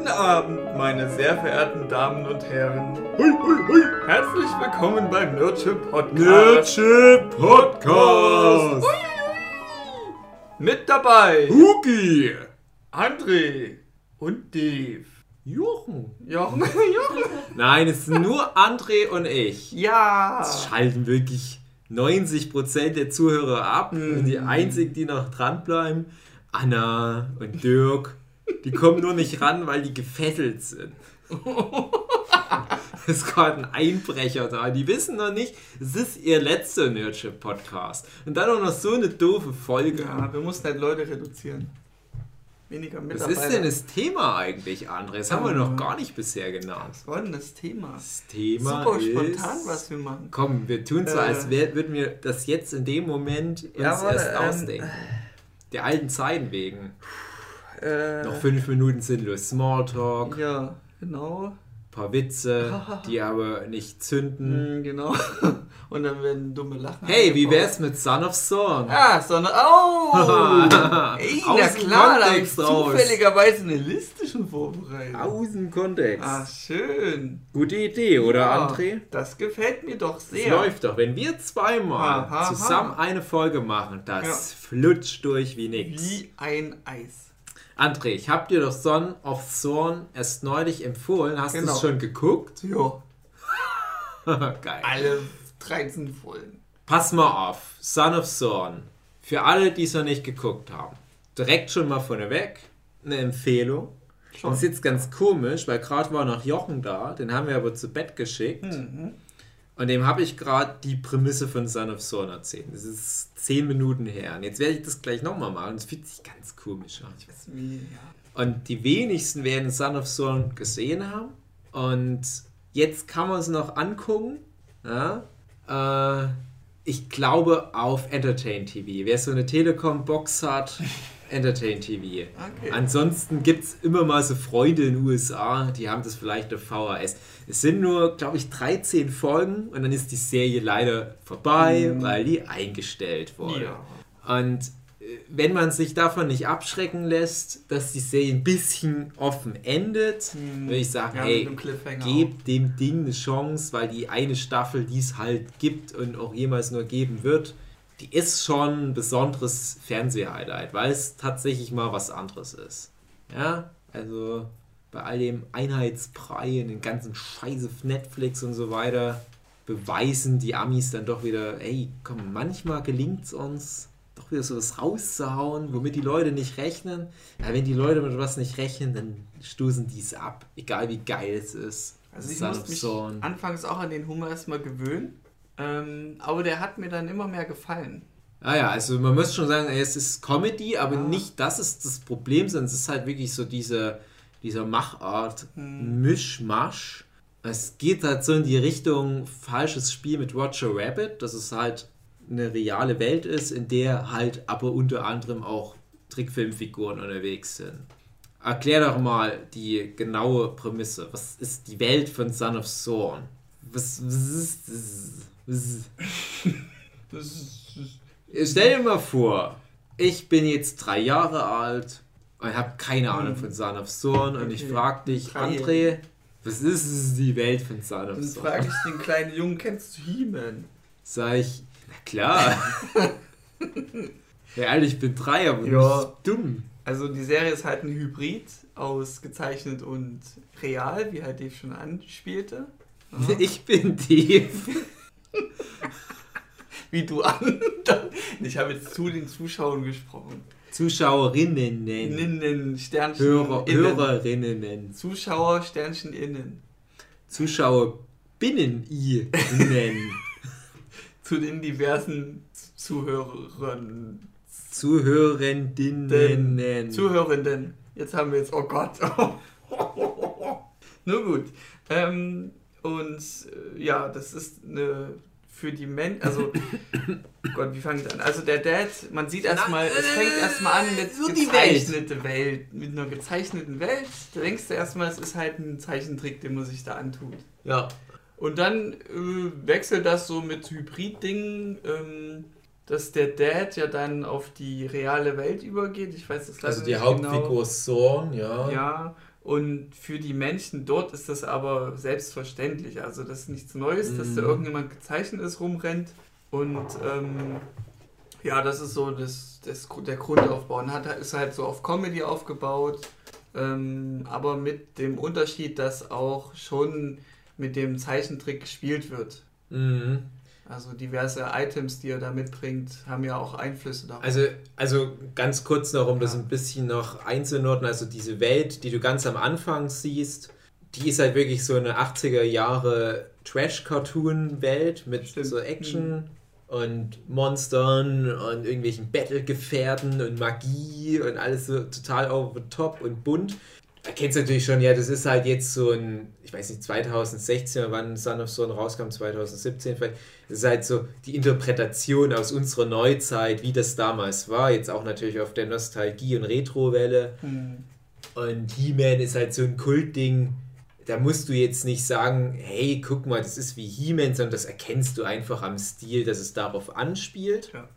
Guten Abend, meine sehr verehrten Damen und Herren. Hui, hui, hui. Herzlich willkommen beim Nerdship Podcast. Nerdship Podcast. Mit dabei Hugi. André und Dave. Jochen. Jochen, Jochen. Nein, es sind nur André und ich. Ja. Es schalten wirklich 90% der Zuhörer ab. Mhm. Und die einzigen, die noch dranbleiben, Anna und Dirk, die kommen nur nicht ran, weil die gefesselt sind. Es ist gerade ein Einbrecher da. Die wissen noch nicht, es ist ihr letzter Nerdship-Podcast. Und dann auch noch so eine doofe Folge. Ja, wir mussten halt Leute reduzieren. Weniger Was Mitarbeiter. ist denn das Thema eigentlich, André? Das haben wir noch gar nicht bisher genannt. Was war denn das Thema? Das Thema Super ist... spontan, was wir machen. Komm, wir tun so, Äh. als wär, würden wir das jetzt in dem Moment uns Ja, erst ähm, ausdenken. Der alten Zeiten wegen. Äh, Noch fünf Minuten sinnlos Smalltalk, Ja, genau. paar Witze, die aber nicht zünden. Hm, genau. Und dann werden dumme Lachen. Hey, wie wär's mit Son of Thorn? Ah, so eine. Oh! Ey, na klar, da hab ich raus. zufälligerweise eine Liste schon vorbereitet. Aus dem Kontext. Ah, schön. Gute Idee, oder Ja, André? Das gefällt mir doch Es sehr. läuft doch. Wenn wir zweimal Ha, ha, ha. zusammen eine Folge machen, das flutscht durch wie nix. Wie ein Eis. André, ich hab dir doch Son of Thorn erst neulich empfohlen. Hast du Genau. es schon geguckt? Jo, Geil. alle 13 Folgen. Pass mal auf. Son of Thorn. Für alle, die es noch nicht geguckt haben. Direkt schon mal vorneweg eine Empfehlung. Schon. Das ist jetzt ganz komisch, weil gerade war noch Jochen da. Den haben wir aber zu Bett geschickt. Mhm. Und dem habe ich gerade die Prämisse von Son of Thorn erzählt. Das ist zehn Minuten her. Und jetzt werde ich das gleich nochmal machen. Das fühlt sich ganz komisch an. Das ist wie, ja. Und die wenigsten werden Son of Thorn gesehen haben. Und jetzt kann man es noch angucken. Ja? Äh, ich glaube auf Entertain TV. Wer so eine Telekom-Box hat, Entertain TV. Okay. Ansonsten gibt es immer mal so Freunde in den USA, die haben das vielleicht auf VHS. Es sind nur, glaube ich, 13 Folgen und dann ist die Serie leider vorbei, weil die eingestellt wurde. Ja. Und äh, wenn man sich davon nicht abschrecken lässt, dass die Serie ein bisschen offen endet, würde ich sagen, Ja, hey, gebt dem Ding eine Chance, weil die eine Staffel, die es halt gibt und auch jemals nur geben wird, die ist schon ein besonderes Fernsehhighlight, weil es tatsächlich mal was anderes ist. Ja, also bei all dem Einheitsbrei und den ganzen Scheiß auf Netflix und so weiter, beweisen die Amis dann doch wieder, ey, komm, manchmal gelingt es uns, doch wieder sowas rauszuhauen, womit die Leute nicht rechnen. Ja, wenn die Leute mit was nicht rechnen, dann stoßen die es ab, egal wie geil es ist. Also ich musste mich anfangs auch an den Humor erstmal gewöhnen. Ähm, aber der hat mir dann immer mehr gefallen. Ah ja, also man muss schon sagen, es ist Comedy, aber Ja. nicht das ist das Problem, sondern es ist halt wirklich so diese, dieser Machart Hm. Mischmasch. Es geht halt so in die Richtung falsches Spiel mit Roger Rabbit, dass es halt eine reale Welt ist, in der halt aber unter anderem auch Trickfilmfiguren unterwegs sind. Erklär doch mal die genaue Prämisse. Was ist die Welt von Son of Thorn? Was, was ist das? Was, Das ist, Stell dir mal vor, ich bin jetzt drei Jahre alt und habe keine Ahnung von Son of Thorn und ich frage dich, André, was ist die Welt von Son of dann Thorn? frage ich den kleinen Jungen, kennst du He-Man? Sag ich, na klar. ja, ehrlich, ich bin drei, aber Ja. dumm. Also die Serie ist halt ein Hybrid aus gezeichnet und real, wie halt Dave schon anspielte. Ja. Ich bin die. Wie du an. Ich habe jetzt zu den Zuschauern gesprochen. Zuschauerinnen nennen. Innen, Sternchen Hörer, innen. Hörerinnen nennen. Zuschauer, Sternchen innen. Zuschauerbinnen nennen. Zu den diversen Zuhörern. Zuhörendinnen. Zuhörenden. Jetzt haben wir jetzt, oh Gott. Nur gut. Ähm, und äh, ja, das ist eine für die Menschen, also Gott, wie ich an? Also der Dad, man sieht erstmal, es fängt erstmal an mit So gezeichnete Welt. Mit einer gezeichneten Welt. Da denkst du erstmal, es ist halt ein Zeichentrick, den man sich da antut. Ja. Und dann äh, wechselt das so mit Hybrid-Dingen, ähm, dass der Dad ja dann auf die reale Welt übergeht. Ich weiß das leider Also die nicht Hauptfigur genau. Thorn, ja. Ja, Und für die Menschen dort ist das aber selbstverständlich. Also das ist nichts Neues, mhm. dass da irgendjemand gezeichnet ist, rumrennt. Und ähm, ja, das ist so das, das, der Grundaufbau. Und hat, ist halt so auf Comedy aufgebaut, ähm, aber mit dem Unterschied, dass auch schon mit dem Zeichentrick gespielt wird. Mhm. Also diverse Items, die er da mitbringt, haben ja auch Einflüsse darauf. Also, also ganz kurz noch, um ja. das ein bisschen noch einzunordnen, also diese Welt, die du ganz am Anfang siehst, die ist halt wirklich so eine 80er Jahre Trash-Cartoon-Welt mit Stimmt. so Action. Und Monstern und irgendwelchen Battle-Gefährten und Magie und alles so total over the top und bunt. Da kennst du natürlich schon, ja, das ist halt jetzt so ein, ich weiß nicht, 2016, wann Son of Son rauskam, 2017 vielleicht. Das ist halt so die Interpretation aus unserer Neuzeit, wie das damals war. Jetzt auch natürlich auf der Nostalgie- und Retro-Welle. Mhm. Und He-Man ist halt so ein Kultding da musst du jetzt nicht sagen, hey, guck mal, das ist wie He-Man, sondern das erkennst du einfach am Stil, dass es darauf anspielt. Ja.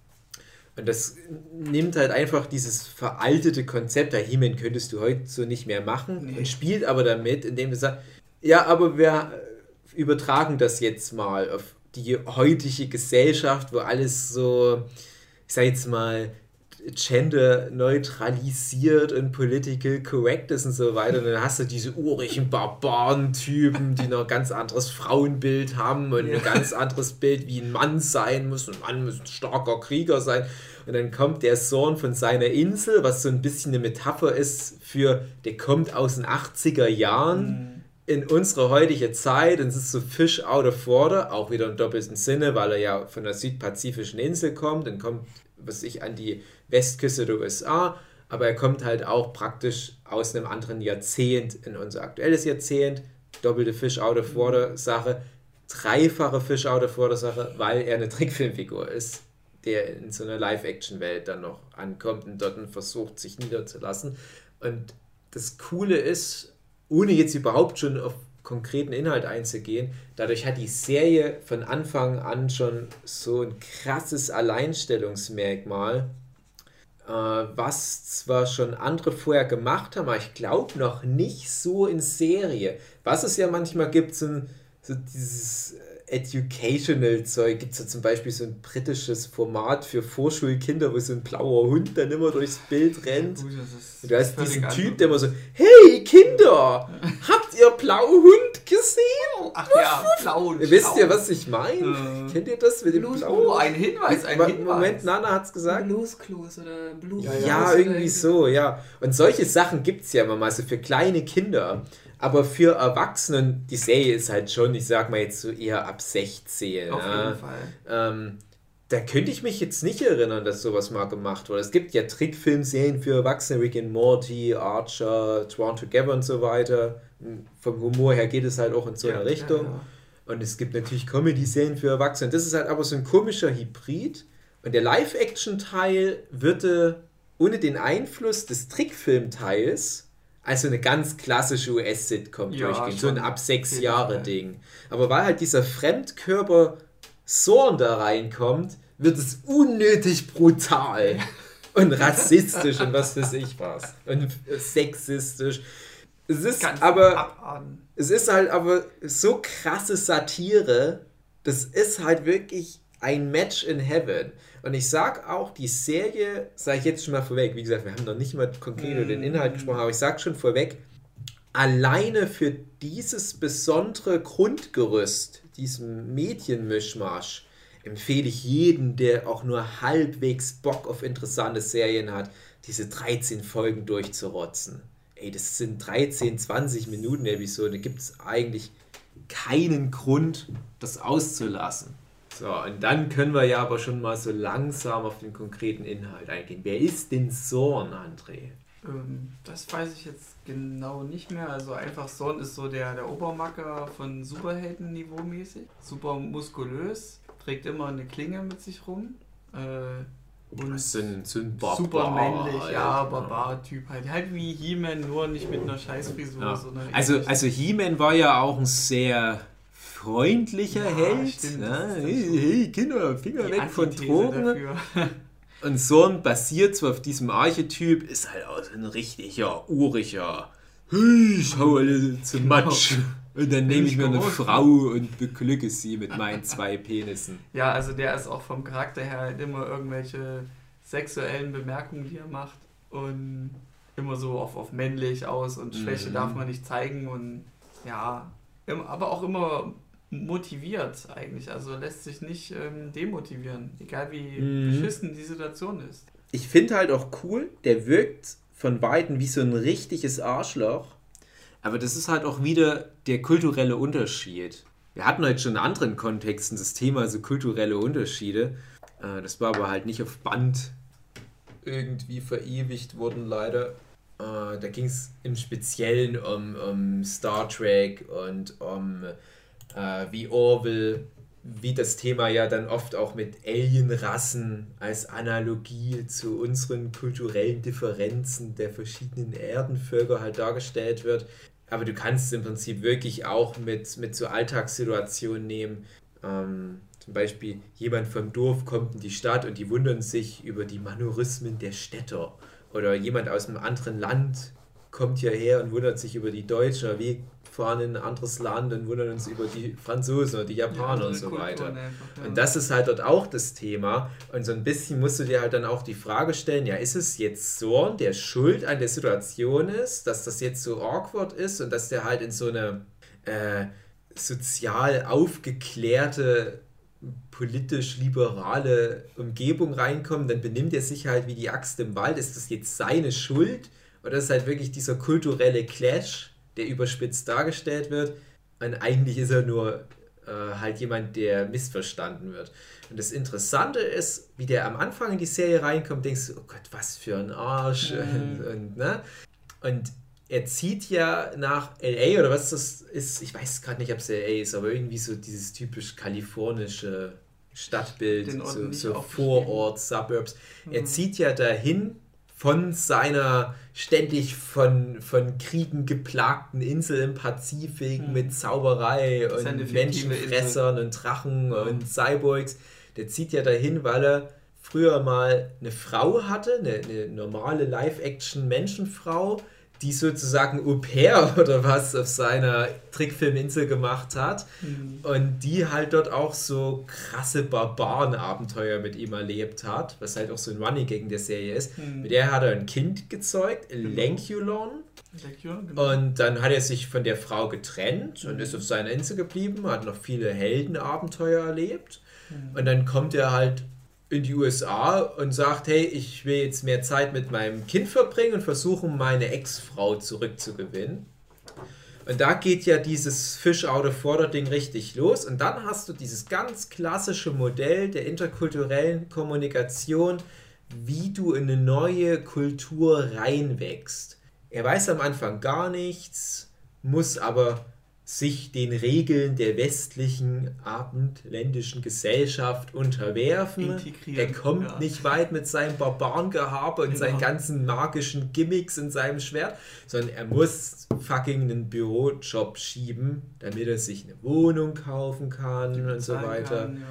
Und das nimmt halt einfach dieses veraltete Konzept, der He-Man könntest du heute so nicht mehr machen nee. und spielt aber damit, indem du sagst, ja, aber wir übertragen das jetzt mal auf die heutige Gesellschaft, wo alles so, ich sag jetzt mal, gender neutralisiert und political correct ist und so weiter. Und dann hast du diese urigen Barbaren-Typen, die noch ein ganz anderes Frauenbild haben und ein ganz anderes Bild, wie ein Mann sein muss. Ein Mann muss ein starker Krieger sein. Und dann kommt der Sohn von seiner Insel, was so ein bisschen eine Metapher ist für, der kommt aus den 80er Jahren. Mhm in unsere heutige Zeit, und es ist so Fish out of water, auch wieder im doppelten Sinne, weil er ja von der südpazifischen Insel kommt und kommt, was ich an die Westküste der USA, aber er kommt halt auch praktisch aus einem anderen Jahrzehnt in unser aktuelles Jahrzehnt. Doppelte Fish out of water Sache, dreifache Fish out of water Sache, weil er eine Trickfilmfigur ist, der in so einer Live-Action-Welt dann noch ankommt und dort versucht, sich niederzulassen. Und das Coole ist, ohne jetzt überhaupt schon auf konkreten Inhalt einzugehen, dadurch hat die Serie von Anfang an schon so ein krasses Alleinstellungsmerkmal, was zwar schon andere vorher gemacht haben, aber ich glaube noch nicht so in Serie. Was es ja manchmal gibt, sind so dieses educational Zeug. Gibt es ja zum Beispiel so ein britisches Format für Vorschulkinder, wo so ein blauer Hund dann immer durchs Bild rennt. Gut, und du hast diesen Typ, der immer so, hey Kinder, habt ihr Blauhund gesehen? Ach ja, blau. Wisst ihr, was ich meine? Äh, Kennt ihr das mit dem Blues blauen? Oh, ein Hinweis, ein Hinweis. Moment, Nana hat es gesagt. Blues Clues oder Blues Ja, ja, ja irgendwie so, ja. Und solche Sachen gibt es ja immer mal so für kleine Kinder. Aber für Erwachsenen, die Serie ist halt schon, ich sag mal jetzt so eher ab 16. Auf ja. jeden Fall. Ähm, da könnte ich mich jetzt nicht erinnern, dass sowas mal gemacht wurde. Es gibt ja Trickfilmserien für Erwachsene, Rick and Morty, Archer, Drawn Together und so weiter. Vom Humor her geht es halt auch in so ja, eine Richtung. Ja, ja. Und es gibt natürlich Comedy-Serien für Erwachsene. Das ist halt aber so ein komischer Hybrid. Und der Live-Action-Teil würde ohne den Einfluss des Trickfilm-Teils also eine ganz klassische US-Sitcom ja, durchgehen, so ein ab sechs Jahre Ding. Aber weil halt dieser Fremdkörper Zorn da reinkommt, wird es unnötig brutal und rassistisch und was für sich was und sexistisch. Es ist ganz aber abarten. es ist halt aber so krasse Satire, das ist halt wirklich ein Match in Heaven. Und ich sag auch, die Serie, sage ich jetzt schon mal vorweg, wie gesagt, wir haben noch nicht mal konkret über den mm. Inhalt gesprochen, aber ich sag schon vorweg, alleine für dieses besondere Grundgerüst, diesem Medienmischmasch, empfehle ich jeden, der auch nur halbwegs Bock auf interessante Serien hat, diese 13 Folgen durchzurotzen. Ey, das sind 13, 20 Minuten Episode, da gibt es eigentlich keinen Grund, das auszulassen. So, und dann können wir ja aber schon mal so langsam auf den konkreten Inhalt eingehen. Wer ist denn Zorn, André? Ähm, das weiß ich jetzt genau nicht mehr. Also einfach Zorn ist so der, der Obermacker von Superhelden-Niveau mäßig. Super muskulös, trägt immer eine Klinge mit sich rum. Äh, und sind, sind Barbar, super männlich, ja, Barbar-Typ halt. Halt wie He-Man, nur nicht mit einer Scheißfrisur. Ja. Sondern also, also He-Man war ja auch ein sehr freundlicher ja, Held. Stimmt, ne? hey, hey, Kinder, Finger weg von Drogen. Und Sorn basiert so auf diesem Archetyp, ist halt auch ein richtiger, uriger hey, ich hau alle zum genau. Matsch. Und dann nehme ich mir eine Frau und beglücke sie mit meinen zwei Penissen. Ja, also der ist auch vom Charakter her halt immer irgendwelche sexuellen Bemerkungen, die er macht. Und immer so auf, auf männlich aus und Schwäche mhm. darf man nicht zeigen und ja, aber auch immer motiviert eigentlich. Also lässt sich nicht ähm, demotivieren, egal wie mhm. beschissen die Situation ist. Ich finde halt auch cool, der wirkt von Weitem wie so ein richtiges Arschloch. Aber das ist halt auch wieder der kulturelle Unterschied. Wir hatten heute schon in anderen Kontexten das Thema so kulturelle Unterschiede. Äh, das war aber halt nicht auf Band irgendwie verewigt worden, leider. Äh, da ging es im Speziellen um, um Star Trek und um äh, wie Orwell, wie das Thema ja dann oft auch mit Alienrassen als Analogie zu unseren kulturellen Differenzen der verschiedenen Erdenvölker halt dargestellt wird. Aber du kannst es im Prinzip wirklich auch mit, mit so Alltagssituationen nehmen. Ähm, zum Beispiel jemand vom Dorf kommt in die Stadt und die wundern sich über die Manorismen der Städter. Oder jemand aus einem anderen Land kommt hierher und wundert sich über die Deutsche. Wie fahren in ein anderes Land und wundern uns über die Franzosen oder die Japaner ja, und so weiter. Einfach, ja. Und das ist halt dort auch das Thema. Und so ein bisschen musst du dir halt dann auch die Frage stellen, ja, ist es jetzt Zorn, der schuld an der Situation ist, dass das jetzt so awkward ist und dass der halt in so eine äh, sozial aufgeklärte politisch liberale Umgebung reinkommt, dann benimmt er sich halt wie die Axt im Wald. Ist das jetzt seine Schuld? Oder ist halt wirklich dieser kulturelle Clash? Der überspitzt dargestellt wird. Und eigentlich ist er nur äh, halt jemand, der missverstanden wird. Und das Interessante ist, wie der am Anfang in die Serie reinkommt, denkst du, oh Gott, was für ein Arsch. Mhm. Und, und, ne? und er zieht ja nach LA oder was das ist, ich weiß gerade nicht, ob es LA ist, aber irgendwie so dieses typisch kalifornische Stadtbild, so, so Vorort, Suburbs. Mhm. Er zieht ja dahin, von seiner ständig von, von Kriegen geplagten Insel im Pazifik hm. mit Zauberei und Menschenfressern und Drachen ja. und Cyborgs. Der zieht ja dahin, weil er früher mal eine Frau hatte, eine, eine normale Live-Action-Menschenfrau, die sozusagen Au pair oder was auf seiner Trickfilminsel gemacht hat. Mhm. Und die halt dort auch so krasse Barbarenabenteuer mit ihm erlebt hat, was halt auch so ein Running Gag der Serie ist. Mhm. Mit der hat er ein Kind gezeugt, genau. Lenkulon. Genau. Und dann hat er sich von der Frau getrennt und mhm. ist auf seiner Insel geblieben, hat noch viele Heldenabenteuer erlebt. Mhm. Und dann kommt er halt in die USA und sagt, hey, ich will jetzt mehr Zeit mit meinem Kind verbringen und versuchen, meine Ex-Frau zurückzugewinnen. Und da geht ja dieses Fish out of water Ding richtig los. Und dann hast du dieses ganz klassische Modell der interkulturellen Kommunikation, wie du in eine neue Kultur reinwächst. Er weiß am Anfang gar nichts, muss aber sich den Regeln der westlichen abendländischen Gesellschaft unterwerfen. Er kommt ja. nicht weit mit seinem Barbarengehabe und genau. seinen ganzen magischen Gimmicks in seinem Schwert, sondern er muss fucking einen Bürojob schieben, damit er sich eine Wohnung kaufen kann und so weiter. Kann, ja.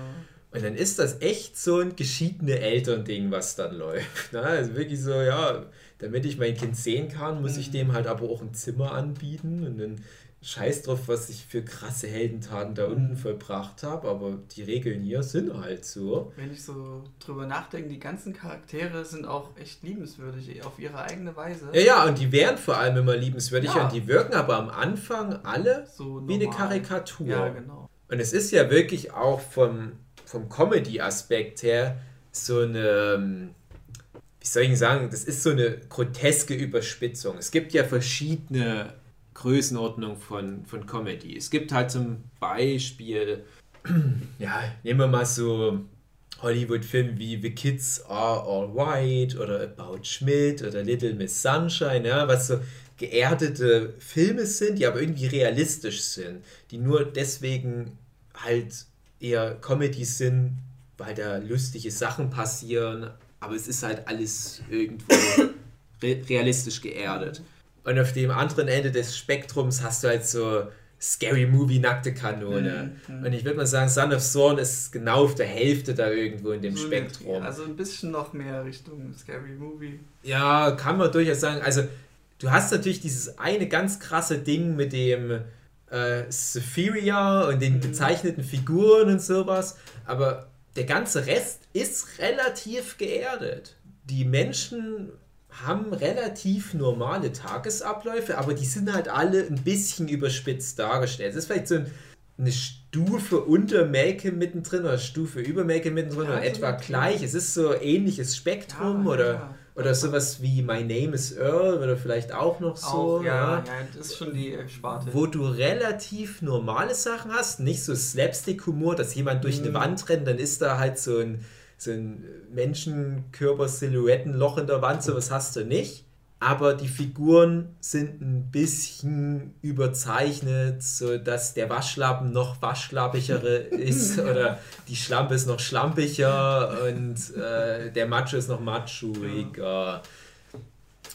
Und dann ist das echt so ein geschiedene Elternding, was dann läuft. Ne? Also wirklich so, ja, damit ich mein Kind sehen kann, muss ich mhm. dem halt aber auch ein Zimmer anbieten und dann Scheiß drauf, was ich für krasse Heldentaten da unten vollbracht habe, aber die Regeln hier sind halt so. Wenn ich so drüber nachdenke, die ganzen Charaktere sind auch echt liebenswürdig auf ihre eigene Weise. Ja, ja, und die wären vor allem immer liebenswürdig ja. und die wirken aber am Anfang alle so wie eine Karikatur. Ja, genau. Und es ist ja wirklich auch vom, vom Comedy-Aspekt her so eine ähm, wie soll ich sagen, das ist so eine groteske Überspitzung. Es gibt ja verschiedene Größenordnung von, von Comedy. Es gibt halt zum Beispiel, ja, nehmen wir mal so Hollywood-Filme wie The Kids Are All White oder About Schmidt oder Little Miss Sunshine, ja, was so geerdete Filme sind, die aber irgendwie realistisch sind, die nur deswegen halt eher Comedy sind, weil da lustige Sachen passieren, aber es ist halt alles irgendwo realistisch geerdet. Und auf dem anderen Ende des Spektrums hast du halt so Scary Movie Nackte Kanone. Mhm, mhm. Und ich würde mal sagen, Son of Thorn ist genau auf der Hälfte da irgendwo in dem so Spektrum. Also ein bisschen noch mehr Richtung Scary Movie. Ja, kann man durchaus sagen. Also du hast natürlich dieses eine ganz krasse Ding mit dem äh, Sephiria und den mhm. gezeichneten Figuren und sowas, aber der ganze Rest ist relativ geerdet. Die Menschen haben relativ normale Tagesabläufe, aber die sind halt alle ein bisschen überspitzt dargestellt. Es ist vielleicht so eine Stufe unter Malcolm mittendrin oder Stufe über Malcolm mittendrin ja, oder etwa gleich. Es ist so ähnliches Spektrum ja, oder, ja. oder sowas wie My Name is Earl oder vielleicht auch noch so. Auch, ja, ja, das ist schon die Sparte. Wo du relativ normale Sachen hast, nicht so Slapstick-Humor, dass jemand durch mhm. eine Wand rennt, dann ist da halt so ein sind Menschenkörper-Silhouettenloch in der Wand, sowas hast du nicht. Aber die Figuren sind ein bisschen überzeichnet, sodass der Waschlappen noch waschlappichere ist oder die Schlampe ist noch schlampiger und äh, der Macho ist noch machoiger.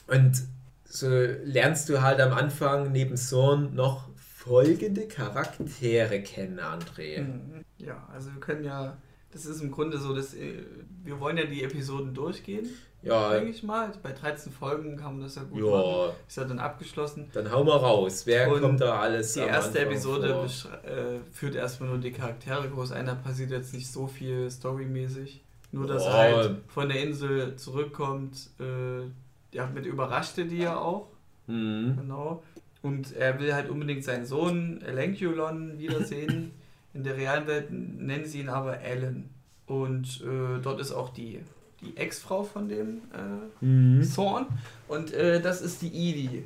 Und so lernst du halt am Anfang neben Sorn noch folgende Charaktere kennen, André. Mhm. Ja, also wir können ja das ist im Grunde so, dass äh, wir wollen ja die Episoden durchgehen. Ja. Denke ich mal. Bei 13 Folgen kann man das ja gut ja. machen. Ist ja dann abgeschlossen. Dann hauen wir raus. Wer Und kommt da alles Die erste Episode äh, führt erstmal nur die Charaktere groß ein. Da passiert jetzt nicht so viel storymäßig. Nur, dass oh. er halt von der Insel zurückkommt. Äh, ja, mit überraschte die ja auch. Mhm. Genau. Und er will halt unbedingt seinen Sohn Elenkulon wiedersehen. In der realen Welt nennen sie ihn aber Alan. Und äh, dort ist auch die, die Ex-Frau von dem äh, mhm. Thorn. Und äh, das ist die Edie.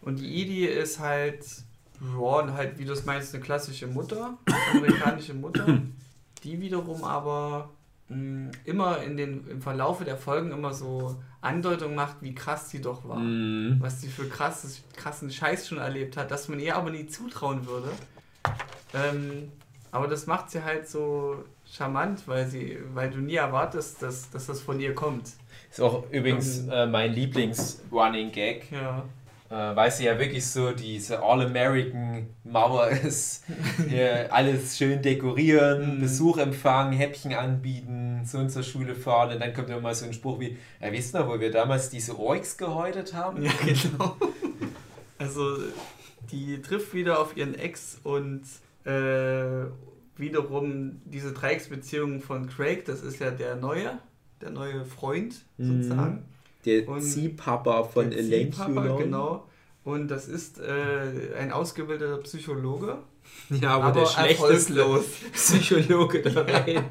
Und die Edie ist halt, ja, halt, wie du es meinst, eine klassische Mutter, amerikanische Mutter, die wiederum aber mh, hm, immer in den, im Verlaufe der Folgen immer so Andeutung macht, wie krass sie doch war. Mhm. Was sie für krasses, krassen Scheiß schon erlebt hat, dass man ihr aber nie zutrauen würde. Ähm, aber das macht sie halt so charmant, weil sie, weil du nie erwartest, dass, dass das von ihr kommt. Ist auch übrigens äh, mein Lieblings-Running-Gag. Ja. Äh, weil sie ja wirklich so diese All-American-Mauer ist. alles schön dekorieren, mhm. Besuch empfangen, Häppchen anbieten, so zur Schule fahren. Und dann kommt immer mal so ein Spruch wie: ja, Wisst ihr, wo wir damals diese Orks gehäutet haben? Ja, genau. Also, die trifft wieder auf ihren Ex und äh, wiederum diese Dreiecksbeziehung von Craig, das ist ja der neue, der neue Freund mhm. sozusagen. Der Ziehpapa von Elaine Genau. Und das ist äh, ein ausgebildeter Psychologe. Ja, aber, aber der schlechteste Psychologe der Welt.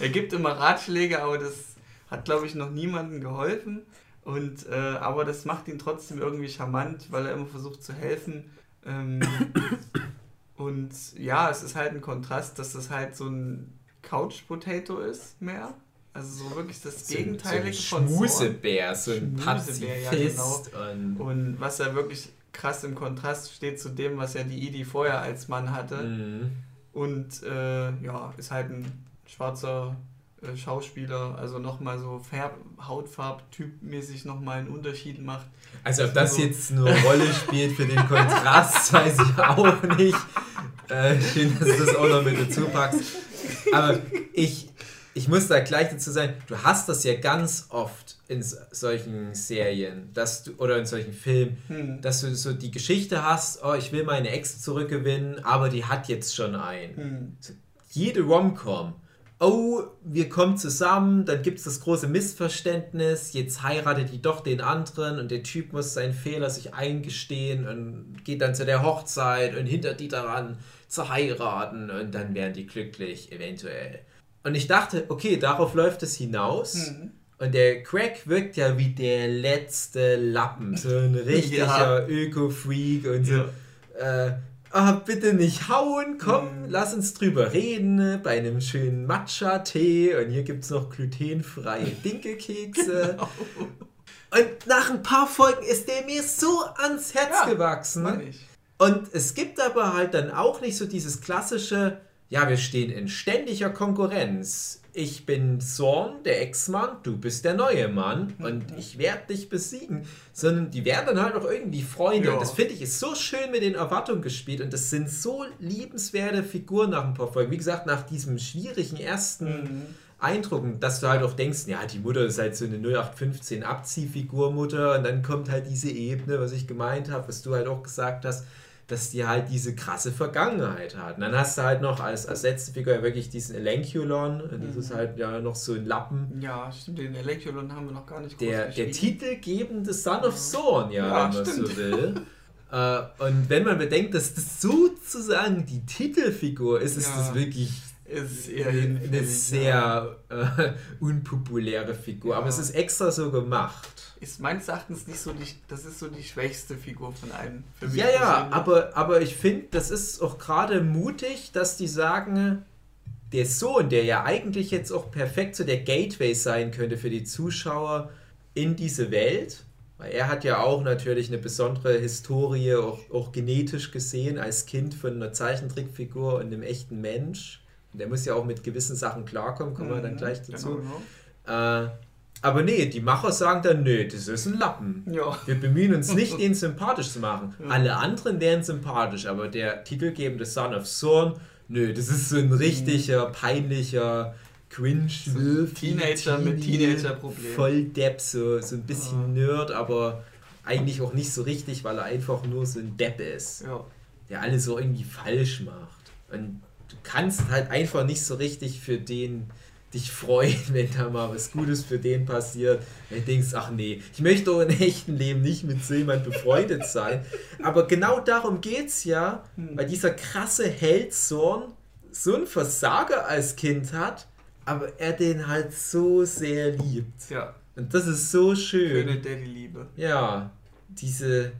er gibt immer Ratschläge, aber das hat, glaube ich, noch niemandem geholfen. Und, äh, aber das macht ihn trotzdem irgendwie charmant, weil er immer versucht zu helfen. Ähm, und ja, es ist halt ein Kontrast, dass das halt so ein Couch-Potato ist mehr. Also so wirklich das so, Gegenteilige so von Schmusebär, so ein Pazifist. Ja, genau. und, und was ja wirklich krass im Kontrast steht zu dem, was ja die Idi vorher als Mann hatte. Mhm. Und äh, ja, ist halt ein schwarzer äh, Schauspieler, also nochmal so Hautfarb-typmäßig nochmal einen Unterschied macht. Also ob das so jetzt eine Rolle spielt für den Kontrast, weiß ich auch nicht. Äh, schön, dass du das auch noch mit dazu packst. Aber ich, ich muss da gleich dazu sagen, du hast das ja ganz oft in solchen Serien dass du, oder in solchen Filmen, hm. dass du so die Geschichte hast, oh, ich will meine Ex zurückgewinnen, aber die hat jetzt schon einen. Hm. Jede Rom-Com oh, wir kommen zusammen, dann gibt es das große Missverständnis, jetzt heiratet die doch den anderen und der Typ muss seinen Fehler sich eingestehen und geht dann zu der Hochzeit und hindert die daran zu heiraten und dann werden die glücklich, eventuell. Und ich dachte, okay, darauf läuft es hinaus. Mhm. Und der Craig wirkt ja wie der letzte Lappen, so ein richtiger ja. Öko-Freak und so. Ja. Äh, ah, bitte nicht hauen, komm, mm. lass uns drüber reden, bei einem schönen Matcha-Tee und hier gibt es noch glutenfreie Dinkelkekse. genau. Und nach ein paar Folgen ist der mir so ans Herz ja, gewachsen. Und es gibt aber halt dann auch nicht so dieses klassische, ja, wir stehen in ständiger Konkurrenz ich bin Zorn, der Ex-Mann, du bist der neue Mann und ich werde dich besiegen, sondern die werden dann halt auch irgendwie Freunde. Ja. Und das finde ich ist so schön mit den Erwartungen gespielt und das sind so liebenswerte Figuren nach ein paar Folgen. Wie gesagt, nach diesem schwierigen ersten mhm. Eindruck, dass du halt auch denkst, ja, die Mutter ist halt so eine 0815 Abziehfigur-Mutter und dann kommt halt diese Ebene, was ich gemeint habe, was du halt auch gesagt hast, dass die halt diese krasse Vergangenheit hat. Und dann hast du halt noch als, als letzte Figur ja wirklich diesen Elenculon, das mhm. ist halt ja noch so ein Lappen. Ja, stimmt, den Elenculon haben wir noch gar nicht Der, der titelgebende Son of Thorn, ja, ja, wenn man stimmt. so will. äh, und wenn man bedenkt, dass das sozusagen die Titelfigur ist, ist ja. das wirklich ist eher eine sehr äh, unpopuläre Figur. Ja. Aber es ist extra so gemacht ist meines Erachtens nicht so die, das ist so die schwächste Figur von allen. ja, ja, aber, aber ich finde, das ist auch gerade mutig, dass die sagen, der Sohn, der ja eigentlich jetzt auch perfekt so der Gateway sein könnte für die Zuschauer in diese Welt, weil er hat ja auch natürlich eine besondere Historie, auch, auch genetisch gesehen, als Kind von einer Zeichentrickfigur und einem echten Mensch. Der muss ja auch mit gewissen Sachen klarkommen, kommen wir dann mhm, gleich dazu. Genau, genau. Äh, aber nee, die Macher sagen dann, nö, das ist ein Lappen. Ja. Wir bemühen uns nicht, ihn sympathisch zu machen. Ja. Alle anderen wären sympathisch, aber der titelgebende Son of Zorn, nö, das ist so ein richtiger, peinlicher cringe so Teenager mit Teenager-Problemen. Voll Depp, so, so ein bisschen ja. Nerd, aber eigentlich auch nicht so richtig, weil er einfach nur so ein Depp ist. Ja. Der alles so irgendwie falsch macht. Und du kannst halt einfach nicht so richtig für den dich freuen, wenn da mal was Gutes für den passiert. Wenn du denkst, ach nee, ich möchte doch im echten Leben nicht mit so jemand befreundet sein. Aber genau darum geht es ja, hm. weil dieser krasse Held Zorn so einen Versager als Kind hat, aber er den halt so sehr liebt. Ja. Und das ist so schön. Schöne Daddy-Liebe. Ja, diese,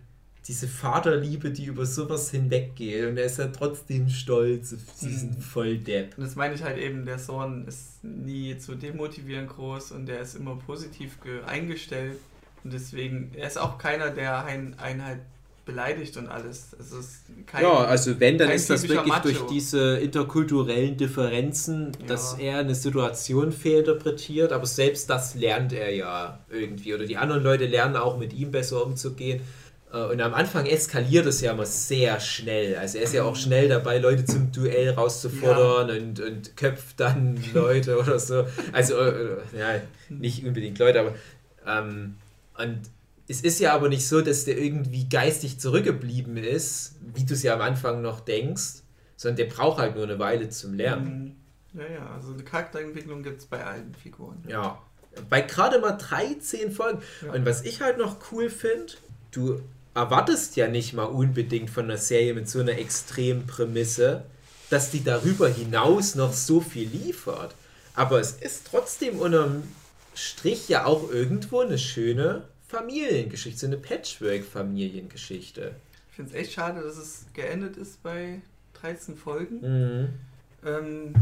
diese Vaterliebe, die über sowas hinweggeht und er ist ja trotzdem stolz auf diesen mhm. Volldepp. Und das meine ich halt eben, der Sohn ist nie zu demotivieren groß und der ist immer positiv eingestellt und deswegen, er ist auch keiner, der einen, einen halt beleidigt und alles. Es ist kein, ja, also wenn, dann ist das wirklich Macho. durch diese interkulturellen Differenzen, ja. dass er eine Situation fehlinterpretiert, aber selbst das lernt er ja irgendwie. Oder die anderen Leute lernen auch mit ihm besser umzugehen. Äh, und am Anfang eskaliert es ja immer sehr schnell. Also er ist ja auch schnell dabei, Leute zum Duell rauszufordern ja. und, und köpft dann Leute oder so. Also, äh, ja, nicht unbedingt Leute, aber. Ähm, und es ist ja aber nicht so, dass der irgendwie geistig zurückgeblieben ist, wie du es ja am Anfang noch denkst, sondern der braucht halt nur eine Weile zum Lernen. Mhm. Ja, ja, also eine Charakterentwicklung gibt es bei allen Figuren. Ja, bei gerade mal 13 Folgen. Ja. Und was ich halt noch cool finde, du erwartest ja nicht mal unbedingt von einer Serie mit so einer extremen Prämisse, dass die darüber hinaus noch so viel liefert. Aber es ist trotzdem unterm Strich ja auch irgendwo eine schöne Familiengeschichte, so eine Patchwork-Familiengeschichte. Ich finde es echt schade, dass es geendet ist bei 13 Folgen. Mhm. Ähm,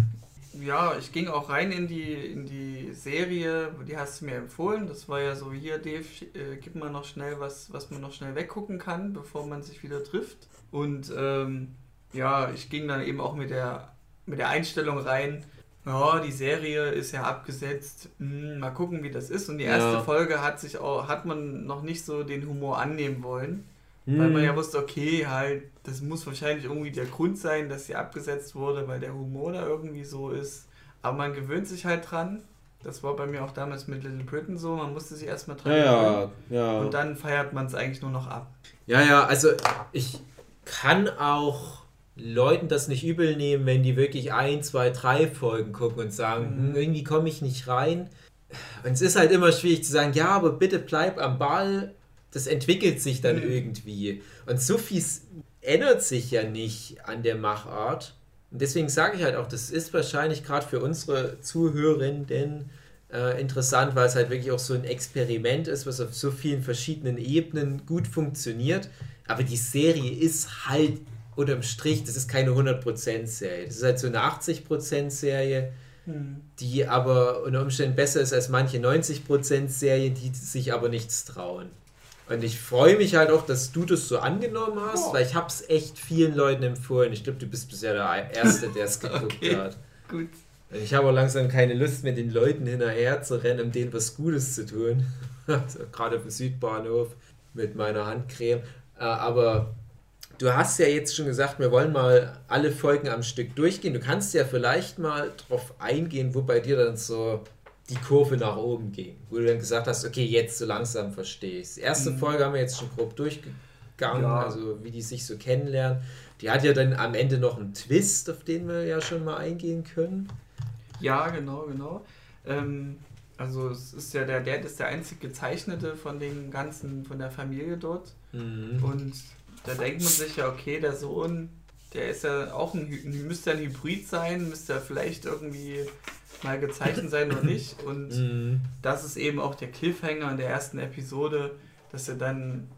ja, ich ging auch rein in die, in die Serie, die hast du mir empfohlen. Das war ja so, hier, Dave, äh, gib mal noch schnell was, was man noch schnell weggucken kann, bevor man sich wieder trifft. Und ähm, ja, ich ging dann eben auch mit der, mit der Einstellung rein, ja, die Serie ist ja abgesetzt, hm, mal gucken, wie das ist. Und die erste ja. Folge hat sich auch, hat man noch nicht so den Humor annehmen wollen. Hm. Weil man ja wusste, okay, halt, das muss wahrscheinlich irgendwie der Grund sein, dass sie abgesetzt wurde, weil der Humor da irgendwie so ist. Aber man gewöhnt sich halt dran. Das war bei mir auch damals mit Little Britain so. Man musste sich erstmal dran ja, ja, Und dann feiert man es eigentlich nur noch ab. Ja, ja, also ich kann auch Leuten das nicht übel nehmen, wenn die wirklich ein, zwei, drei Folgen gucken und sagen, mhm. hm, irgendwie komme ich nicht rein. Und es ist halt immer schwierig zu sagen, ja, aber bitte bleib am Ball das entwickelt sich dann mhm. irgendwie. Und so viel ändert sich ja nicht an der Machart. Und deswegen sage ich halt auch, das ist wahrscheinlich gerade für unsere Zuhörerinnen äh, interessant, weil es halt wirklich auch so ein Experiment ist, was auf so vielen verschiedenen Ebenen gut funktioniert. Aber die Serie ist halt unterm Strich, das ist keine 100%-Serie. Das ist halt so eine 80%-Serie, mhm. die aber unter Umständen besser ist als manche 90%-Serien, die sich aber nichts trauen. Und ich freue mich halt auch, dass du das so angenommen hast, oh. weil ich habe es echt vielen Leuten empfohlen. Ich glaube, du bist bisher der Erste, der es geguckt okay. hat. Gut. Und ich habe auch langsam keine Lust mehr, den Leuten hinterher zu rennen, um denen was Gutes zu tun. also, Gerade auf dem Südbahnhof mit meiner Handcreme. Äh, aber du hast ja jetzt schon gesagt, wir wollen mal alle Folgen am Stück durchgehen. Du kannst ja vielleicht mal drauf eingehen, wo bei dir dann so die Kurve nach oben ging. Wo du dann gesagt hast, okay, jetzt so langsam verstehe ich Erste mhm. Folge haben wir jetzt schon grob durchgegangen, ja. also wie die sich so kennenlernen. Die hat ja dann am Ende noch einen Twist, auf den wir ja schon mal eingehen können. Ja, genau, genau. Ähm, also es ist ja der Dad ist der einzige Gezeichnete von den ganzen, von der Familie dort. Mhm. Und da denkt man sich ja, okay, der Sohn, der ist ja auch ein, müsste ein Hybrid sein, müsste ja vielleicht irgendwie mal gezeichnet sein oder nicht. Und mhm. das ist eben auch der Cliffhanger in der ersten Episode, dass er dann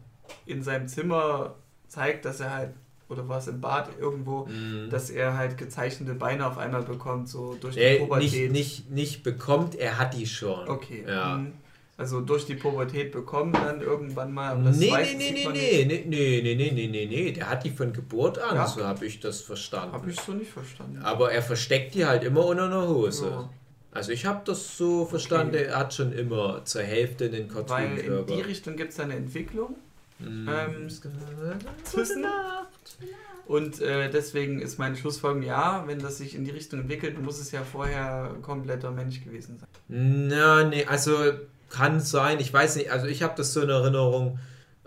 in seinem Zimmer zeigt, dass er halt oder war es im Bad irgendwo, mm. dass er halt gezeichnete Beine auf einmal bekommt, so durch die äh, Pubertät. Nicht, nicht, nicht bekommt, er hat die schon. Okay. Ja. Mhm. Also durch die Pubertät bekommen dann irgendwann mal. Aber das nee, nee, nee, nee, nee, nee, nee, nee, nee, nee, nee, nee, der hat die von Geburt an, ja. so habe ich das verstanden. Habe ich so nicht verstanden. Aber er versteckt die halt immer unter einer Hose. Ja. Also ich habe das so verstanden, okay. er hat schon immer zur Hälfte den Cartoon Weil in die Richtung gibt es eine Entwicklung. Mm. Ähm, Gute Nacht. Und äh, deswegen ist meine Schlussfolgerung, ja, wenn das sich in die Richtung entwickelt, muss es ja vorher kompletter Mensch gewesen sein. Na, nee, also kann sein, ich weiß nicht, also ich habe das so in Erinnerung,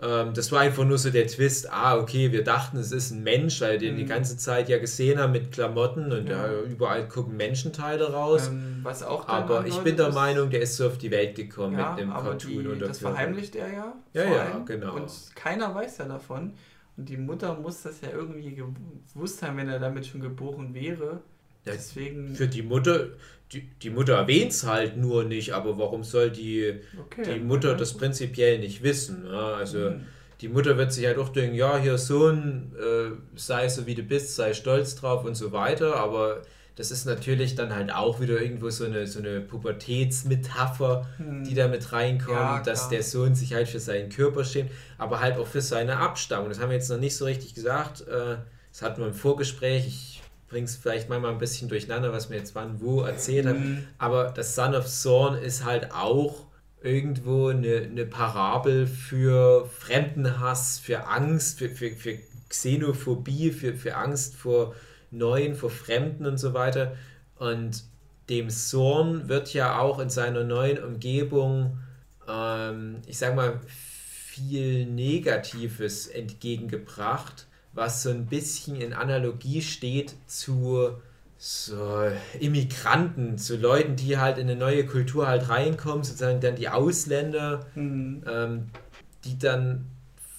ähm, das war einfach nur so der Twist, ah, okay, wir dachten, es ist ein Mensch, weil wir mhm. die ganze Zeit ja gesehen haben mit Klamotten und ja. Ja, überall gucken Menschenteile raus. Ähm, was auch aber ich bin der Meinung, der ist so auf die Welt gekommen ja, mit dem Cartoon. Die, und das verheimlicht er ja. Ja, ja, genau. Und keiner weiß ja davon. Und die Mutter muss das ja irgendwie gewusst haben, wenn er damit schon geboren wäre. Deswegen. Für die Mutter, die, die Mutter erwähnt es halt nur nicht, aber warum soll die, okay, die Mutter das prinzipiell nicht wissen? Ja? Also mhm. die Mutter wird sich halt auch denken, ja, hier Sohn, äh, sei so wie du bist, sei stolz drauf und so weiter, aber das ist natürlich dann halt auch wieder irgendwo so eine, so eine Pubertätsmetapher, hm. die da mit reinkommt, ja, dass der Sohn sich halt für seinen Körper schämt, aber halt auch für seine Abstammung. Das haben wir jetzt noch nicht so richtig gesagt. Äh, das hatten wir im Vorgespräch. Ich bringe es vielleicht manchmal ein bisschen durcheinander, was mir jetzt wann wo erzählt hat. Mhm. Aber das Son of Zorn ist halt auch irgendwo eine, eine Parabel für Fremdenhass, für Angst, für, für, für Xenophobie, für, für Angst vor Neuen, vor Fremden und so weiter. Und dem Zorn wird ja auch in seiner neuen Umgebung, ähm, ich sag mal, viel Negatives entgegengebracht was so ein bisschen in Analogie steht zu so Immigranten, zu Leuten, die halt in eine neue Kultur halt reinkommen, sozusagen dann die Ausländer, mhm. ähm, die dann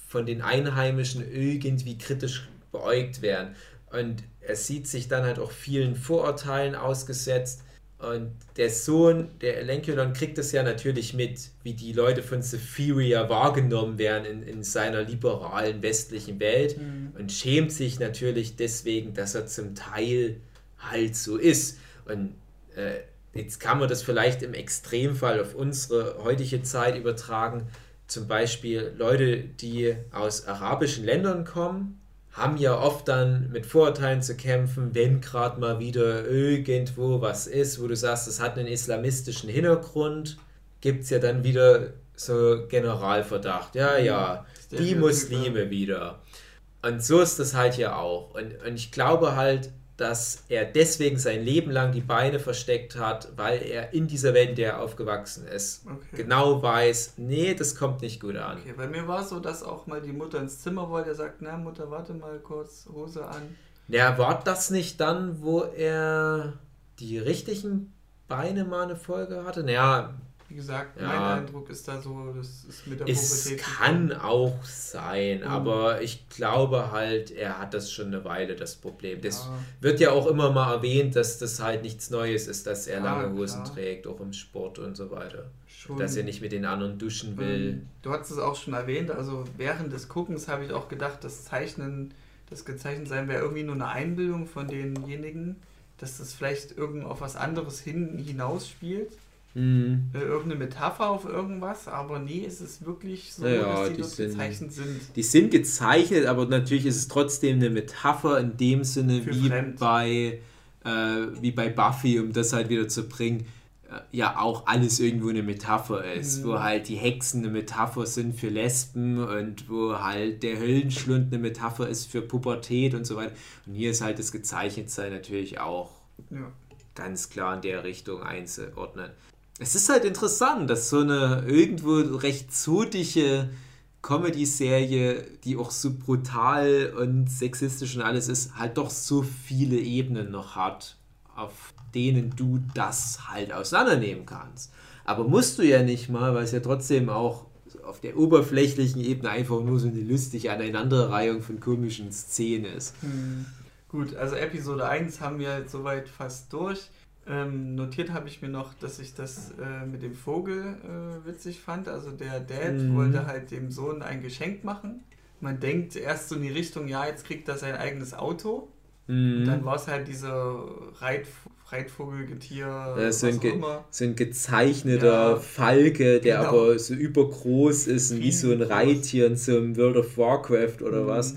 von den Einheimischen irgendwie kritisch beäugt werden. Und er sieht sich dann halt auch vielen Vorurteilen ausgesetzt und der Sohn, der Elenkelon, kriegt es ja natürlich mit, wie die Leute von Sephiria wahrgenommen werden in, in seiner liberalen westlichen Welt mhm. und schämt sich natürlich deswegen, dass er zum Teil halt so ist. Und äh, jetzt kann man das vielleicht im Extremfall auf unsere heutige Zeit übertragen. Zum Beispiel Leute, die aus arabischen Ländern kommen haben ja oft dann mit Vorurteilen zu kämpfen, wenn gerade mal wieder irgendwo was ist, wo du sagst, das hat einen islamistischen Hintergrund, gibt es ja dann wieder so Generalverdacht. Ja, ja, die Muslime wieder. Und so ist das halt hier auch. Und, und ich glaube halt, dass er deswegen sein Leben lang die Beine versteckt hat, weil er in dieser Welt, in der er aufgewachsen ist, okay. genau weiß, nee, das kommt nicht gut an. Okay, bei mir war es so, dass auch mal die Mutter ins Zimmer wollte, er sagt, na Mutter, warte mal kurz, Hose an. Ja, war das nicht dann, wo er die richtigen Beine mal eine Folge hatte? Naja, wie gesagt, ja, mein Eindruck ist da so, das ist mit der es Pubertät. Es kann auch sein, mhm. aber ich glaube halt, er hat das schon eine Weile, das Problem. Das ja. wird ja auch immer mal erwähnt, dass das halt nichts Neues ist, dass er ja, lange Hosen klar. trägt, auch im Sport und so weiter. Schon. Dass er nicht mit den anderen duschen will. Ähm, du hast es auch schon erwähnt, also während des Guckens habe ich auch gedacht, das Zeichnen, das gezeichnet sein wäre irgendwie nur eine Einbildung von denjenigen, dass das vielleicht irgend auf was anderes hin, hinaus spielt. Mhm. Äh, irgendeine Metapher auf irgendwas, aber es ist wirklich so, ja, dass die, die sind, gezeichnet sind. Die sind gezeichnet, aber natürlich ist es trotzdem eine Metapher in dem Sinne Für wie bei, äh, wie bei Buffy, um das halt wieder zu bringen. ja auch alles irgendwo eine Metapher ist, mhm. wo halt die Hexen eine Metapher sind für Lesben und wo halt der Höllenschlund eine Metapher ist für Pubertät und so weiter. Und hier ist halt das Gezeichnetsein natürlich auch ja. ganz klar in der Richtung einzuordnen. Es ist halt interessant, dass so eine irgendwo recht zotige Comedy-Serie, die auch so brutal und sexistisch und alles ist, halt doch so viele Ebenen noch hat, auf denen du das halt auseinandernehmen kannst. Aber musst du ja nicht mal, weil es ja trotzdem auch auf der oberflächlichen Ebene einfach nur so eine lustige Aneinanderreihung von komischen Szenen ist. Hm. Gut, also Episode 1 haben wir jetzt soweit fast durch. Ähm, notiert habe ich mir noch, dass ich das äh, mit dem Vogel äh, witzig fand. Also der Dad mhm. wollte halt dem Sohn ein Geschenk machen. Man denkt erst so in die Richtung, ja, jetzt kriegt er sein eigenes Auto. Mhm. Und dann war es halt dieser Reit, Reitvogelgetier. Ja, so, ein ge so ein gezeichneter ja, Falke, der genau. aber so übergroß ist und wie so ein Reittier in so einem World of Warcraft oder mhm. was.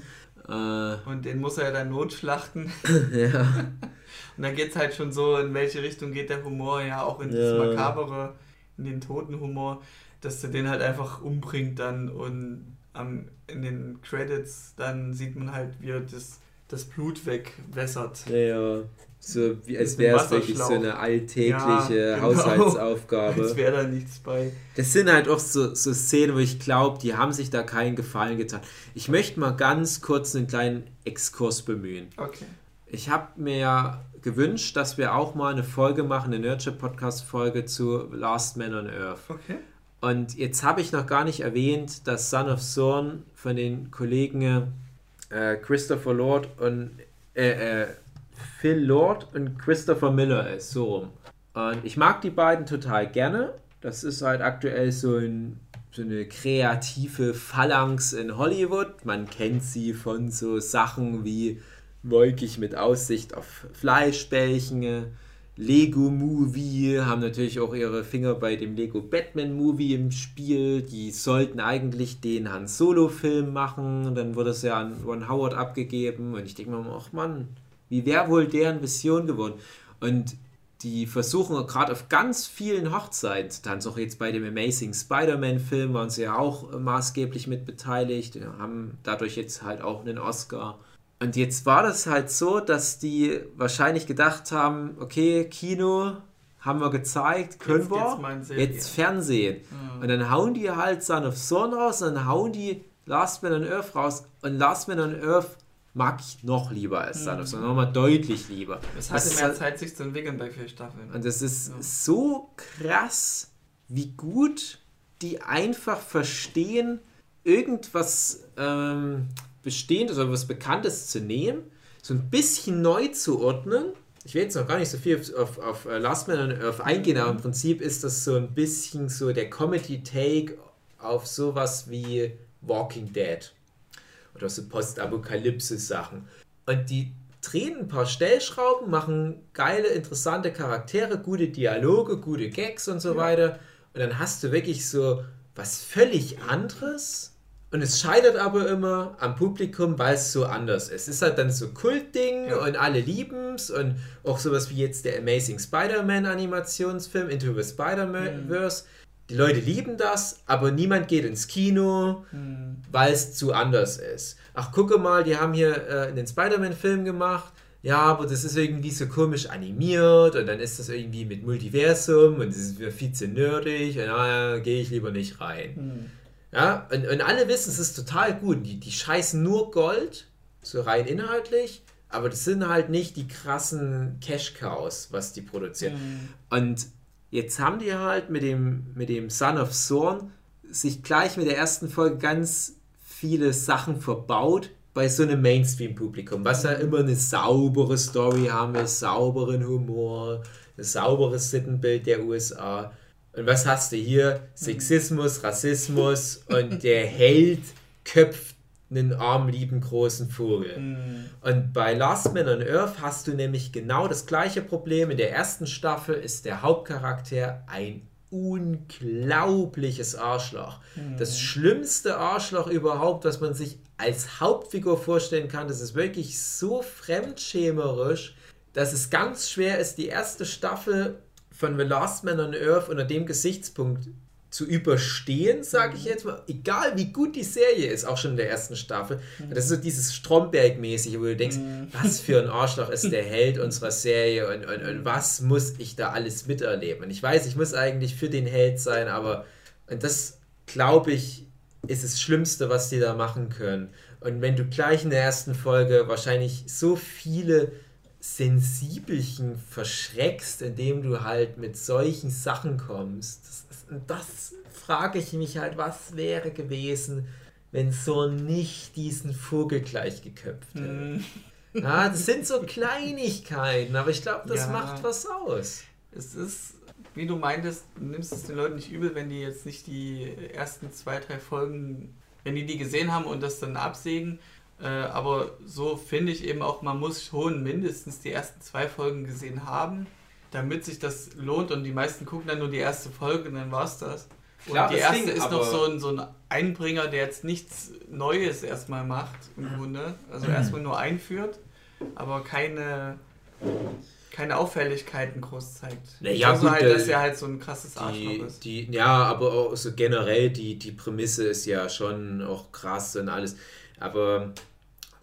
Äh, und den muss er ja dann notschlachten. ja. Und dann geht es halt schon so, in welche Richtung geht der Humor, ja, auch in das Makabere, in den toten Humor, dass der den halt einfach umbringt dann und am, in den Credits dann sieht man halt, wie er das, das Blut wegwässert. Ja, ja. So wie als wäre es wirklich so eine alltägliche ja, genau. Haushaltsaufgabe. Als wäre da nichts bei. Das sind halt auch so, so Szenen, wo ich glaube, die haben sich da keinen Gefallen getan. Ich möchte mal ganz kurz einen kleinen Exkurs bemühen. Okay. Ich habe mir gewünscht, dass wir auch mal eine Folge machen, eine Nurture-Podcast-Folge zu Last Man on Earth. Okay. Und jetzt habe ich noch gar nicht erwähnt, dass Son of Zorn von den Kollegen äh, Christopher Lord und äh, äh, Phil Lord und Christopher Miller ist, so rum. Und ich mag die beiden total gerne. Das ist halt aktuell so, ein, so eine kreative Phalanx in Hollywood. Man kennt sie von so Sachen wie wolkig mit Aussicht auf Fleischbällchen. Lego Movie haben natürlich auch ihre Finger bei dem Lego Batman Movie im Spiel. Die sollten eigentlich den Han Solo Film machen. Dann wurde es ja an Ron Howard abgegeben. Und ich denke mir, ach Mann, wie wäre wohl deren Vision geworden? Und die versuchen gerade auf ganz vielen Hochzeiten tanzen. Auch jetzt bei dem Amazing Spider-Man Film waren sie ja auch maßgeblich mit beteiligt. Haben dadurch jetzt halt auch einen Oscar. Und jetzt war das halt so, dass die wahrscheinlich gedacht haben, okay, Kino haben wir gezeigt, können jetzt, wir, jetzt, jetzt Fernsehen. Mhm. Und dann hauen die halt Son of Son raus und dann hauen die Last Man on Earth raus. Und Last Man on Earth mag ich noch lieber als Son of Son, mhm. nochmal deutlich lieber. Es hatte mehr Zeit, sich zu entwickeln bei vier Staffeln. Und das ist ja. so krass, wie gut die einfach verstehen, irgendwas... Ähm, Bestehendes oder was Bekanntes zu nehmen, so ein bisschen neu zu ordnen. Ich will jetzt noch gar nicht so viel auf, auf, auf äh, Last Man Earth eingehen, aber im Prinzip ist das so ein bisschen so der Comedy-Take auf sowas wie Walking Dead oder so Postapokalypse-Sachen. Und die drehen ein paar Stellschrauben, machen geile, interessante Charaktere, gute Dialoge, gute Gags und so ja. weiter. Und dann hast du wirklich so was völlig anderes und es scheitert aber immer am Publikum, weil es so anders ist. Es ist halt dann so Kultding ja. und alle lieben es und auch sowas wie jetzt der Amazing Spider-Man Animationsfilm Into the Spider-Verse. Mhm. Die Leute lieben das, aber niemand geht ins Kino, mhm. weil es zu anders ist. Ach, gucke mal, die haben hier äh, einen Spider-Man-Film gemacht. Ja, aber das ist irgendwie so komisch animiert und dann ist das irgendwie mit Multiversum und das ist viel zu nerdig und da gehe ich lieber nicht rein. Mhm. Ja, und, und alle wissen, es ist total gut. Die, die scheißen nur Gold, so rein inhaltlich, aber das sind halt nicht die krassen Cash-Cows, was die produzieren. Mhm. Und jetzt haben die halt mit dem, mit dem Son of Zorn sich gleich mit der ersten Folge ganz viele Sachen verbaut bei so einem Mainstream-Publikum, was ja immer eine saubere Story haben will, sauberen Humor, ein sauberes Sittenbild der USA. Und was hast du hier? Sexismus, Rassismus und der Held köpft einen armlieben großen Vogel. Mhm. Und bei Last Man on Earth hast du nämlich genau das gleiche Problem. In der ersten Staffel ist der Hauptcharakter ein unglaubliches Arschloch. Mhm. Das schlimmste Arschloch überhaupt, was man sich als Hauptfigur vorstellen kann. Das ist wirklich so fremdschämerisch, dass es ganz schwer ist, die erste Staffel von The Last Man on Earth unter dem Gesichtspunkt zu überstehen, sage ich jetzt mal, egal wie gut die Serie ist, auch schon in der ersten Staffel. Mhm. Das ist so dieses Stromberg-mäßige, wo du denkst, mhm. was für ein Arschloch ist der Held unserer Serie und, und, und was muss ich da alles miterleben? Und ich weiß, ich muss eigentlich für den Held sein, aber und das, glaube ich, ist das Schlimmste, was die da machen können. Und wenn du gleich in der ersten Folge wahrscheinlich so viele Sensibelchen verschreckst, indem du halt mit solchen Sachen kommst, das, das frage ich mich halt, was wäre gewesen, wenn so nicht diesen Vogel gleich geköpft hätte. Mm. Ja, das sind so Kleinigkeiten, aber ich glaube, das ja, macht was aus. Es ist, wie du meintest, du nimmst es den Leuten nicht übel, wenn die jetzt nicht die ersten zwei, drei Folgen, wenn die die gesehen haben und das dann absägen. Äh, aber so finde ich eben auch, man muss schon mindestens die ersten zwei Folgen gesehen haben, damit sich das lohnt. Und die meisten gucken dann nur die erste Folge und dann war es das. Und Klar, die erste Ding, ist noch so ein, so ein Einbringer, der jetzt nichts Neues erstmal macht, im Grunde. Also mhm. erstmal nur einführt, aber keine, keine Auffälligkeiten groß zeigt. Naja, also gut, halt, dass er halt so ein krasses Arschloch ist. Die, ja, aber auch so generell, die, die Prämisse ist ja schon auch krass und alles. Aber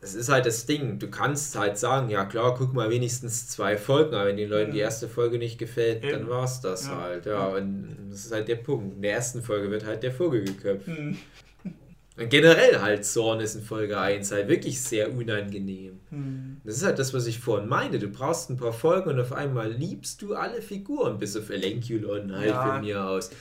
das ist halt das Ding. Du kannst halt sagen, ja klar, guck mal wenigstens zwei Folgen, aber wenn den Leuten die erste Folge nicht gefällt, Eben. dann war es das ja. halt. Ja, und das ist halt der Punkt. In der ersten Folge wird halt der Vogel geköpft. Mhm. Und generell halt Zorn ist in Folge 1 halt wirklich sehr unangenehm. Mhm. Das ist halt das, was ich vorhin meine. Du brauchst ein paar Folgen und auf einmal liebst du alle Figuren, bis auf Elenculon halt ja. von mir aus.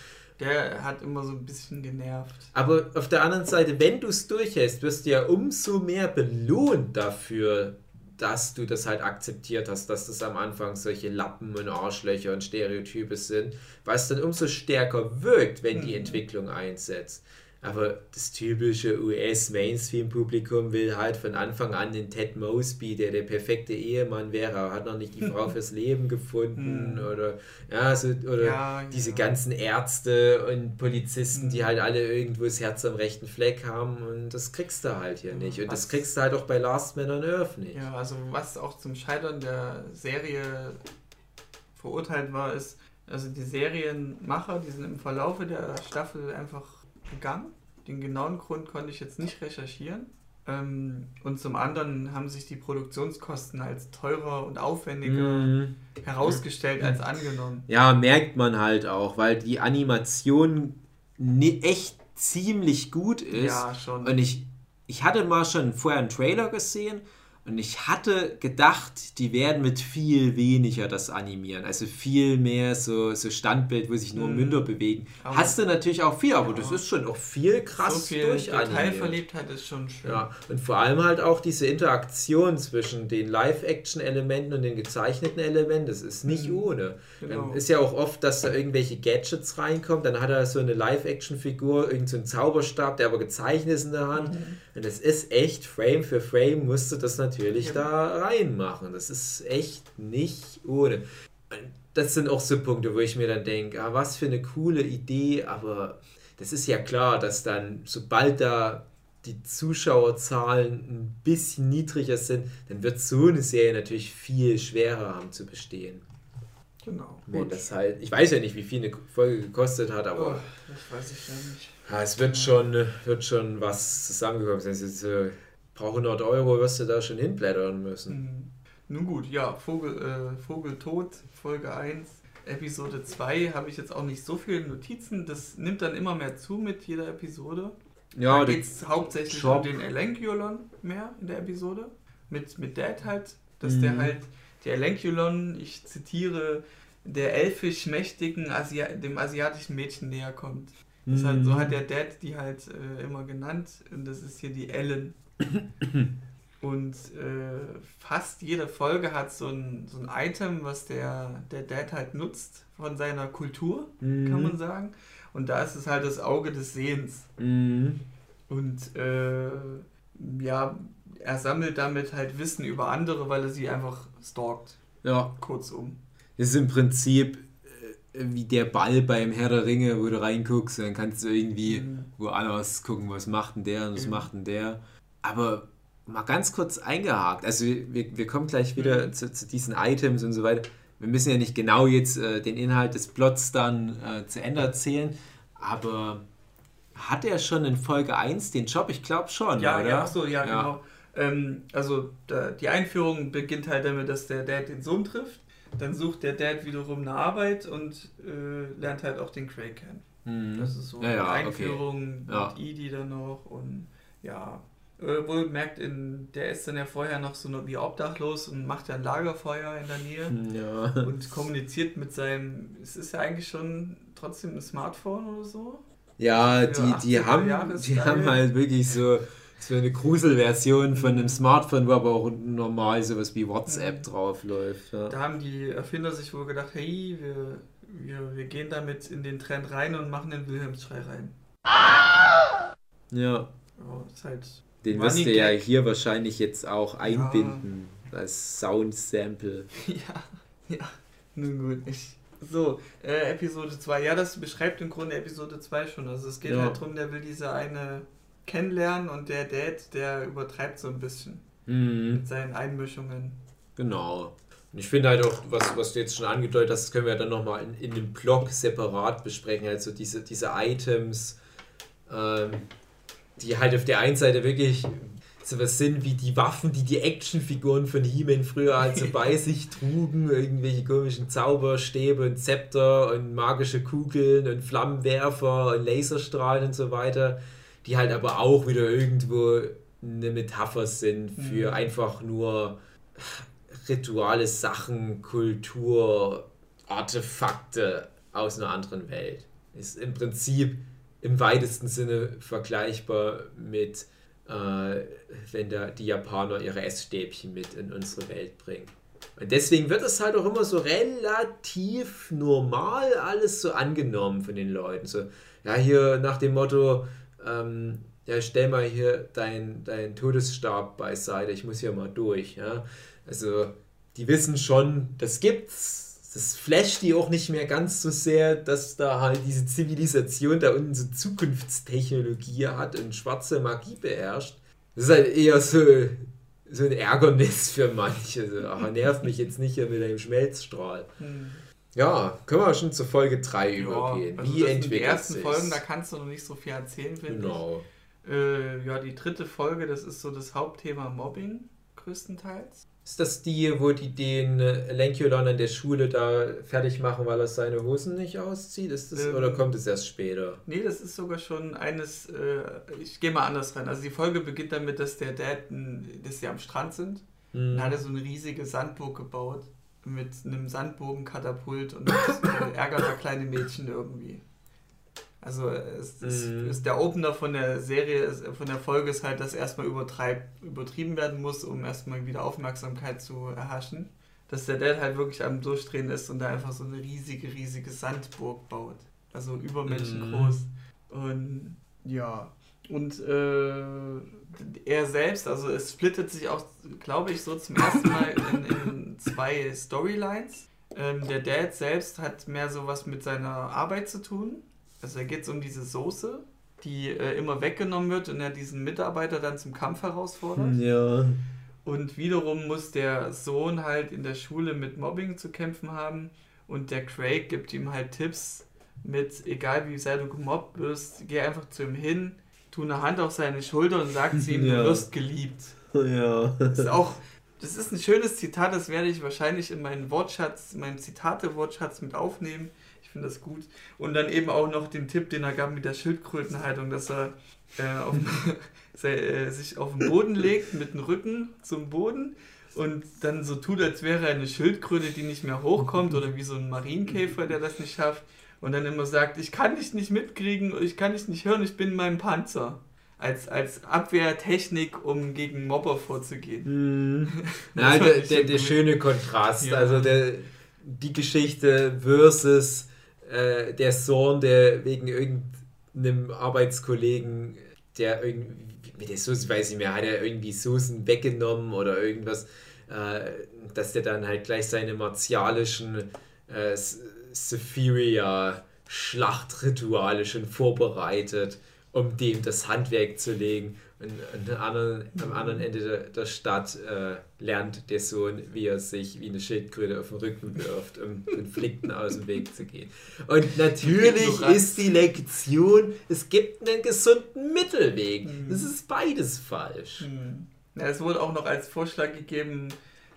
Der hat immer so ein bisschen genervt. Aber auf der anderen Seite, wenn du es durchhältst, wirst du ja umso mehr belohnt dafür, dass du das halt akzeptiert hast, dass das am Anfang solche Lappen und Arschlöcher und Stereotype sind, weil es dann umso stärker wirkt, wenn die mhm. Entwicklung einsetzt. Aber das typische US-Mainstream-Publikum will halt von Anfang an den Ted Mosby, der der perfekte Ehemann wäre, hat noch nicht die Frau fürs Leben gefunden hm. oder ja, so, oder ja, diese ja. ganzen Ärzte und Polizisten, die hm. halt alle irgendwo das Herz am rechten Fleck haben und das kriegst du halt hier nicht. Und was, das kriegst du halt auch bei Last Man on Earth nicht. Ja, also was auch zum Scheitern der Serie verurteilt war, ist, also die Serienmacher, die sind im Verlaufe der Staffel einfach gegangen. Den genauen Grund konnte ich jetzt nicht recherchieren. Ähm, und zum anderen haben sich die Produktionskosten als teurer und aufwendiger mm. herausgestellt als angenommen. Ja, merkt man halt auch, weil die Animation echt ziemlich gut ist. Ja, schon. Und ich, ich hatte mal schon vorher einen Trailer gesehen und ich hatte gedacht, die werden mit viel weniger das animieren. Also viel mehr so, so Standbild, wo sich nur mhm. Münder bewegen. Aber Hast du natürlich auch viel, aber ja. das ist schon auch viel krass so viel Detailverliebtheit ist schon schön. Ja, und vor allem halt auch diese Interaktion zwischen den Live-Action-Elementen und den gezeichneten Elementen. Das ist nicht mhm. ohne. Genau. Ist ja auch oft, dass da irgendwelche Gadgets reinkommen. Dann hat er so eine Live-Action-Figur, irgendein so Zauberstab, der aber gezeichnet ist in der Hand. Mhm. Und das ist echt, Frame für Frame musst du das natürlich ja. da reinmachen. Das ist echt nicht ohne. Das sind auch so Punkte, wo ich mir dann denke, ah, was für eine coole Idee, aber das ist ja klar, dass dann, sobald da die Zuschauerzahlen ein bisschen niedriger sind, dann wird so eine Serie natürlich viel schwerer haben zu bestehen. Genau. Wenn das halt, ich weiß ja nicht, wie viel eine Folge gekostet hat, aber. Oh, das weiß ich ja nicht. Ja, es wird schon, wird schon was zusammengekommen sein. Äh, paar hundert Euro wirst du da schon hinblättern müssen. Mhm. Nun gut, ja, Vogel, äh, Vogel tot, Folge 1. Episode 2 habe ich jetzt auch nicht so viele Notizen. Das nimmt dann immer mehr zu mit jeder Episode. Ja, da geht es hauptsächlich Shop. um den Elenculon mehr in der Episode. Mit, mit Dad halt, dass mhm. der halt, der Elenculon, ich zitiere, der elfisch mächtigen Asia dem asiatischen Mädchen näher kommt. Mhm. halt, so hat der Dad die halt äh, immer genannt. Und das ist hier die Ellen. Und äh, fast jede Folge hat so ein, so ein Item, was der, der Dad halt nutzt von seiner Kultur, mhm. kann man sagen. Und da ist es halt das Auge des Sehens. Mhm. Und äh, ja, er sammelt damit halt Wissen über andere, weil er sie einfach stalkt. Ja. Kurzum. Das ist im Prinzip wie der Ball beim Herr der Ringe, wo du reinguckst, dann kannst du irgendwie mhm. woanders gucken, was macht denn der und was mhm. macht denn der. Aber mal ganz kurz eingehakt, also wir, wir kommen gleich wieder mhm. zu, zu, diesen Items und so weiter. wir müssen ja nicht genau jetzt äh, den Inhalt des Plots dann äh, zu Ende erzählen, aber hat er schon in Folge 1 den Job? Ich glaube schon, ja, oder? Ja, so, ja, ja. genau. Ähm, also da, die Einführung beginnt halt damit, dass der Dad den Sohn trifft. Dann sucht der Dad wiederum eine Arbeit und äh, lernt halt auch den Craig kennen. Mhm. Das ist so ja, ja, Einführung okay. mit Edie dann noch und ja. Äh, wohl merkt, in, der ist dann ja vorher noch so wie obdachlos und macht ja ein Lagerfeuer in der Nähe hm, ja. und kommuniziert mit seinem, es ist ja eigentlich schon trotzdem ein Smartphone oder so. Ja, die, die, haben, die haben halt wirklich so, so eine Gruselversion von einem Smartphone, wo aber auch normal sowas wie WhatsApp mhm. drauf läuft. Ja. Da haben die Erfinder sich wohl gedacht, hey, wir, wir, wir gehen damit in den Trend rein und machen den Wilhelmsschrei rein. Ja. Oh, halt den wirst du ja hier wahrscheinlich jetzt auch einbinden ja. als Sound-Sample. Ja, ja, nun gut. Ich, so, äh, Episode 2. Ja, das beschreibt im Grunde Episode 2 schon. Also es geht ja. halt darum, der will diese eine kennenlernen und der Dad, der übertreibt so ein bisschen mhm. mit seinen Einmischungen. Genau. Und ich finde halt auch, was, was du jetzt schon angedeutet hast, das können wir dann nochmal in, in dem Blog separat besprechen. Also diese, diese Items, ähm, die halt auf der einen Seite wirklich sowas sind wie die Waffen, die die Actionfiguren von He-Man früher halt so bei sich trugen, irgendwelche komischen Zauberstäbe und Zepter und magische Kugeln und Flammenwerfer und Laserstrahlen und so weiter, die halt aber auch wieder irgendwo eine Metapher sind für mhm. einfach nur rituale Sachen, Kultur, Artefakte aus einer anderen Welt. Ist im Prinzip im weitesten Sinne vergleichbar mit äh, wenn da die Japaner ihre Essstäbchen mit in unsere Welt bringen. Und deswegen wird es halt auch immer so relativ normal alles so angenommen von den Leuten. So, ja, hier nach dem Motto, ähm, ja, stell mal hier deinen dein Todesstab beiseite, ich muss hier mal durch. Ja? Also, die wissen schon, das gibt's. Das flasht die auch nicht mehr ganz so sehr, dass da halt diese Zivilisation da unten so Zukunftstechnologie hat und schwarze Magie beherrscht. Das ist halt eher so, so ein Ärgernis für manche. So, ach, nervt mich jetzt nicht hier mit einem Schmelzstrahl. Hm. Ja, können wir schon zur Folge 3 ja, übergehen. Also Wie entwickelt Die ersten Folgen, da kannst du noch nicht so viel erzählen, finde genau. ich. Äh, ja, die dritte Folge, das ist so das Hauptthema Mobbing größtenteils. Ist das die, wo die den Lenkulon an der Schule da fertig machen, weil er seine Hosen nicht auszieht? Ist das, ähm, oder kommt es erst später? Nee, das ist sogar schon eines. Äh, ich gehe mal anders rein. Also die Folge beginnt damit, dass der Dad, dass sie am Strand sind. Mhm. Dann hat er so eine riesige Sandburg gebaut mit einem Sandbogenkatapult und ärgert da kleine Mädchen irgendwie. Also es, mhm. ist der Opener von der Serie, von der Folge ist halt, dass erstmal übertrieben werden muss, um erstmal wieder Aufmerksamkeit zu erhaschen. Dass der Dad halt wirklich am Durchdrehen ist und da einfach so eine riesige, riesige Sandburg baut. Also übermenschengroß. Mhm. Und ja. Und äh, er selbst, also es splittet sich auch, glaube ich, so zum ersten Mal in, in zwei Storylines. Ähm, der Dad selbst hat mehr so was mit seiner Arbeit zu tun also da geht es um diese Soße, die äh, immer weggenommen wird und er diesen Mitarbeiter dann zum Kampf herausfordert. Ja. Und wiederum muss der Sohn halt in der Schule mit Mobbing zu kämpfen haben und der Craig gibt ihm halt Tipps mit, egal wie sehr du gemobbt wirst, geh einfach zu ihm hin, tu eine Hand auf seine Schulter und sag zu ihm, ja. du wirst geliebt. Ja. Das ist auch, das ist ein schönes Zitat, das werde ich wahrscheinlich in meinen Wortschatz, meinen Zitate-Wortschatz mit aufnehmen finde das gut. Und dann eben auch noch den Tipp, den er gab mit der Schildkrötenhaltung, dass er äh, auf, äh, sich auf den Boden legt mit dem Rücken zum Boden und dann so tut, als wäre er eine Schildkröte, die nicht mehr hochkommt oder wie so ein Marienkäfer, der das nicht schafft. Und dann immer sagt, ich kann dich nicht mitkriegen, ich kann dich nicht hören, ich bin mein Panzer. Als, als Abwehrtechnik, um gegen Mobber vorzugehen. Mm. Ja, der, der, der, schöne Kontrast. Ja. Also der, die Geschichte versus äh, der Sohn, der wegen irgendeinem Arbeitskollegen, der irgendwie, mit der Soße, weiß ich mehr, hat er irgendwie Soßen weggenommen oder irgendwas, äh, dass der dann halt gleich seine martialischen äh, Sephiria Schlachtrituale schon vorbereitet um dem das Handwerk zu legen. Anderen, am anderen Ende der, der Stadt äh, lernt der Sohn, wie er sich wie eine Schildkröte auf den Rücken wirft, um Konflikten aus dem Weg zu gehen. Und natürlich ist die Lektion, es gibt einen gesunden Mittelweg. Mhm. Das ist beides falsch. Mhm. Ja, es wurde auch noch als Vorschlag gegeben,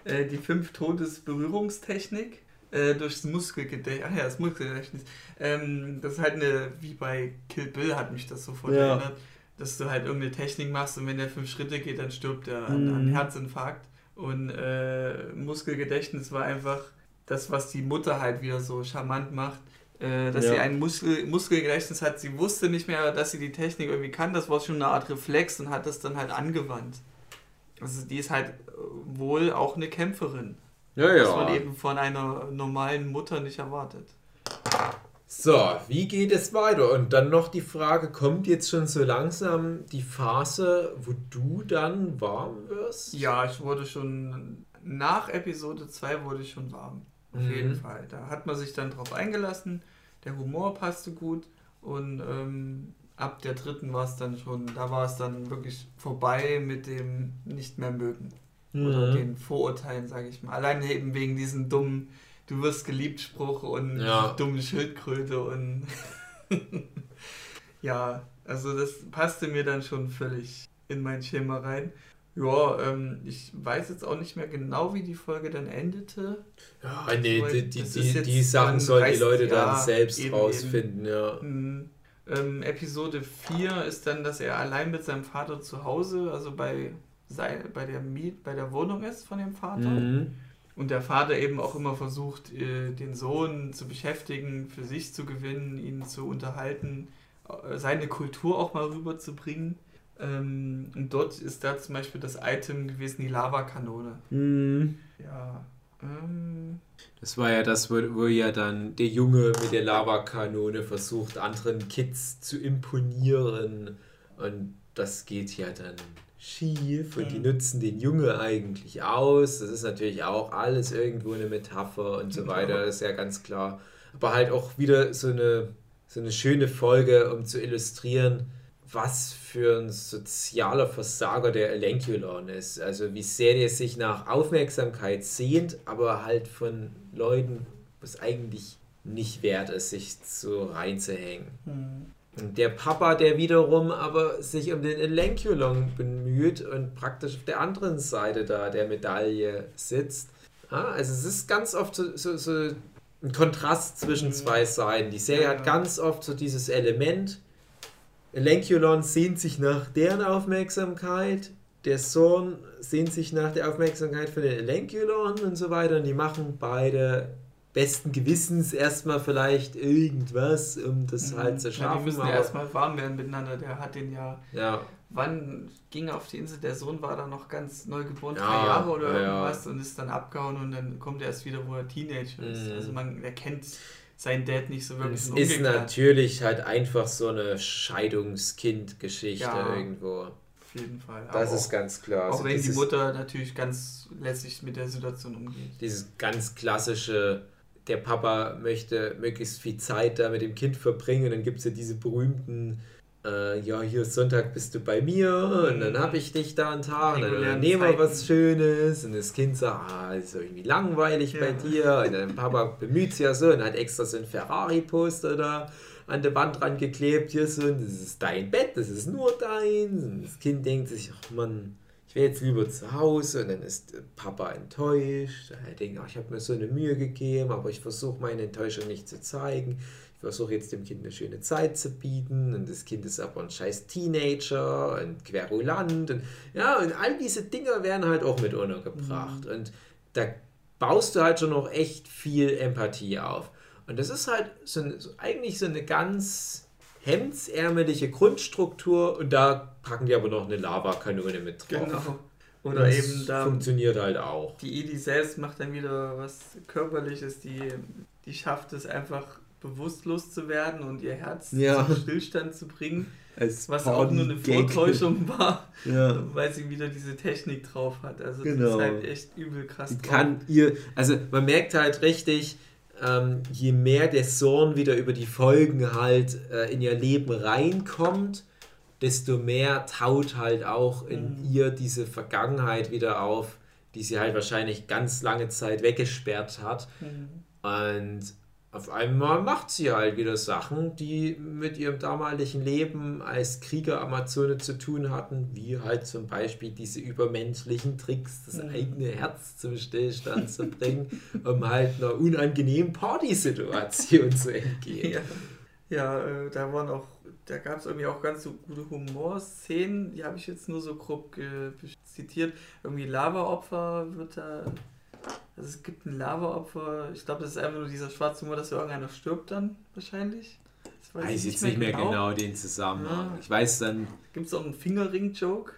äh, die fünf Todesberührungstechnik äh, durchs Muskelgedächtnis. Ach ja, das Muskelgedächtnis. Ähm, das ist halt eine, wie bei Kill Bill hat mich das sofort ja. erinnert, dass du halt irgendeine Technik machst und wenn der fünf Schritte geht, dann stirbt er an, an mhm. Herzinfarkt. Und äh, Muskelgedächtnis war einfach das, was die Mutter halt wieder so charmant macht. Äh, dass ja. sie ein Muskel, Muskelgedächtnis hat. Sie wusste nicht mehr, dass sie die Technik irgendwie kann. Das war schon eine Art Reflex und hat das dann halt angewandt. Also die ist halt wohl auch eine Kämpferin. Ja, ja. Was man eben von einer normalen Mutter nicht erwartet. So, wie geht es weiter? Und dann noch die Frage, kommt jetzt schon so langsam die Phase, wo du dann warm wirst? Ja, ich wurde schon, nach Episode 2 wurde ich schon warm. Auf mhm. jeden Fall. Da hat man sich dann drauf eingelassen, der Humor passte gut und ähm, ab der dritten war es dann schon, da war es dann wirklich vorbei mit dem nicht mehr mögen. Mhm. Oder den Vorurteilen, sage ich mal. Allein eben wegen diesen dummen Du wirst geliebt Spruch und ja. dummen Schildkröte und ja, also das passte mir dann schon völlig in mein Schema rein. Ja, ähm, ich weiß jetzt auch nicht mehr genau, wie die Folge dann endete. Ja, nee, die, die, die, die Sachen sollen die Leute ja, dann selbst eben, rausfinden, eben. ja. Mhm. Ähm, Episode 4 ist dann, dass er allein mit seinem Vater zu Hause, also bei, sei, bei, der, Miet, bei der Wohnung ist von dem Vater. Mhm. Und der Vater eben auch immer versucht, äh, den Sohn zu beschäftigen, für sich zu gewinnen, ihn zu unterhalten, äh, seine Kultur auch mal rüberzubringen. Ähm, und dort ist da zum Beispiel das Item gewesen, die Lavakanone. Mhm. Ja. Ähm. Das war ja das, wo, wo ja dann der Junge mit der Lavakanone versucht, anderen Kids zu imponieren. Und das geht ja dann schief und die nutzen den Junge eigentlich aus. Das ist natürlich auch alles irgendwo eine Metapher und so weiter, das ist ja ganz klar. Aber halt auch wieder so eine, so eine schöne Folge, um zu illustrieren, was für ein sozialer Versager der Elenculon ist. Also wie sehr der sich nach Aufmerksamkeit sehnt, aber halt von Leuten, was eigentlich nicht wert ist, sich so reinzuhängen. Mhm. Der Papa, der wiederum aber sich um den Elenculon bemüht und praktisch auf der anderen Seite da der Medaille sitzt. Ja, also es ist ganz oft so, so, so ein Kontrast zwischen zwei Seiten. Die Serie ja. hat ganz oft so dieses Element. Elenculon sehnt sich nach deren Aufmerksamkeit, der Sohn sehnt sich nach der Aufmerksamkeit von den Elenculon und so weiter. Und die machen beide besten Gewissens erstmal vielleicht irgendwas, um das mhm. halt zu schaffen. Ja, die müssen ja erstmal warm werden miteinander. Der hat den ja. ja. Wann ging er auf die Insel? Der Sohn war da noch ganz neu geboren, ja, drei Jahre oder irgendwas und ist dann abgehauen und dann kommt er erst wieder, wo er Teenager ist. Mhm. Also man erkennt seinen Dad nicht so wirklich. Es ist natürlich halt einfach so eine Scheidungskind-Geschichte irgendwo. Auf jeden Fall. Das ist ganz klar. Auch also wenn die Mutter natürlich ganz lässig mit der Situation umgeht. Dieses ganz klassische der Papa möchte möglichst viel Zeit da mit dem Kind verbringen. Und dann gibt es ja diese berühmten, äh, ja, hier ist Sonntag bist du bei mir und dann habe ich dich da einen Tag und dann nehmen wir was Schönes. Und das Kind sagt, ah, ist irgendwie langweilig ja. bei dir. Und dann Papa bemüht sich ja so und hat extra so ein Ferrari-Poster da an der Wand dran geklebt. Hier so, das ist dein Bett, das ist nur dein. Und das Kind denkt sich, ach Mann ich wäre jetzt lieber zu Hause und dann ist Papa enttäuscht. Er denkt, ach, ich habe mir so eine Mühe gegeben, aber ich versuche meine Enttäuschung nicht zu zeigen. Ich versuche jetzt dem Kind eine schöne Zeit zu bieten und das Kind ist aber ein scheiß Teenager und querulant und ja, und all diese Dinge werden halt auch mit untergebracht mhm. und da baust du halt schon noch echt viel Empathie auf. Und das ist halt so, so eigentlich so eine ganz hemdsärmelige Grundstruktur und da packen die aber noch eine Lavakanone mit drauf. Genau. Oder das eben da. Funktioniert halt auch. Die Edie selbst macht dann wieder was Körperliches, die, die schafft es einfach bewusstlos zu werden und ihr Herz ja. zum Stillstand zu bringen. Als was auch nur eine Vortäuschung war, ja. weil sie wieder diese Technik drauf hat. Also genau. das ist halt echt übel krass. Die kann ihr, also man merkt halt richtig, ähm, je mehr der Zorn wieder über die Folgen halt äh, in ihr Leben reinkommt, desto mehr taut halt auch in mhm. ihr diese Vergangenheit wieder auf, die sie halt wahrscheinlich ganz lange Zeit weggesperrt hat. Mhm. Und auf einmal macht sie halt wieder Sachen, die mit ihrem damaligen Leben als Krieger-Amazone zu tun hatten, wie halt zum Beispiel diese übermenschlichen Tricks, das mhm. eigene Herz zum Stillstand zu bringen, um halt einer unangenehmen Partysituation zu entgehen. Ja, ja äh, da waren auch, da gab es irgendwie auch ganz so gute Humorszenen, die habe ich jetzt nur so grob zitiert. Irgendwie Lava-Opfer wird da also es gibt ein Lava-Opfer. Ich glaube, das ist einfach nur dieser schwarze Humor, dass irgendeiner stirbt dann wahrscheinlich. Das weiß, weiß ich jetzt nicht mehr genau, genau den Zusammenhang. Ja. Ich weiß dann. Gibt es auch einen Fingerring-Joke?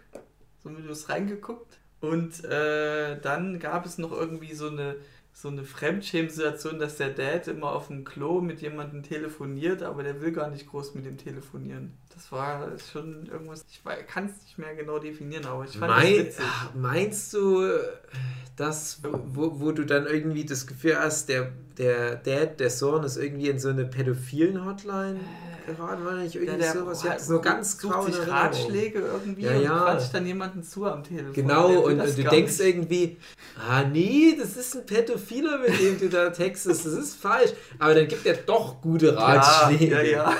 So wie du es reingeguckt. Und äh, dann gab es noch irgendwie so eine so eine Fremdschämen-Situation, dass der Dad immer auf dem Klo mit jemandem telefoniert, aber der will gar nicht groß mit dem telefonieren. Das war schon irgendwas, ich kann es nicht mehr genau definieren, aber ich fand mein, witzig. Meinst du, das, wo, wo du dann irgendwie das Gefühl hast, der, der Dad, der Sohn ist irgendwie in so eine pädophilen Hotline? geraten, war nicht irgendwie ja, sowas. Ja, so ganz grau sich Ratschläge irgendwie ja, ja. und quatscht dann jemanden zu am Telefon. Genau, und, und du denkst nicht. irgendwie, ah nee, das ist ein Pädophiler, mit dem du da textest, das ist falsch. Aber dann gibt er doch gute Ratschläge. Ja, ja, ja.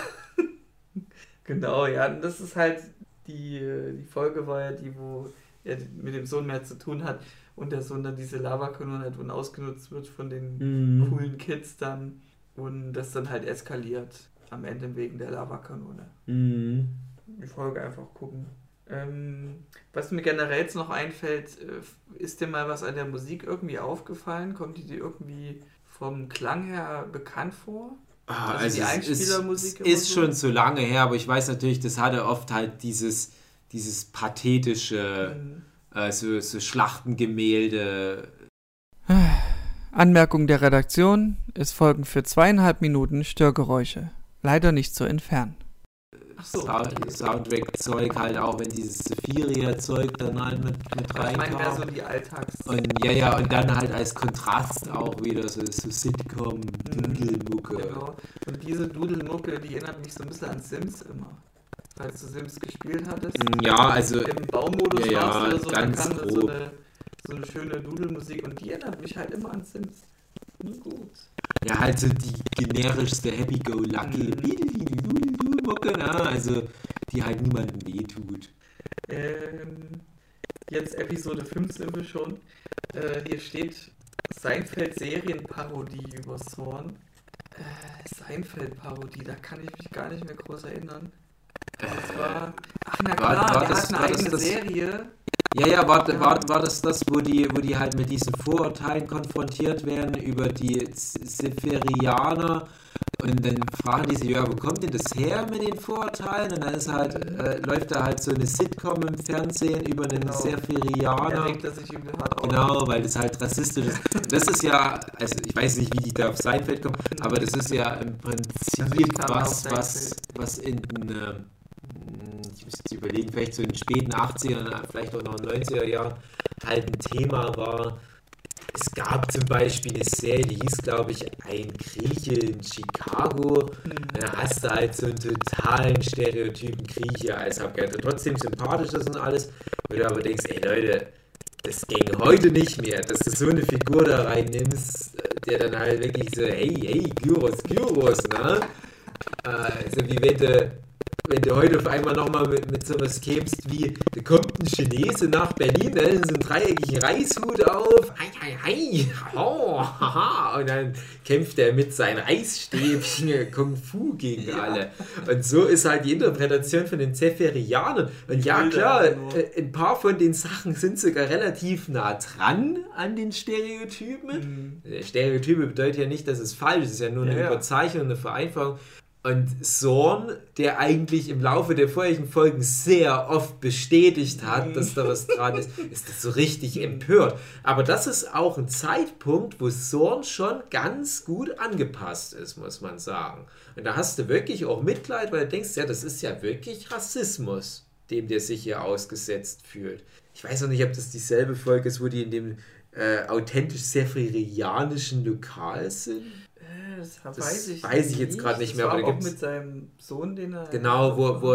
Genau, ja, und das ist halt, die, die Folge war ja die, wo er mit dem Sohn mehr zu tun hat und der Sohn dann diese Lavakanone hat und ausgenutzt wird von den mhm. coolen Kids dann und das dann halt eskaliert am Ende wegen der Lavakanone. Mhm. Die Folge einfach gucken. Ähm, was mir generell jetzt noch einfällt, äh, ist dir mal was an der Musik irgendwie aufgefallen? Kommt die dir irgendwie vom Klang her bekannt vor? Ah, also, also die Einspielermusik ist, ist so? schon so lange her, aber ich weiß natürlich, das hatte oft halt dieses, dieses pathetische, mhm. äh, so, so Schlachtengemälde. Anmerkung der Redaktion: Es folgen für zweieinhalb Minuten Störgeräusche leider nicht zu entfernen. So. Soundtrack-Zeug halt auch, wenn dieses Sephiria-Zeug dann halt mit, mit reinkam. Ich meine, so die Alltags... Und, ja, ja, und dann halt als Kontrast auch wieder so, so Sitcom-Dudelmucke. Genau. Und diese Dudelmucke, die erinnert mich so ein bisschen an Sims immer. Falls du Sims gespielt hattest. Ja, also... Im Baumodus ja, ja, oder so, ganz dann kam. So eine, so eine schöne Dudelmusik und die erinnert mich halt immer an Sims. Gut. Ja, halt so die generischste Happy-Go-Lucky mhm. Mucke, ne? also die halt niemandem wehtut. Ähm, jetzt Episode 5 sind wir schon. Äh, hier steht Seinfeld Serienparodie über Zorn. Äh, Seinfeld-Parodie, da kann ich mich gar nicht mehr groß erinnern. Das war. Ach na klar, war, war der das, hat eine eigene das, Serie. Ja, ja, war, war, war das das, wo die, wo die halt mit diesen Vorurteilen konfrontiert werden über die Sephirianer und dann fragen die sich, ja, wo kommt denn das her mit den Vorurteilen? Und dann ist halt, äh, läuft da halt so eine Sitcom im Fernsehen über einen genau. Sephirianer. Genau, weil das halt rassistisch ist. Das ist ja, also ich weiß nicht, wie die da auf Seinfeld kommen, aber das ist ja im Prinzip was, was, was in einem ich müsste überlegen, vielleicht so in den späten 80ern, vielleicht auch noch in den 90er Jahren, halt ein Thema war. Es gab zum Beispiel eine Serie, die hieß, glaube ich, Ein Grieche in Chicago. Mhm. Da hast du halt so einen totalen Stereotypen Grieche als Abgeordneter. Trotzdem sympathisch ist und alles. Wo du aber denkst, ey Leute, das ging heute nicht mehr, dass du so eine Figur da reinnimmst, der dann halt wirklich so, hey, hey, Gyros, Gyros, ne? Äh, so wie wenn du wenn du heute auf einmal nochmal mit, mit sowas kämst wie, da kommt ein Chinese nach Berlin, da ist ein dreieckigen Reishut auf, hi, hi, hi, oh, haha, und dann kämpft er mit seinen Eisstäbchen Kung Fu gegen ja. alle. Und so ist halt die Interpretation von den Zephirianern. Und ja, klar, äh, ein paar von den Sachen sind sogar relativ nah dran an den Stereotypen. Mhm. Stereotype bedeutet ja nicht, dass es falsch ist, es ist ja nur eine ja, Überzeichnung, eine Vereinfachung. Und Zorn, der eigentlich im Laufe der vorigen Folgen sehr oft bestätigt hat, dass da was dran ist, ist das so richtig empört. Aber das ist auch ein Zeitpunkt, wo Zorn schon ganz gut angepasst ist, muss man sagen. Und da hast du wirklich auch Mitleid, weil du denkst, ja, das ist ja wirklich Rassismus, dem der sich hier ausgesetzt fühlt. Ich weiß auch nicht, ob das dieselbe Folge ist, wo die in dem äh, authentisch sefririanischen Lokal sind das, das weiß ich, weiß ich jetzt gerade nicht mehr. Das war aber auch mit seinem Sohn, den er. Genau, wo, wo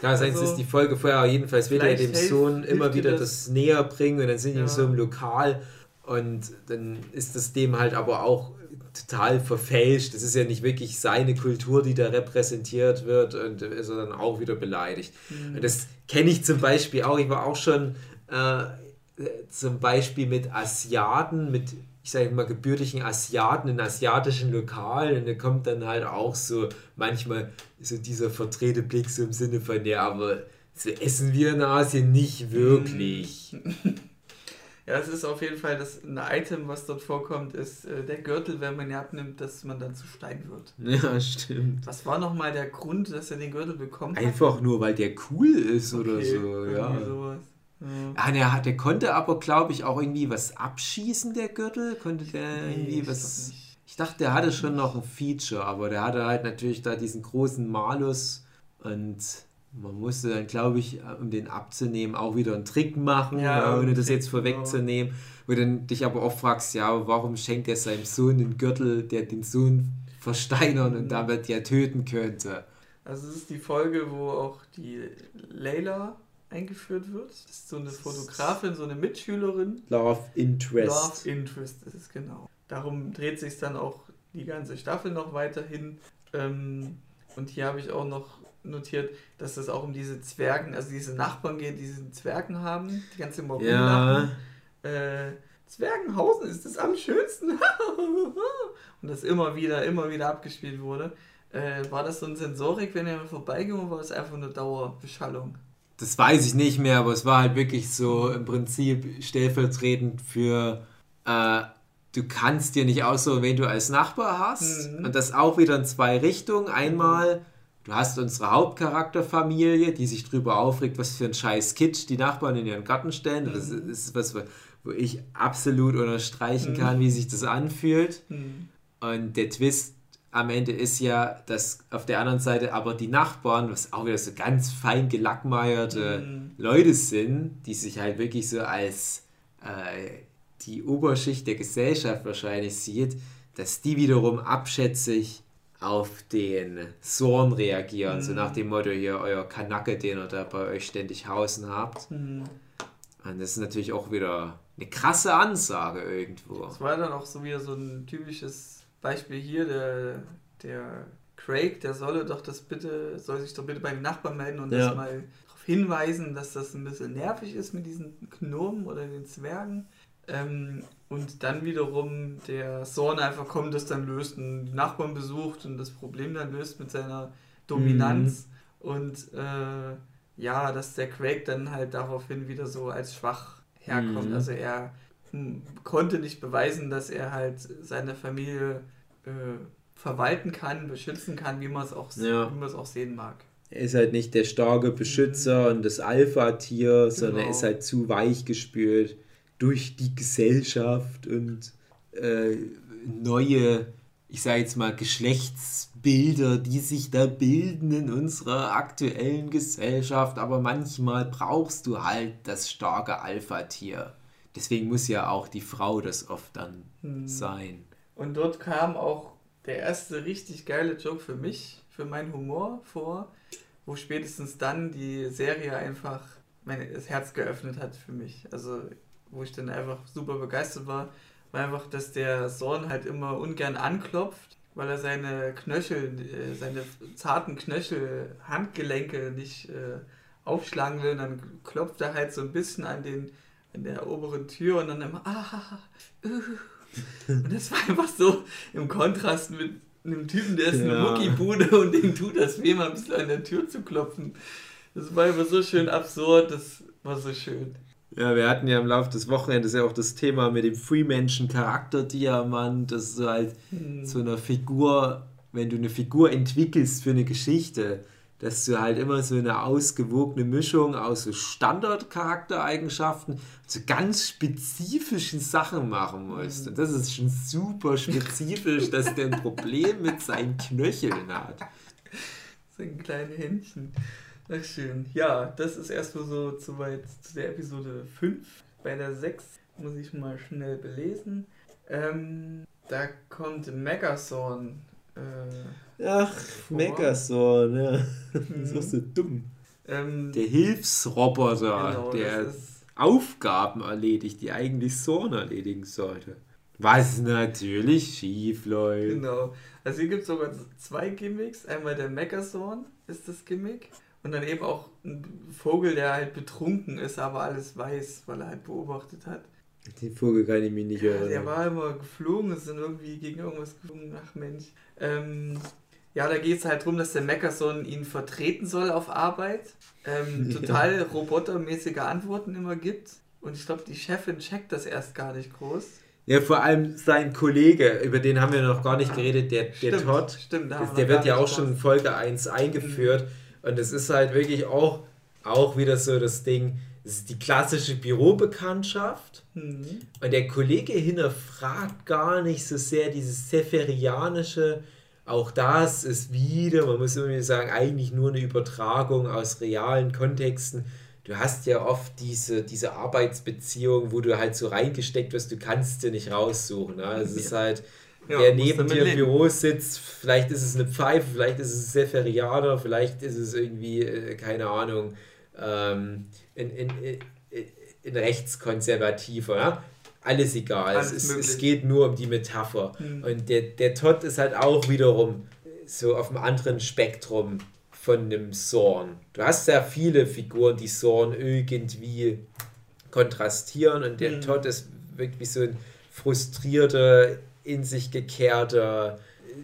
Kann sein, also, es ist die Folge vorher, jedenfalls will er dem Sohn immer wieder das, das, näher bringen und dann sind die ja. in so einem Lokal und dann ist das dem halt aber auch total verfälscht. Das ist ja nicht wirklich seine Kultur, die da repräsentiert wird und ist er dann auch wieder beleidigt. Mhm. Und das kenne ich zum Beispiel auch. Ich war auch schon äh, zum Beispiel mit Asiaten, mit ich sage mal gebürtigen Asiaten in asiatischen Lokalen und da kommt dann halt auch so manchmal so dieser verdrehte Blick so im Sinne von, ja, aber so essen wir in Asien nicht wirklich. Ja, es ist auf jeden Fall das, ein Item, was dort vorkommt, ist äh, der Gürtel, wenn man ihn abnimmt, dass man dann zu Stein wird. Ja, stimmt. Was war nochmal der Grund, dass er den Gürtel bekommt? Einfach nur, weil der cool ist okay, oder so, ja. Sowas. Ja. Ah, der, der konnte aber, glaube ich, auch irgendwie was abschießen, der Gürtel. Konnte der nee, irgendwie was. Ich dachte, der hatte schon noch ein Feature, aber der hatte halt natürlich da diesen großen Malus und man musste dann, glaube ich, um den abzunehmen, auch wieder einen Trick machen, ja, ohne das jetzt vorwegzunehmen. Wo du dann dich aber oft fragst, ja, warum schenkt er seinem Sohn einen Gürtel, der den Sohn versteinern und damit ja töten könnte? Also es ist die Folge, wo auch die Layla eingeführt wird. Das ist so eine Fotografin, so eine Mitschülerin. Love Interest. Love Interest, das ist genau. Darum dreht sich dann auch die ganze Staffel noch weiterhin. Ähm, und hier habe ich auch noch notiert, dass es auch um diese Zwergen, also diese Nachbarn geht, die diesen Zwergen haben, die ganze immer ja. Äh, Zwergenhausen ist das am schönsten. und das immer wieder, immer wieder abgespielt wurde. Äh, war das so ein Sensorik, wenn er vorbeiging, oder war es einfach eine Dauerbeschallung? Das weiß ich nicht mehr, aber es war halt wirklich so im Prinzip stellvertretend für äh, du kannst dir nicht aussuchen, wen du als Nachbar hast. Mhm. Und das auch wieder in zwei Richtungen. Einmal Du hast unsere Hauptcharakterfamilie, die sich darüber aufregt, was für ein scheiß Kitsch die Nachbarn in ihren Garten stellen. Das mhm. ist was, wo ich absolut unterstreichen kann, mhm. wie sich das anfühlt. Mhm. Und der Twist am Ende ist ja, dass auf der anderen Seite aber die Nachbarn, was auch wieder so ganz fein gelackmeierte mhm. Leute sind, die sich halt wirklich so als äh, die Oberschicht der Gesellschaft wahrscheinlich sieht, dass die wiederum abschätzig auf den Zorn reagieren, mhm. so nach dem Motto, hier euer Kanacke, den ihr da bei euch ständig hausen habt. Mhm. Und das ist natürlich auch wieder eine krasse Ansage irgendwo. Das war dann auch so wieder so ein typisches Beispiel hier, der, der Craig, der solle doch das bitte, soll sich doch bitte beim Nachbarn melden und ja. das mal darauf hinweisen, dass das ein bisschen nervig ist mit diesen Gnomen oder den Zwergen. Ähm, und dann wiederum der Sohn einfach kommt, das dann löst, und die Nachbarn besucht und das Problem dann löst mit seiner Dominanz. Mhm. Und äh, ja, dass der Craig dann halt daraufhin wieder so als schwach herkommt. Mhm. Also er konnte nicht beweisen, dass er halt seine Familie äh, verwalten kann, beschützen kann, wie man es auch, ja. auch sehen mag. Er ist halt nicht der starke Beschützer mhm. und das Alpha-Tier, genau. sondern er ist halt zu weich gespült durch die Gesellschaft und äh, neue, ich sage jetzt mal, Geschlechtsbilder, die sich da bilden in unserer aktuellen Gesellschaft. Aber manchmal brauchst du halt das starke Alpha-Tier. Deswegen muss ja auch die Frau das oft dann hm. sein. Und dort kam auch der erste richtig geile Joke für mich, für meinen Humor vor, wo spätestens dann die Serie einfach mein, das Herz geöffnet hat für mich. Also wo ich dann einfach super begeistert war, war einfach, dass der Sohn halt immer ungern anklopft, weil er seine Knöchel, äh, seine zarten Knöchel, Handgelenke nicht äh, aufschlagen will. Und dann klopft er halt so ein bisschen an, den, an der oberen Tür und dann immer, ah, uh. Und das war einfach so im Kontrast mit einem Typen, der ist ja. eine Muckibude und dem tut das weh, mal ein bisschen an der Tür zu klopfen. Das war immer so schön absurd, das war so schön. Ja, wir hatten ja im Laufe des Wochenendes ja auch das Thema mit dem Freemenschen-Charakterdiamant, dass du halt mhm. so eine Figur, wenn du eine Figur entwickelst für eine Geschichte, dass du halt immer so eine ausgewogene Mischung aus so Standard-Charaktereigenschaften zu ganz spezifischen Sachen machen musst. Und das ist schon super spezifisch, dass der ein Problem mit seinen Knöcheln hat. Sein kleine Händchen. Ach schön. Ja, das ist erstmal so zu weit zu der Episode 5. Bei der 6 muss ich mal schnell belesen. Ähm, da kommt Megathorn. Äh, Ach. Megathorn, ja. Mhm. Das ist so dumm. Ähm, der Hilfsroboter, Genau, der Aufgaben erledigt, die eigentlich Sorn erledigen sollte. Was natürlich schief läuft. Genau. Also hier gibt es sogar zwei Gimmicks. Einmal der Megazorn ist das Gimmick. Und dann eben auch ein Vogel, der halt betrunken ist, aber alles weiß, weil er halt beobachtet hat. Den Vogel kann ich mich nicht Ja, erinnern. der war immer geflogen, ist dann irgendwie gegen irgendwas geflogen. Ach Mensch. Ähm, ja, da geht es halt darum, dass der Megazorn ihn vertreten soll auf Arbeit. Ähm, total robotermäßige Antworten immer gibt. Und ich glaube, die Chefin checkt das erst gar nicht groß. Ja, vor allem sein Kollege, über den haben wir noch gar nicht geredet, der, der Stimmt, Todd. stimmt, wir der wird ja auch schon in. Folge 1 eingeführt. Und es ist halt wirklich auch, auch wieder so das Ding, ist die klassische Bürobekanntschaft. Mhm. Und der Kollege hinterfragt gar nicht so sehr dieses Sepherianische. Auch das ist wieder, man muss irgendwie sagen, eigentlich nur eine Übertragung aus realen Kontexten. Du hast ja oft diese, diese Arbeitsbeziehung, wo du halt so reingesteckt wirst, du kannst dir nicht raussuchen. Ne? Es ist halt, Ja, wer musst neben dir im. Büro sitzt, vielleicht ist es eine Pfeife, vielleicht ist es ein Sepherianer, vielleicht ist es irgendwie, äh, keine Ahnung, ähm, in, in, in, in rechtskonservativer. Ja? Alles egal. Alles es, es geht nur um die Metapher. Mhm. Und der, der Todd ist halt auch wiederum so auf einem anderen Spektrum von einem Zorn. Du hast sehr viele Figuren, die Zorn irgendwie kontrastieren und der Mhm. Todd ist wirklich so ein frustrierter, in sich gekehrter,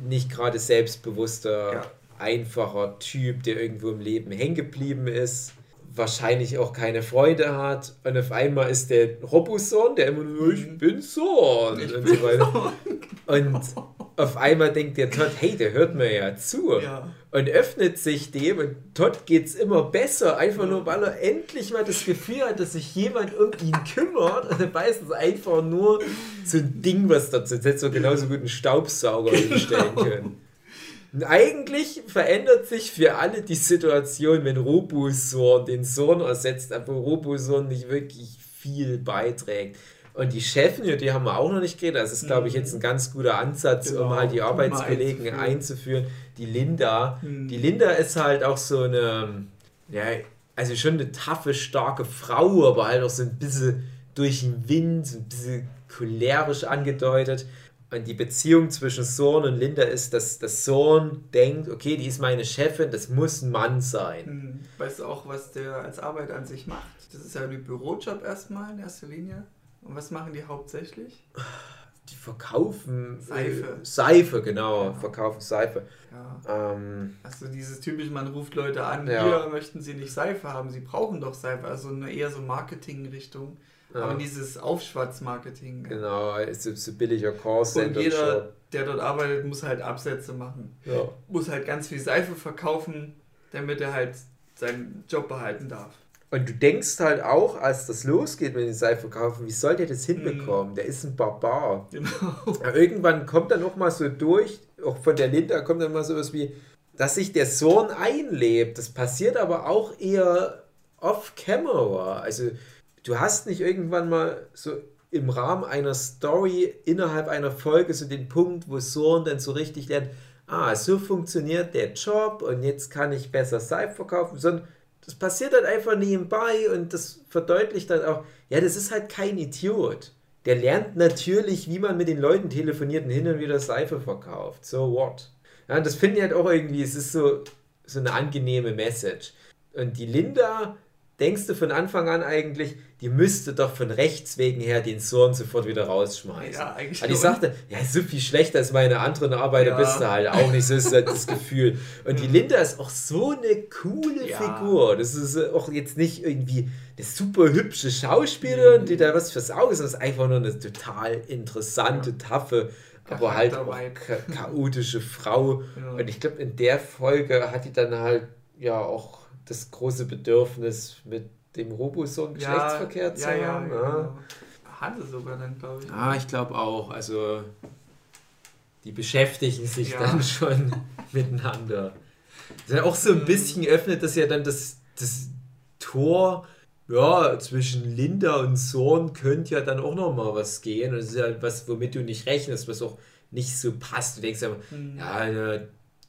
nicht gerade selbstbewusster, Ja. einfacher Typ, der irgendwo im Leben hängen geblieben ist. Wahrscheinlich auch keine Freunde hat. Und auf einmal ist der Roboson, der immer nur, ich Mhm. bin Ich und bin so weiter. Und auf einmal denkt der Todd, hey, der hört mir ja zu. Ja. Und öffnet sich dem und Todd geht's immer besser, einfach nur, weil er endlich mal das Gefühl hat, dass sich jemand um ihn kümmert. Und dabei ist es einfach nur so ein Ding, was dazu setzt, so genauso gut einen Staubsauger hinstellen können. Eigentlich verändert sich für alle die Situation, wenn Robosorn den Sohn ersetzt, aber Robosorn nicht wirklich viel beiträgt. Und die Chefin, über die haben wir auch noch nicht geredet. Das ist, glaube ich, jetzt ein ganz guter Ansatz, um Genau, halt die um Arbeitskollegen einzuführen. einzuführen. Die Linda. Hm. Die Linda ist halt auch so eine, ja, also schon eine taffe, starke Frau, aber halt auch so ein bisschen durch den Wind, so ein bisschen cholerisch angedeutet. Und die Beziehung zwischen Sorn und Linda ist, dass, dass Sorn denkt, okay, die ist meine Chefin, das muss ein Mann sein. Hm. Weißt du auch, was der als Arbeit an sich macht? Das ist ja ein Bürojob erstmal in erster Linie. Und was machen die hauptsächlich? Die verkaufen Seife. Äh, Seife, genau, Ja. verkaufen Seife. Ja. Ähm, Also dieses typische, man ruft Leute an, Ja. hier möchten sie nicht Seife haben, sie brauchen doch Seife. Also eine eher so Marketing-Richtung. Ja, Aber dieses Aufschwarzmarketing. genau, ist so, so billiger Und Callcenter. jeder, der dort arbeitet, muss halt Absätze machen. Ja. Muss halt ganz viel Seife verkaufen, damit er halt seinen Job behalten darf. Und du denkst halt auch, als das losgeht mit den Seife kaufen, wie soll der das Mhm. hinbekommen? Der ist ein Barbar. Genau. Ja, irgendwann kommt dann auch mal so durch, auch von der Linda kommt dann mal sowas wie, dass sich der Sohn einlebt. Das passiert aber auch eher off-camera. Also du hast nicht irgendwann mal so im Rahmen einer Story innerhalb einer Folge so den Punkt, wo Sohn dann so richtig lernt, ah, so funktioniert der Job und jetzt kann ich besser Seife verkaufen, sondern das passiert halt einfach nebenbei und das verdeutlicht dann auch, ja, das ist halt kein Idiot. Der lernt natürlich, wie man mit den Leuten telefoniert und hin und wieder Seife verkauft. So what? Ja, das finde ich halt auch irgendwie, es ist so, so eine angenehme Message. Und die Linda, denkst du von Anfang an eigentlich, die müsste doch von rechts wegen her den Sohn sofort wieder rausschmeißen. Ja, eigentlich Aber schon. sagte, ja, so viel schlechter als meine anderen Arbeiter Ja. bist du halt auch nicht. So ist halt das Gefühl. Und die. Linda ist auch so eine coole Ja. Figur. Das ist auch jetzt nicht irgendwie eine super hübsche Schauspielerin, Mhm. die da was fürs Auge ist. Ist einfach nur eine total interessante, taffe, aber halt cha chaotische Frau. Ja. Und ich glaube, in der Folge hat die dann halt ja auch das große Bedürfnis, mit dem Roboson Geschlechtsverkehr zu ja, ja, haben. ja, ja. genau. Hatte sogar dann, glaube ich. Ah, ich glaube auch. Also die beschäftigen sich Ja. dann schon miteinander. Das ist ja auch so ein bisschen öffnet das ja dann das, das Tor. Ja, zwischen Linda und Zorn könnte ja dann auch noch mal was gehen. Und das ist ja was, womit du nicht rechnest, was auch nicht so passt. Du denkst ja, Hm. ja, ja,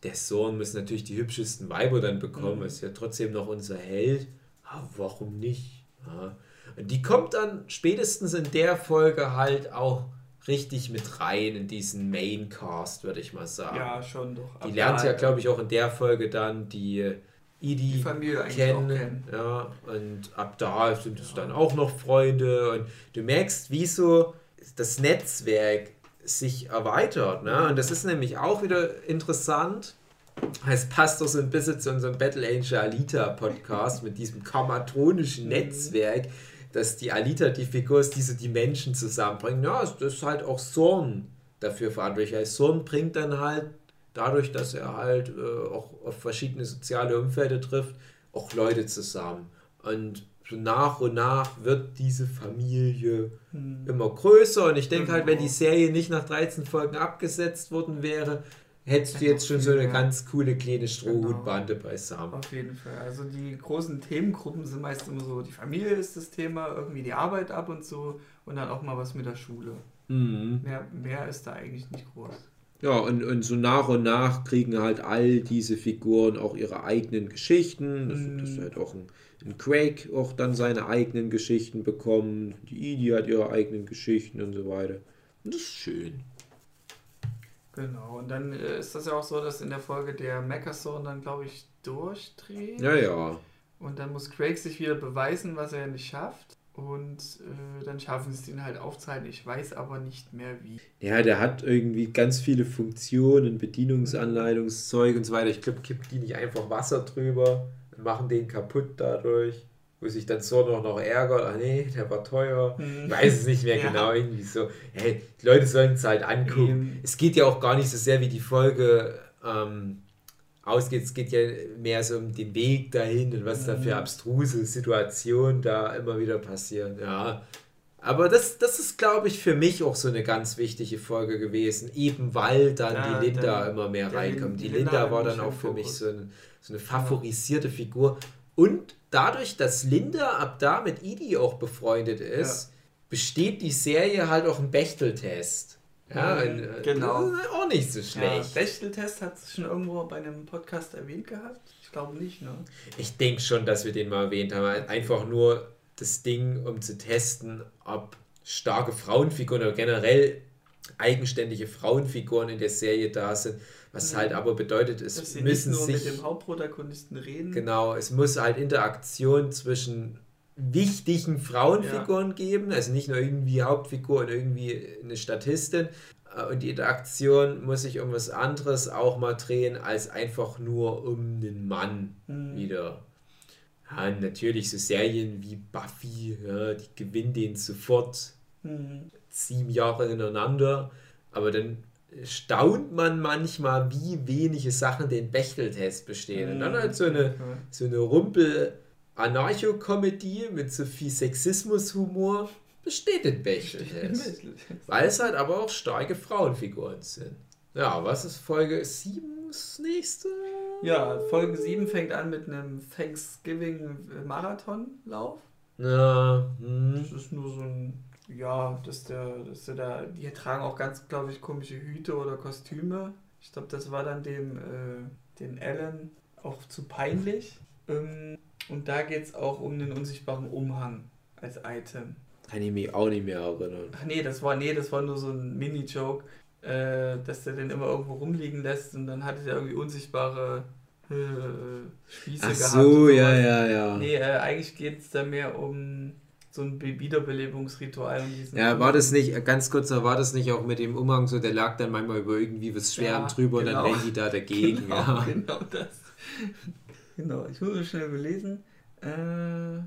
der Sohn muss natürlich die hübschesten Weiber dann bekommen, Mhm. ist ja trotzdem noch unser Held. Aber warum nicht? Ja. Und die kommt dann spätestens in der Folge halt auch richtig mit rein in diesen Main-Cast, würde ich mal sagen. Ja, schon doch. Die lernt ja, halt glaube ich, auch in der Folge dann die Idi die Familie kennen. auch kennen. Ja, und ab da sind es dann auch noch Freunde. Und du merkst, wie so das Netzwerk sich erweitert. Ne? Und das ist nämlich auch wieder interessant. Es passt doch so ein bisschen zu unserem Battle Angel Alita Podcast mit diesem karmatronischen Mhm. Netzwerk, dass die Alita die Figur ist, die so die Menschen zusammenbringt. Ja, das ist halt auch Sorn dafür verantwortlich. Weil Sorn bringt dann halt dadurch, dass er halt äh, auch auf verschiedene soziale Umfelder trifft, auch Leute zusammen. Und so nach und nach wird diese Familie Hm. immer größer. Und ich denke halt, wenn Genau. die Serie nicht nach 13 Folgen abgesetzt worden wäre, hättest du jetzt schon so eine mehr. ganz coole kleine Strohhutbande beisammen. Auf jeden Fall. Also die großen Themengruppen sind meist immer so, die Familie ist das Thema, irgendwie die Arbeit ab und so und dann auch mal was mit der Schule. Mhm. Mehr, mehr ist da eigentlich nicht groß. Ja, und, und so nach und nach kriegen halt all diese Figuren auch ihre eigenen Geschichten. Das, Mhm. das halt auch ein, ein Craig auch dann seine eigenen Geschichten bekommen. Die Edie hat ihre eigenen Geschichten und so weiter. Und das ist schön. Genau. Und dann äh, ist das ja auch so, dass in der Folge der Meckerson dann, glaube ich, durchdreht. Ja, ja. Und dann muss Craig sich wieder beweisen, was er nicht schafft. Und äh, dann schaffen sie es ihn halt aufzuhalten. Ich weiß aber nicht mehr wie. Ja, der hat irgendwie ganz viele Funktionen, Bedienungsanleitungszeug und so weiter. Ich glaube, kippt die nicht einfach Wasser drüber machen den kaputt dadurch. Wo sich dann so noch, noch ärgert, ah nee, der war teuer. Ich weiß es nicht mehr Ja. genau, irgendwie so. Hey, die Leute sollen es halt angucken. Eben. Es geht ja auch gar nicht so sehr, wie die Folge ähm, ausgeht. Es geht ja mehr so um den Weg dahin und was da für Mhm. abstruse Situationen da immer wieder passieren. Ja. Aber das, das ist, glaube ich, für mich auch so eine ganz wichtige Folge gewesen, eben weil dann Ja, die Linda dann- immer mehr der reinkommt. Die die Linda, Linda war dann auch für mich so, ein, so eine favorisierte Figur. Und dadurch, dass Linda ab da mit Idi auch befreundet ist, besteht die Serie halt auch einen Bechteltest. Ja, Mhm, und, äh, genau. Das ist auch nicht so Ja, schlecht. Bechteltest hat es schon irgendwo bei einem Podcast erwähnt gehabt? Ich glaube nicht, ne? Ich denke schon, dass wir den mal erwähnt haben. Einfach nur das Ding, um zu testen, ob starke Frauenfiguren oder generell eigenständige Frauenfiguren in der Serie da sind. Was Mhm. halt aber bedeutet, es Dass sie müssen sich. mit dem Hauptprotagonisten reden. Genau, es muss halt Interaktion zwischen wichtigen Frauenfiguren geben, also nicht nur irgendwie Hauptfigur und irgendwie eine Statistin. Äh, Und die Interaktion muss sich um was anderes auch mal drehen, als einfach nur um den Mann Mhm. wieder. Ja, natürlich so Serien wie Buffy, ja, die gewinnen den sofort Mhm. sieben Jahre ineinander, aber dann staunt man manchmal, wie wenige Sachen den Bechteltest bestehen. Und dann halt so eine, so eine Rumpel Anarcho-Komödie mit so viel Sexismus-Humor besteht den Bechteltest. Weil es halt aber auch starke Frauenfiguren sind. Ja, was ist Folge 7 das nächste? Ja, Folge 7 fängt an mit einem Thanksgiving-Marathonlauf. Ja, hm. Das ist nur so ein, ja, dass der, dass der da, die tragen auch ganz, glaube ich, komische Hüte oder Kostüme. Ich glaube, das war dann dem, äh, den Alan auch zu peinlich. Ähm, und da geht es auch um den unsichtbaren Umhang als Item. Kann ich mich auch nicht mehr erinnern. Ach nee, das war, nee, das war nur so ein Mini-Joke, äh, dass der den immer irgendwo rumliegen lässt und dann hatte der irgendwie unsichtbare äh, Spieße Ach gehabt. so, und ja, ja, ja. Nee, äh, eigentlich geht es da mehr um so ein Be- Wiederbelebungsritual. Und diesen Ja, war das nicht, ganz kurz, war das nicht auch mit dem Umhang so, der lag dann manchmal über irgendwie was Schwerem Ja, drüber und genau. dann rennen die da dagegen. Genau, ja. genau das. genau, ich muss mal schnell überlesen. Äh,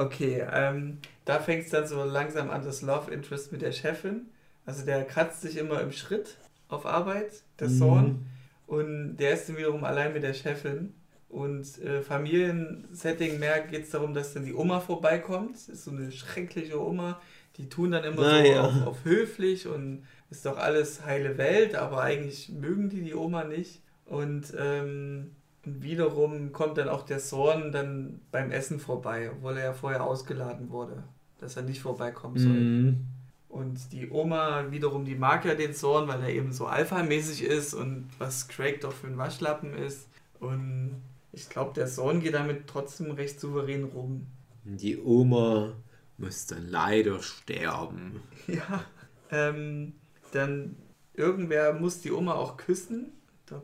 okay, ähm, da fängt es dann so langsam an, das Love Interest mit der Chefin. Also der kratzt sich immer im Schritt auf Arbeit, der Mhm. Sohn. Und der ist dann wiederum allein mit der Chefin. Und äh, Familiensetting mehr geht es darum, dass dann die Oma vorbeikommt. Das ist so eine schreckliche Oma. Die tun dann immer Na so auf, auf höflich und ist doch alles heile Welt, aber eigentlich mögen die die Oma nicht. Und, ähm, wiederum kommt dann auch der Sohn dann beim Essen vorbei, obwohl er ja vorher ausgeladen wurde, dass er nicht vorbeikommen soll. Mhm. Und die Oma wiederum, die mag ja den Sohn, weil er eben so alpha-mäßig ist und was Craig doch für ein Waschlappen ist. Und ich glaube, der Sohn geht damit trotzdem recht souverän rum. Die Oma muss dann leider sterben. Ja, ähm, dann irgendwer muss die Oma auch küssen.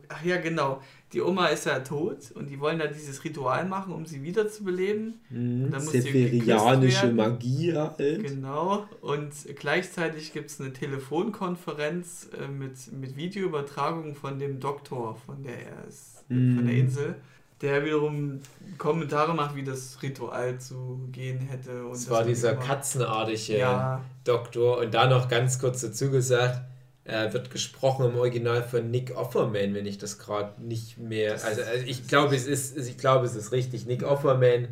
Ach ja, genau. Die Oma ist ja tot und die wollen da dieses Ritual machen, um sie wiederzubeleben. Mhm, Sephirianische Magie halt. Genau. Und gleichzeitig gibt es eine Telefonkonferenz äh, mit, mit Videoübertragung von dem Doktor von der, mhm. von der Insel der wiederum Kommentare macht, wie das Ritual zu gehen hätte. Und das war dieser katzenartige ja. Doktor. Und da noch ganz kurz dazu gesagt, äh, wird gesprochen im Original von Nick Offerman, wenn ich das gerade nicht mehr. Also, also, ich glaube, es ist, ich glaube, es ist richtig. Nick Offerman,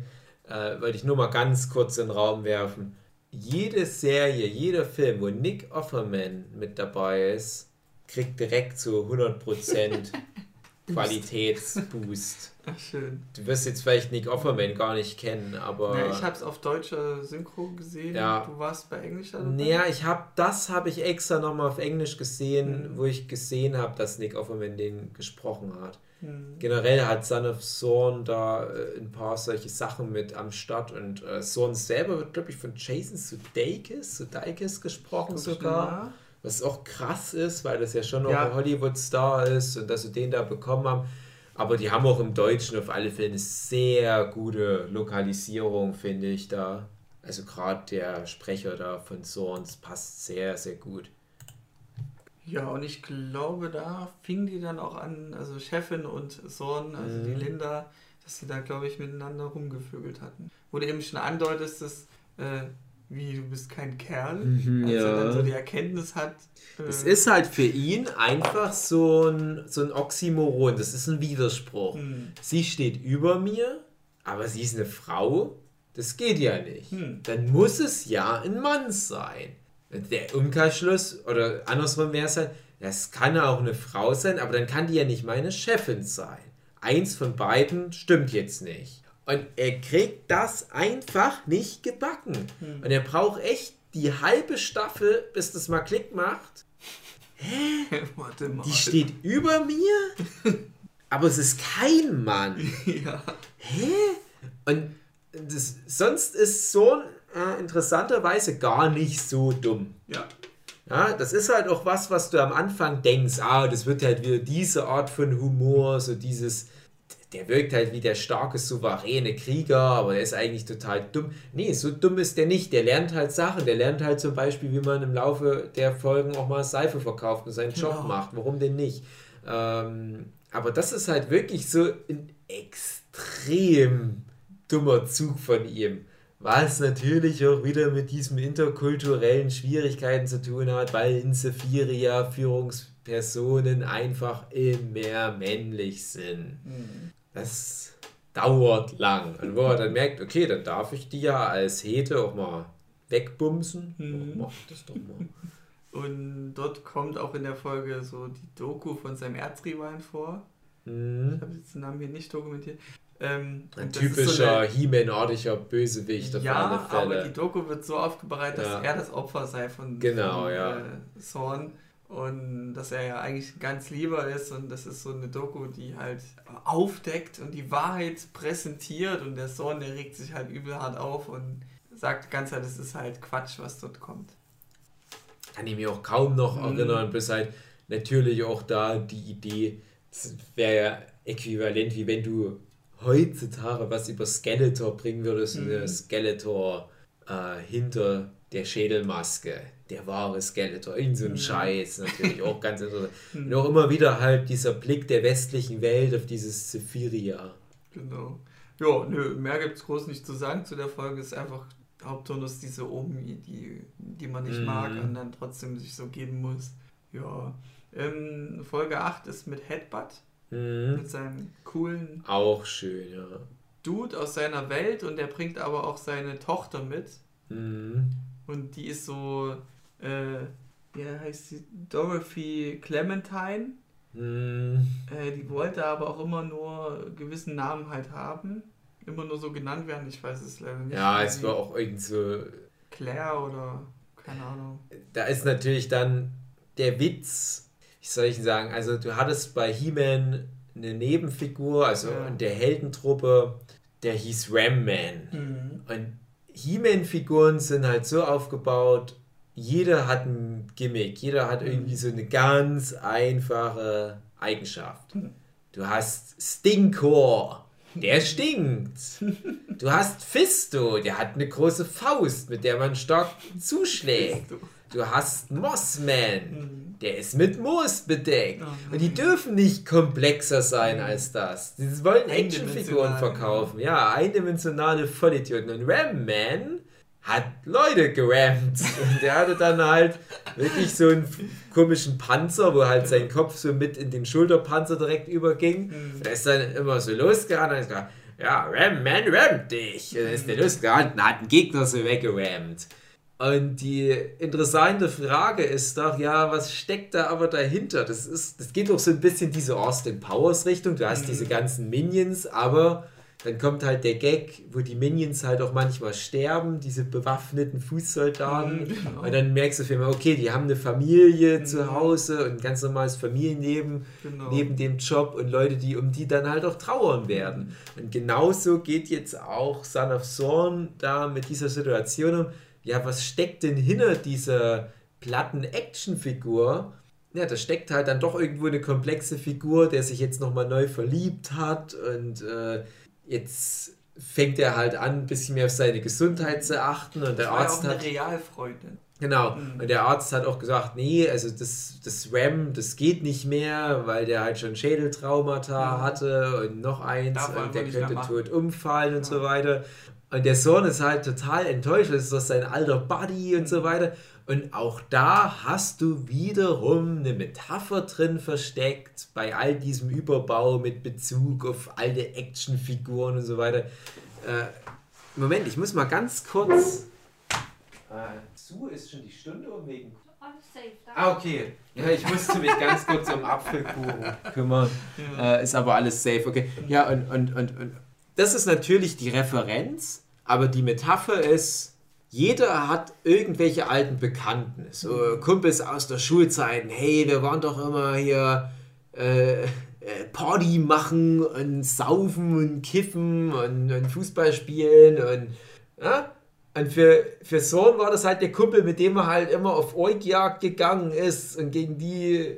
äh, wollte ich nur mal ganz kurz in den Raum werfen. Jede Serie, jeder Film, wo Nick Offerman mit dabei ist, kriegt direkt zu 100% Qualitätsboost. Ach, schön. Du wirst jetzt vielleicht Nick Offerman gar nicht kennen, aber. Ja, ich habe es auf deutscher Synchro gesehen. Ja. Du warst bei englischer Naja, ich habe das habe ich extra nochmal auf Englisch gesehen, mhm. wo ich gesehen habe, dass Nick Offerman den gesprochen hat. Mhm. Generell hat Son of Zorn da äh, ein paar solche Sachen mit am Start und äh, Zorn selber wird, glaube ich, von Jason Sudeikis, Sudeikis gesprochen sogar. Was auch krass ist, weil das ja schon noch ja. ein Hollywood-Star ist und dass sie den da bekommen haben. Aber die haben auch im Deutschen auf alle Fälle eine sehr gute Lokalisierung, finde ich da. Also gerade der Sprecher da von Sorns passt sehr, sehr gut. Ja, und ich glaube, da fing die dann auch an, also Chefin und Sorn, also mhm. die Linda, dass sie da, glaube ich, miteinander rumgevögelt hatten. Wo du eben schon andeutest, dass äh, wie du bist kein Kerl, mhm, als ja. er dann so die Erkenntnis hat. Äh es ist halt für ihn einfach so ein, so ein Oxymoron, das ist ein Widerspruch. Mhm. Sie steht über mir, aber sie ist eine Frau, das geht ja nicht. Mhm. Dann muss es ja ein Mann sein. Der Umkehrschluss, oder andersrum wäre es halt, das kann auch eine Frau sein, aber dann kann die ja nicht meine Chefin sein. Eins von beiden stimmt jetzt nicht. Und er kriegt das einfach nicht gebacken. Hm. Und er braucht echt die halbe Staffel, bis das mal Klick macht. Hä? Warte mal. Die steht über mir, aber es ist kein Mann. ja. Hä? Und das, sonst ist so äh, interessanterweise gar nicht so dumm. Ja. Ja, das ist halt auch was, was du am Anfang denkst, ah, das wird halt wieder diese Art von Humor, so dieses der wirkt halt wie der starke, souveräne Krieger, aber der ist eigentlich total dumm. Nee, so dumm ist der nicht. Der lernt halt Sachen. Der lernt halt zum Beispiel, wie man im Laufe der Folgen auch mal Seife verkauft und seinen Job ja. macht. Warum denn nicht? Ähm, aber das ist halt wirklich so ein extrem dummer Zug von ihm. Was natürlich auch wieder mit diesen interkulturellen Schwierigkeiten zu tun hat, weil in Sephiria Führungspersonen einfach immer männlich sind. Mhm das dauert lang. Und wo er dann merkt, okay, dann darf ich die ja als Hete auch mal wegbumsen. Mhm. Mach das doch mal. Und dort kommt auch in der Folge so die Doku von seinem Erzrivalen vor. Mhm. Ich habe jetzt den Namen hier nicht dokumentiert. Ähm, Ein typischer so He-Man-artiger Bösewicht auf ja, alle Fälle. aber die Doku wird so aufbereitet, dass ja. er das Opfer sei von, genau, von ja. äh, Zorn und dass er ja eigentlich ganz lieber ist und das ist so eine Doku, die halt aufdeckt und die Wahrheit präsentiert und der Sohn, der regt sich halt übel hart auf und sagt die ganze Zeit, das ist halt Quatsch, was dort kommt. Kann ich mich auch kaum noch mhm. erinnern, bis halt natürlich auch da die Idee, das wäre ja äquivalent, wie wenn du heutzutage was über Skeletor bringen würdest, mhm. Skeletor äh, hinter der Schädelmaske, der wahre Skeletor, irgend so ein mhm. Scheiß, natürlich auch ganz interessant. Mhm. Und auch immer wieder halt dieser Blick der westlichen Welt auf dieses Sephiria. Genau. Ja, nö, mehr gibt es groß nicht zu sagen zu der Folge. Ist einfach Haupttonus diese Omi, die, die man nicht mm. mag und dann trotzdem sich so geben muss. Ja. Ähm, Folge 8 ist mit Headbutt. Mm. Mit seinem coolen. Auch schön, ja. Dude aus seiner Welt und der bringt aber auch seine Tochter mit. Mm. Und die ist so, äh, wie heißt sie? Dorothy Clementine. Mm. Äh, die wollte aber auch immer nur gewissen Namen halt haben. Immer nur so genannt werden, ich weiß es leider nicht. Ja, es war auch irgend so. Claire oder keine Ahnung. Da ist natürlich dann der Witz, wie soll ich sagen, also du hattest bei He-Man eine Nebenfigur, also ja. in der Heldentruppe, der hieß Ram Man. Mhm. Und He-Man-Figuren sind halt so aufgebaut, jeder hat ein Gimmick, jeder hat irgendwie so eine ganz einfache Eigenschaft. Mhm. Du hast Stinkor, der stinkt. Du hast Fisto, der hat eine große Faust, mit der man stark zuschlägt. Du hast Mossman, mhm. der ist mit Moos bedeckt. Oh und die dürfen nicht komplexer sein als das. Sie wollen Actionfiguren verkaufen. Ja, eindimensionale Vollidioten. Und Ram Man hat Leute gerammt. Und der hatte dann halt wirklich so einen komischen Panzer, wo halt sein Kopf so mit in den Schulterpanzer direkt überging. Mhm. Der ist dann immer so losgerannt und hat gesagt, ja, Ram Man rammt dich. Und dann ist der losgerannt und hat einen Gegner so weggerammt. Und die interessante Frage ist doch, ja, was steckt da aber dahinter? Das, ist, das geht doch so ein bisschen diese Austin Powers Richtung. Du hast mhm. diese ganzen Minions, aber dann kommt halt der Gag, wo die Minions halt auch manchmal sterben, diese bewaffneten Fußsoldaten. Mhm, genau. Und dann merkst du für immer, okay, die haben eine Familie mhm. zu Hause und ein ganz normales Familienleben genau. neben dem Job und Leute, die um die dann halt auch trauern werden. Und genauso geht jetzt auch Son of Zorn da mit dieser Situation um ja, was steckt denn hinter dieser platten Actionfigur? Ja, da steckt halt dann doch irgendwo eine komplexe Figur, der sich jetzt nochmal neu verliebt hat und äh, jetzt fängt er halt an, ein bisschen mehr auf seine Gesundheit zu achten und der Arzt ja auch eine hat. Realfreundin. Genau. Mhm. Und der Arzt hat auch gesagt, nee, also das, das RAM, das geht nicht mehr, weil der halt schon Schädeltraumata mhm. hatte und noch eins Darf und der könnte tot umfallen und ja. so weiter. Und der Sohn ist halt total enttäuscht, das ist doch sein alter Buddy und so weiter. Und auch da hast du wiederum eine Metapher drin versteckt bei all diesem Überbau mit Bezug auf alte Actionfiguren und so weiter. Äh, Moment, ich muss mal ganz kurz. Äh, zu ist schon die Stunde um wegen. Ah, okay. Ja, ich musste mich ganz kurz um Apfelkuchen kümmern. Ja. Äh, ist aber alles safe, okay. Ja, und, und, und, und das ist natürlich die Referenz, aber die Metapher ist, jeder hat irgendwelche alten Bekannten, so Kumpels aus der Schulzeit. Hey, wir waren doch immer hier äh, äh, Party machen und saufen und kiffen und, und Fußball spielen und ja? Und für, für Sohn war das halt der Kumpel, mit dem er halt immer auf Eugjagd gegangen ist und gegen die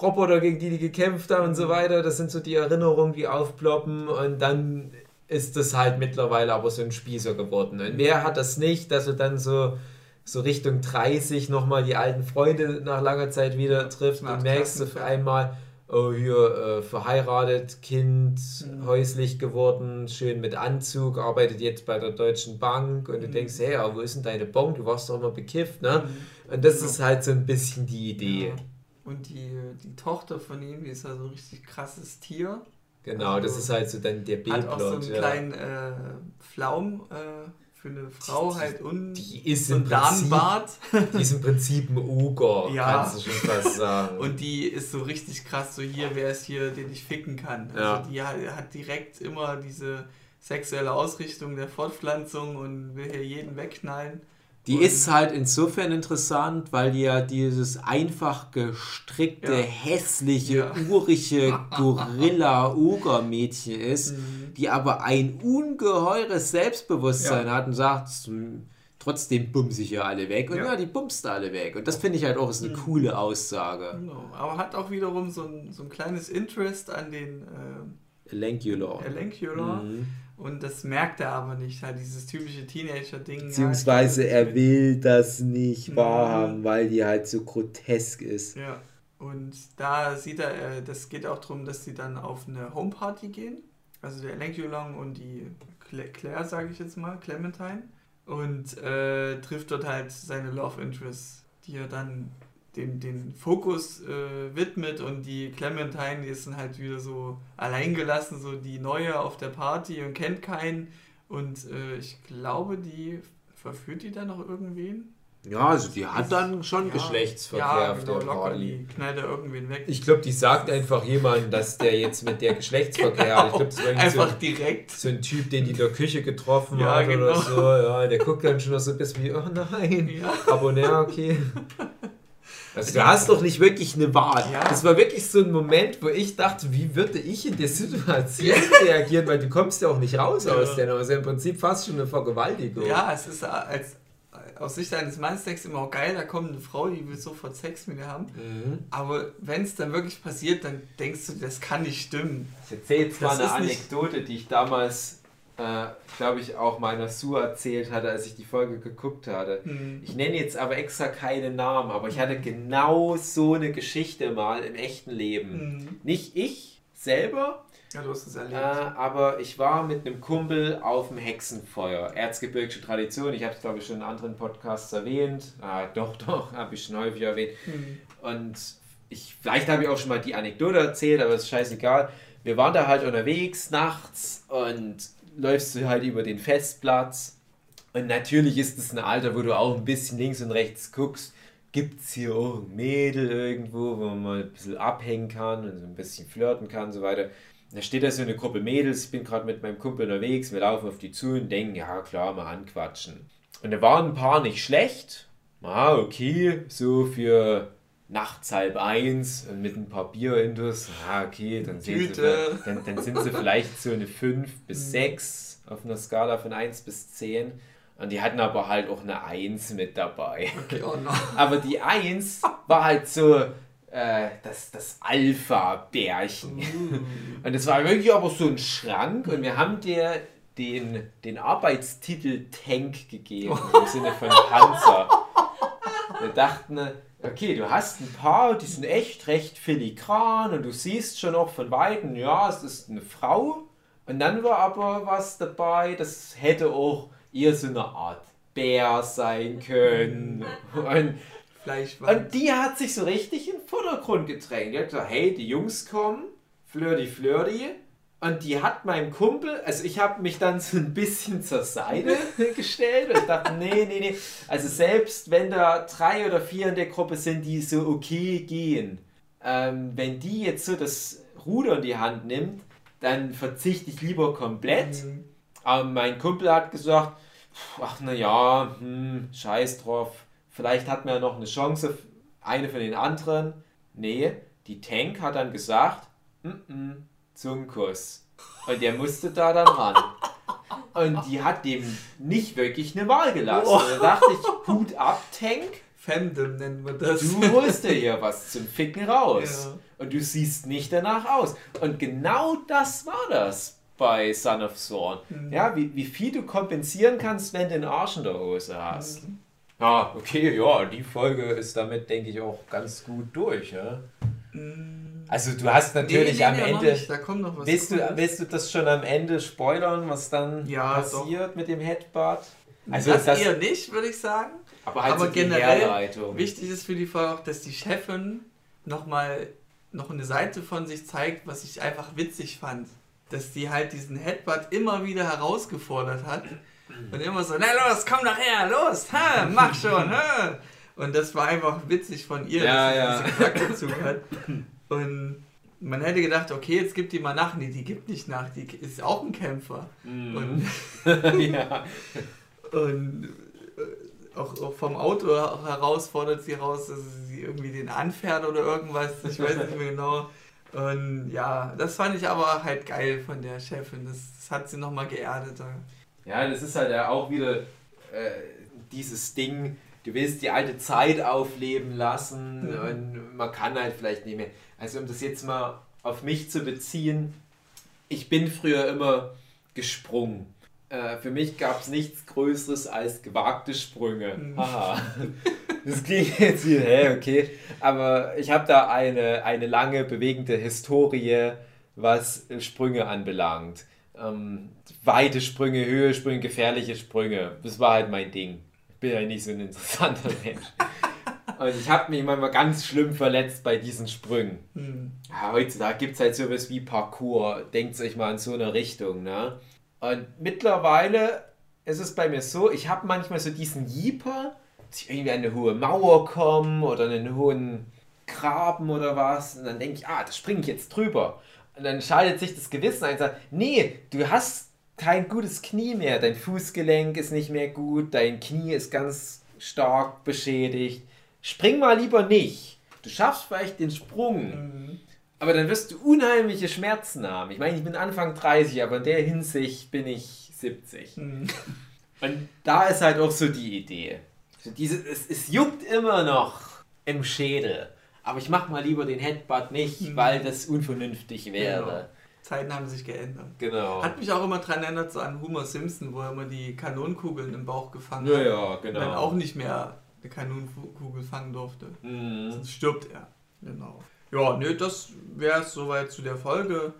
Roboter, gegen die die gekämpft haben und so weiter. Das sind so die Erinnerungen, die aufploppen und dann ist das halt mittlerweile aber so ein Spießer geworden. Und wer hat das nicht, dass du dann so, so Richtung 30 nochmal die alten Freunde nach langer Zeit wieder triffst und merkst du auf einmal, oh hier, äh, verheiratet, Kind, mhm. häuslich geworden, schön mit Anzug, arbeitet jetzt bei der Deutschen Bank und du mhm. denkst, hey, aber wo ist denn deine Bon? Du warst doch immer bekifft, ne? Mhm. Und das genau. ist halt so ein bisschen die Idee. Ja. Und die, die Tochter von ihm, die ist ja so ein richtig krasses Tier. Genau, also, das ist halt so dann der B-Plot. Hat auch so einen ja. kleinen äh, Pflaum äh, für eine Frau die, halt und die ist so ein Damenbart. Die ist im Prinzip ein Oger, ja. kannst du schon fast sagen. und die ist so richtig krass, so hier, wer ist hier, den ich ficken kann. Also ja. die hat, hat direkt immer diese sexuelle Ausrichtung der Fortpflanzung und will hier jeden wegknallen. Die und ist halt insofern interessant, weil die ja dieses einfach gestrickte, ja. hässliche, ja. urige Gorilla-Oger-Mädchen ist, mhm. die aber ein ungeheures Selbstbewusstsein ja. hat und sagt, trotzdem bumse ich ja alle weg. Und ja, die bumst alle weg. Und das finde ich halt auch ist eine mhm. coole Aussage. Genau. Aber hat auch wiederum so ein, so ein kleines Interest an den äh, Elencular. Elencular. Mhm und das merkt er aber nicht, halt dieses typische Teenager-Ding. Beziehungsweise ja, er will das nicht mhm. wahrhaben, weil die halt so grotesk ist. Ja. Und da sieht er, äh, das geht auch darum, dass sie dann auf eine Homeparty gehen. Also der Lenk Yulong und die Claire, sage ich jetzt mal, Clementine. Und äh, trifft dort halt seine Love Interest, die er dann den, den Fokus äh, widmet und die Clementine, die ist dann halt wieder so alleingelassen, so die Neue auf der Party und kennt keinen. Und äh, ich glaube, die verführt die dann noch irgendwen. Ja, also die hat dann schon ja, Geschlechtsverkehr ja, auf genau, der Party. Die knallt er irgendwen weg. Ich glaube, die sagt einfach jemandem, dass der jetzt mit der Geschlechtsverkehr genau. hat. Ich glaube, das war einfach so, direkt. So ein Typ, den die in der Küche getroffen ja, hat genau. oder so. Ja, der guckt dann schon so ein bisschen wie, oh nein. Ja. Aber naja, okay. Also du hast doch nicht wirklich eine Wahl. Ja. Das war wirklich so ein Moment, wo ich dachte, wie würde ich in der Situation reagieren, weil du kommst ja auch nicht raus ja. aus der Nummer. Also im Prinzip fast schon eine Vergewaltigung. Ja, es ist als aus Sicht eines Mannes denkst du immer, auch geil, da kommt eine Frau, die will sofort Sex mit dir haben. Mhm. Aber wenn es dann wirklich passiert, dann denkst du, das kann nicht stimmen. Ich erzähle jetzt mal eine Anekdote, die ich damals, äh, glaube ich, auch meiner Sue erzählt hatte, als ich die Folge geguckt hatte. Mhm. Ich nenne jetzt aber extra keine Namen, aber ich hatte genau so eine Geschichte mal im echten Leben. Mhm. Nicht ich selber, ja, du hast es erlebt. Äh, aber ich war mit einem Kumpel auf dem Hexenfeuer. Erzgebirgische Tradition. Ich habe es, glaube ich, schon in anderen Podcasts erwähnt. Ah, doch, doch, habe ich schon häufig erwähnt. Mhm. Und ich, vielleicht habe ich auch schon mal die Anekdote erzählt, aber ist scheißegal. Wir waren da halt unterwegs nachts und läufst du halt über den Festplatz. Und natürlich ist es ein Alter, wo du auch ein bisschen links und rechts guckst. Gibt es hier auch ein Mädel irgendwo, wo man mal ein bisschen abhängen kann und so ein bisschen flirten kann und so weiter da steht da so eine Gruppe Mädels, ich bin gerade mit meinem Kumpel unterwegs, wir laufen auf die zu und denken, ja klar, mal anquatschen. Und da waren ein paar nicht schlecht. Ah, okay, so für nachts halb eins und mit ein paar Bier intus. Ah, okay, dann, sie, dann, dann, sind sie vielleicht so eine 5 bis 6 mhm. auf einer Skala von 1 bis 10. Und die hatten aber halt auch eine 1 mit dabei. Okay, oh no. Aber die 1 war halt so, äh, das, das Alpha-Bärchen. Mm. Und es war wirklich aber so ein Schrank und wir haben dir den, den Arbeitstitel Tank gegeben, im Sinne von Panzer. Wir dachten, okay, du hast ein paar, die sind echt recht filigran und du siehst schon auch von Weitem, ja, es ist eine Frau. Und dann war aber was dabei, das hätte auch eher so eine Art Bär sein können. Und. Und die hat sich so richtig in den Vordergrund gedrängt. Die hat gesagt, hey, die Jungs kommen, flirty flirty. Und die hat meinem Kumpel, also ich habe mich dann so ein bisschen zur Seite gestellt und ich dachte, nee, nee, nee. Also selbst wenn da drei oder vier in der Gruppe sind, die so okay gehen, ähm, wenn die jetzt so das Ruder in die Hand nimmt, dann verzichte ich lieber komplett. Mhm. Aber mein Kumpel hat gesagt, ach na ja, hm, scheiß drauf vielleicht hat man ja noch eine Chance, eine von den anderen. Nee, die Tank hat dann gesagt, mm -mm, zum Kuss. Und der musste da dann ran. Und die hat dem nicht wirklich eine Wahl gelassen. Oh. Da dachte ich, Hut ab, Tank. Fandom nennt man das. Du holst dir hier was zum Ficken raus. Ja. Und du siehst nicht danach aus. Und genau das war das bei Son of Thorn. Mhm. Ja, wie, wie viel du kompensieren kannst, wenn du den Arsch in der Hose hast. Mhm. Ja, okay, ja, die Folge ist damit, denke ich, auch ganz gut durch. Ja? Mm. Also du hast natürlich nee, nee, am nee, Ende. Da kommt noch was willst, du, willst du das schon am Ende spoilern, was dann ja, passiert doch. mit dem Headbutt? Also das, das eher nicht, würde ich sagen. Aber, halt aber so generell wichtig ist für die Folge auch, dass die Chefin nochmal noch eine Seite von sich zeigt, was ich einfach witzig fand. Dass die halt diesen Headbutt immer wieder herausgefordert hat und immer so, na los, komm doch her, los, ha, mach schon, ha. Und das war einfach witzig von ihr, ja, dass sie ja. diesen dazu hat. Und man hätte gedacht, okay, jetzt gibt die mal nach. Nee, die gibt nicht nach, die ist auch ein Kämpfer. Mm. Und, ja. und äh, auch, auch, vom Auto herausfordert sie raus, dass sie irgendwie den anfährt oder irgendwas. Ich weiß nicht mehr genau. Und ja, das fand ich aber halt geil von der Chefin. Das, das hat sie nochmal geerdet. Ja, das ist halt ja auch wieder äh, dieses Ding, du willst die alte Zeit aufleben lassen mhm. und man kann halt vielleicht nicht mehr. Also um das jetzt mal auf mich zu beziehen, ich bin früher immer gesprungen. Äh, für mich gab es nichts Größeres als gewagte Sprünge. Mhm. Haha. Das klingt jetzt wie, hä, okay. Aber ich habe da eine, eine lange bewegende Historie, was Sprünge anbelangt. Ähm, weite Sprünge, Höhe Sprünge, gefährliche Sprünge. Das war halt mein Ding. Ich bin ja nicht so ein interessanter Mensch. Und ich habe mich manchmal ganz schlimm verletzt bei diesen Sprüngen. Hm. Ja, heutzutage gibt es halt sowas wie Parkour. Denkt euch mal in so eine Richtung. Ne? Und mittlerweile ist es bei mir so, ich habe manchmal so diesen Jeeper, dass ich irgendwie an eine hohe Mauer komme oder einen hohen Graben oder was. Und dann denke ich, ah, da springe ich jetzt drüber. Und dann schaltet sich das Gewissen ein und sagt, nee, du hast kein gutes Knie mehr. Dein Fußgelenk ist nicht mehr gut, dein Knie ist ganz stark beschädigt. Spring mal lieber nicht. Du schaffst vielleicht den Sprung, mhm. aber dann wirst du unheimliche Schmerzen haben. Ich meine, ich bin Anfang 30, aber in der Hinsicht bin ich 70. Mhm. Und da ist halt auch so die Idee. Diese, es, es juckt immer noch im Schädel. Aber ich mach mal lieber den Headbutt nicht, mhm. weil das unvernünftig wäre. Zeiten haben sich geändert. Genau. Hat mich auch immer daran erinnert, so an Homer Simpson, wo er immer die Kanonenkugeln im Bauch gefangen ja, hat. Ja, genau. Und dann auch nicht mehr eine Kanonenkugel fangen durfte. Mhm. Sonst stirbt er. Genau. Ja, nö, das wäre es soweit zu der Folge,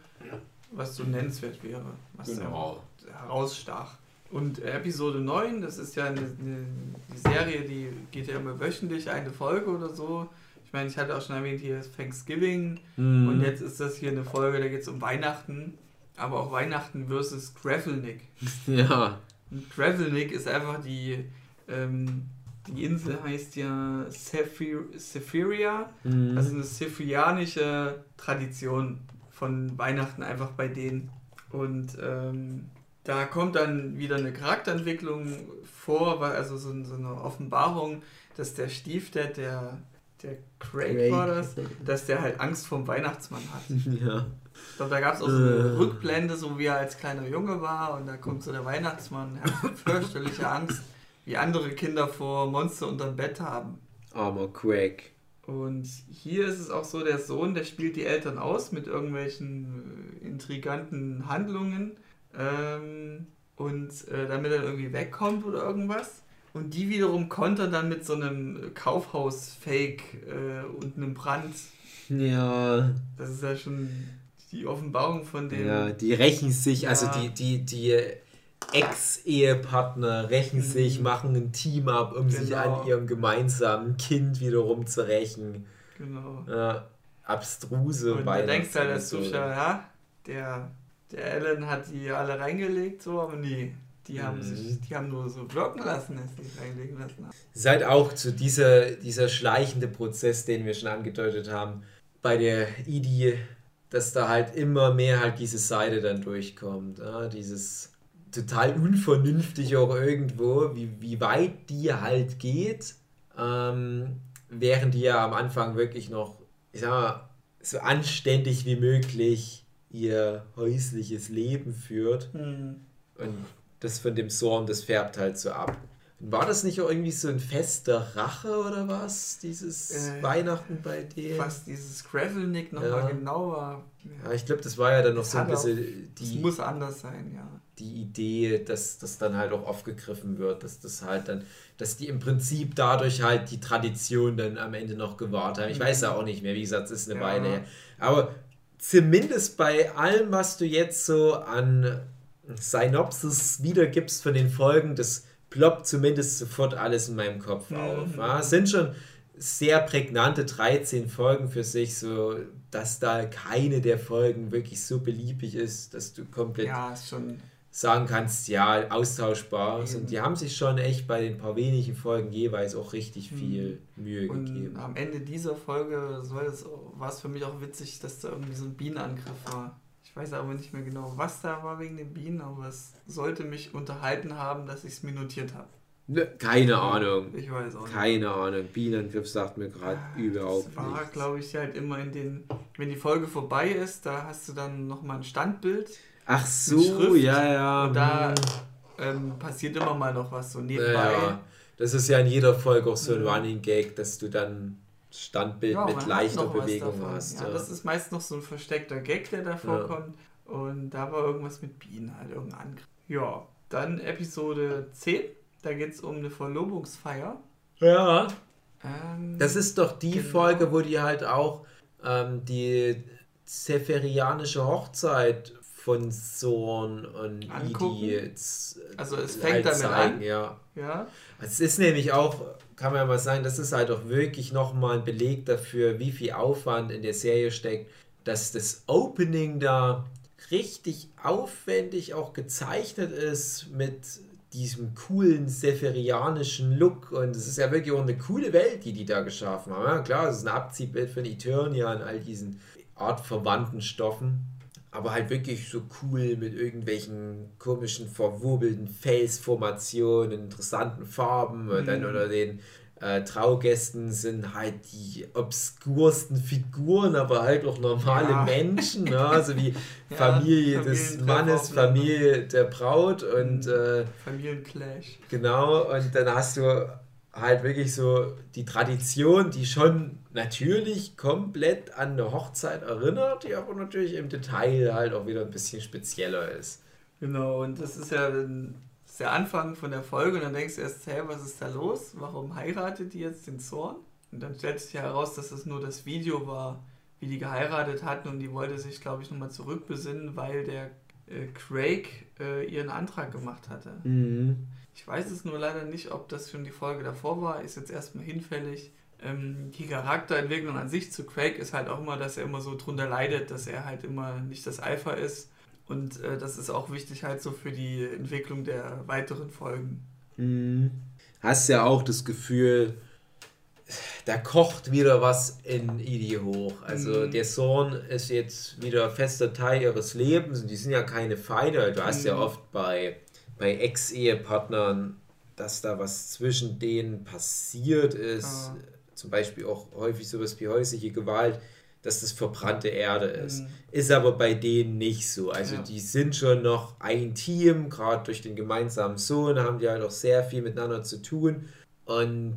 was so nennenswert wäre. Was genau. herausstach. Und Episode 9, das ist ja eine, eine die Serie, die geht ja immer wöchentlich eine Folge oder so. Ich meine, ich hatte auch schon erwähnt, hier ist Thanksgiving mhm. und jetzt ist das hier eine Folge, da geht es um Weihnachten, aber auch Weihnachten versus Gravelnick. Ja. Und Gravelnick ist einfach die, ähm, die Insel heißt ja Sephiria, mhm. also eine sephirianische Tradition von Weihnachten einfach bei denen. Und ähm, da kommt dann wieder eine Charakterentwicklung vor, also so, so eine Offenbarung, dass der Stiefdad, der der Craig, Craig, war das, dass der halt Angst vorm Weihnachtsmann hat. Ja. Ich glaube, da gab es auch so eine äh. Rückblende, so wie er als kleiner Junge war und da kommt so der Weihnachtsmann, er hat fürchterliche Angst, wie andere Kinder vor Monster unterm Bett haben. Armer Craig. Und hier ist es auch so, der Sohn, der spielt die Eltern aus mit irgendwelchen äh, intriganten Handlungen ähm, und äh, damit er irgendwie wegkommt oder irgendwas. Und die wiederum kontern dann mit so einem Kaufhaus-Fake äh, und einem Brand. Ja. Das ist ja schon die Offenbarung von dem. Ja, die rächen sich, also ja. also die, die, die Ex-Ehepartner rächen mhm. sich, machen ein Team ab, um genau. sich an genau. ihrem gemeinsamen Kind wiederum zu rächen. Genau. Ja, abstruse Und du denkst halt als Zuschauer, ja, der, der Alan hat die alle reingelegt, so, aber nie. Die haben, mhm. sich, die haben nur so wirken lassen, dass die reinlegen lassen. Es halt auch zu dieser, dieser schleichende Prozess, den wir schon angedeutet haben, bei der ID, dass da halt immer mehr halt diese Seite dann durchkommt. Ja? Dieses total unvernünftig auch irgendwo, wie, wie weit die halt geht, ähm, während die ja am Anfang wirklich noch, ich sag mal, so anständig wie möglich ihr häusliches Leben führt. Mhm. Und das von dem Sorn, das färbt halt so ab. War das nicht auch irgendwie so ein Fest der Rache oder was? Dieses äh, Weihnachten bei dir? Was dieses Gravelnick nochmal ja. genauer. Ja. ja, ich glaube, das war ja dann noch das so ein bisschen auch, die. Das muss anders sein, ja. Die Idee, dass das dann halt auch aufgegriffen wird, dass das halt dann, dass die im Prinzip dadurch halt die Tradition dann am Ende noch gewahrt haben. Ich mhm. weiß ja auch nicht mehr, wie gesagt, es ist eine ja. Weile her. Aber zumindest bei allem, was du jetzt so an Synopsis wiedergibst von den Folgen, das ploppt zumindest sofort alles in meinem Kopf mhm. auf. Ja, es sind schon sehr prägnante 13 Folgen für sich, so dass da keine der Folgen wirklich so beliebig ist, dass du komplett ja, sagen kannst, ja, austauschbar. Eben. Und die haben sich schon echt bei den paar wenigen Folgen jeweils auch richtig mhm. viel mhm. Mühe und gegeben. Am Ende dieser Folge war es für mich auch witzig, dass da irgendwie so ein Bienenangriff war. Ich weiß aber nicht mehr genau, was da war wegen den Bienen, aber es sollte mich unterhalten haben, dass ich es mir notiert habe. Ne, keine Ahnung. Ich weiß auch nicht. Keine Ahnung. Bienenangriff sagt mir gerade ja, überhaupt nichts. Das war, glaube ich, halt immer in den, wenn die Folge vorbei ist, da hast du dann nochmal ein Standbild. Ach so, ja, ja. Und da hm. ähm, passiert immer mal noch was so nebenbei. Ja, das ist ja in jeder Folge auch so ein Running Gag, dass du dann Standbild ja, mit leichter Bewegung hast. Ja, ja, das ist meist noch so ein versteckter Gag, der da vorkommt. Ja. Und da war irgendwas mit Bienen, halt irgendein Angriff. Ja, dann Episode 10. Da geht es um eine Verlobungsfeier. Ja. Ähm, das ist doch die genau. Folge, wo die halt auch ähm, die zepherianische Hochzeit von Zorn und Angucken. Idi jetzt. Also es fängt halt damit zeigen, an. Ja. ja. Es ist nämlich auch kann man ja mal sagen, das ist halt auch wirklich nochmal ein Beleg dafür, wie viel Aufwand in der Serie steckt, dass das Opening da richtig aufwendig auch gezeichnet ist mit diesem coolen seferianischen Look und es ist ja wirklich auch eine coole Welt, die die da geschaffen haben. Ja, klar, es ist ein Abziehbild von Eternia und all diesen artverwandten Stoffen, aber halt wirklich so cool mit irgendwelchen komischen, verwurbelten Felsformationen, interessanten Farben und dann mhm. unter den äh, Traugästen sind halt die obskursten Figuren, aber halt auch normale ja. Menschen, ne? also wie ja, Familie des Mannes, Familie der Braut und mhm. äh, Familienclash. Genau, und dann hast du halt wirklich so die Tradition, die schon natürlich komplett an eine Hochzeit erinnert, die aber natürlich im Detail halt auch wieder ein bisschen spezieller ist. Genau, und das ist ja ist der Anfang von der Folge und dann denkst du erst, hey, was ist da los? Warum heiratet die jetzt den Zorn? Und dann stellt sich heraus, dass das nur das Video war, wie die geheiratet hatten und die wollte sich, glaube ich, nochmal zurückbesinnen, weil der äh, Craig äh, ihren Antrag gemacht hatte. Mhm. Ich weiß es nur leider nicht, ob das schon die Folge davor war, ist jetzt erstmal hinfällig. Ähm, die Charakterentwicklung an sich zu Craig ist halt auch immer, dass er immer so drunter leidet, dass er halt immer nicht das Alpha ist und äh, das ist auch wichtig halt so für die Entwicklung der weiteren Folgen. Mhm. Hast ja auch das Gefühl, da kocht wieder was in Idi hoch. Also mhm. der Sohn ist jetzt wieder fester Teil ihres Lebens und die sind ja keine Feinde. Du hast mhm. ja oft bei, bei Ex-Ehepartnern, dass da was zwischen denen passiert ist. Ah. Zum Beispiel auch häufig sowas wie häusliche Gewalt dass das verbrannte Erde ist. Mhm. Ist aber bei denen nicht so. Also ja. die sind schon noch ein Team, gerade durch den gemeinsamen Sohn haben die halt auch sehr viel miteinander zu tun. Und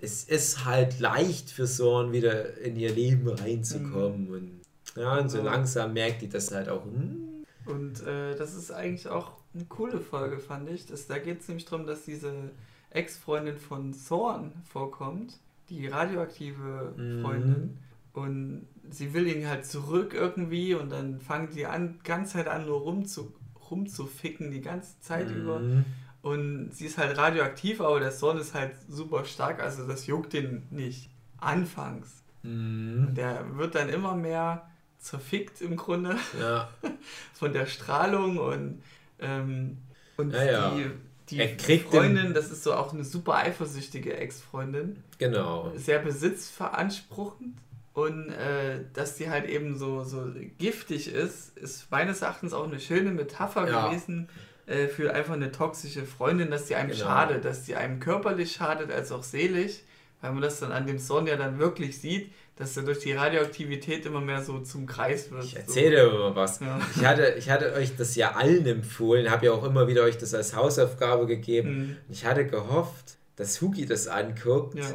es ist halt leicht für Sohn wieder in ihr Leben reinzukommen. Mhm. Und ja, und so langsam merkt die das halt auch. Hm. Und äh, das ist eigentlich auch eine coole Folge, fand ich. Das, da geht es nämlich darum, dass diese Ex-Freundin von Thorn vorkommt, die radioaktive mhm. Freundin. Und sie will ihn halt zurück irgendwie und dann fangen die an, ganz Zeit an, nur rumzu, rumzuficken, die ganze Zeit mhm. über. Und sie ist halt radioaktiv, aber der Sohn ist halt super stark, also das juckt den nicht. Anfangs. Mhm. Der wird dann immer mehr zerfickt im Grunde ja. von der Strahlung und, ähm, und ja, die, die Freundin, das ist so auch eine super eifersüchtige Ex-Freundin. Genau. Sehr besitzveranspruchend und äh, dass die halt eben so, so giftig ist, ist meines Erachtens auch eine schöne Metapher ja. gewesen äh, für einfach eine toxische Freundin, dass die einem genau. schadet, dass die einem körperlich schadet als auch seelisch, weil man das dann an dem Sohn ja dann wirklich sieht, dass er durch die Radioaktivität immer mehr so zum Kreis wird. Ich erzähle so. immer was. Ja. Ich, hatte, ich hatte euch das ja allen empfohlen, habe ja auch immer wieder euch das als Hausaufgabe gegeben. Mhm. Ich hatte gehofft, dass Huki das anguckt. Ja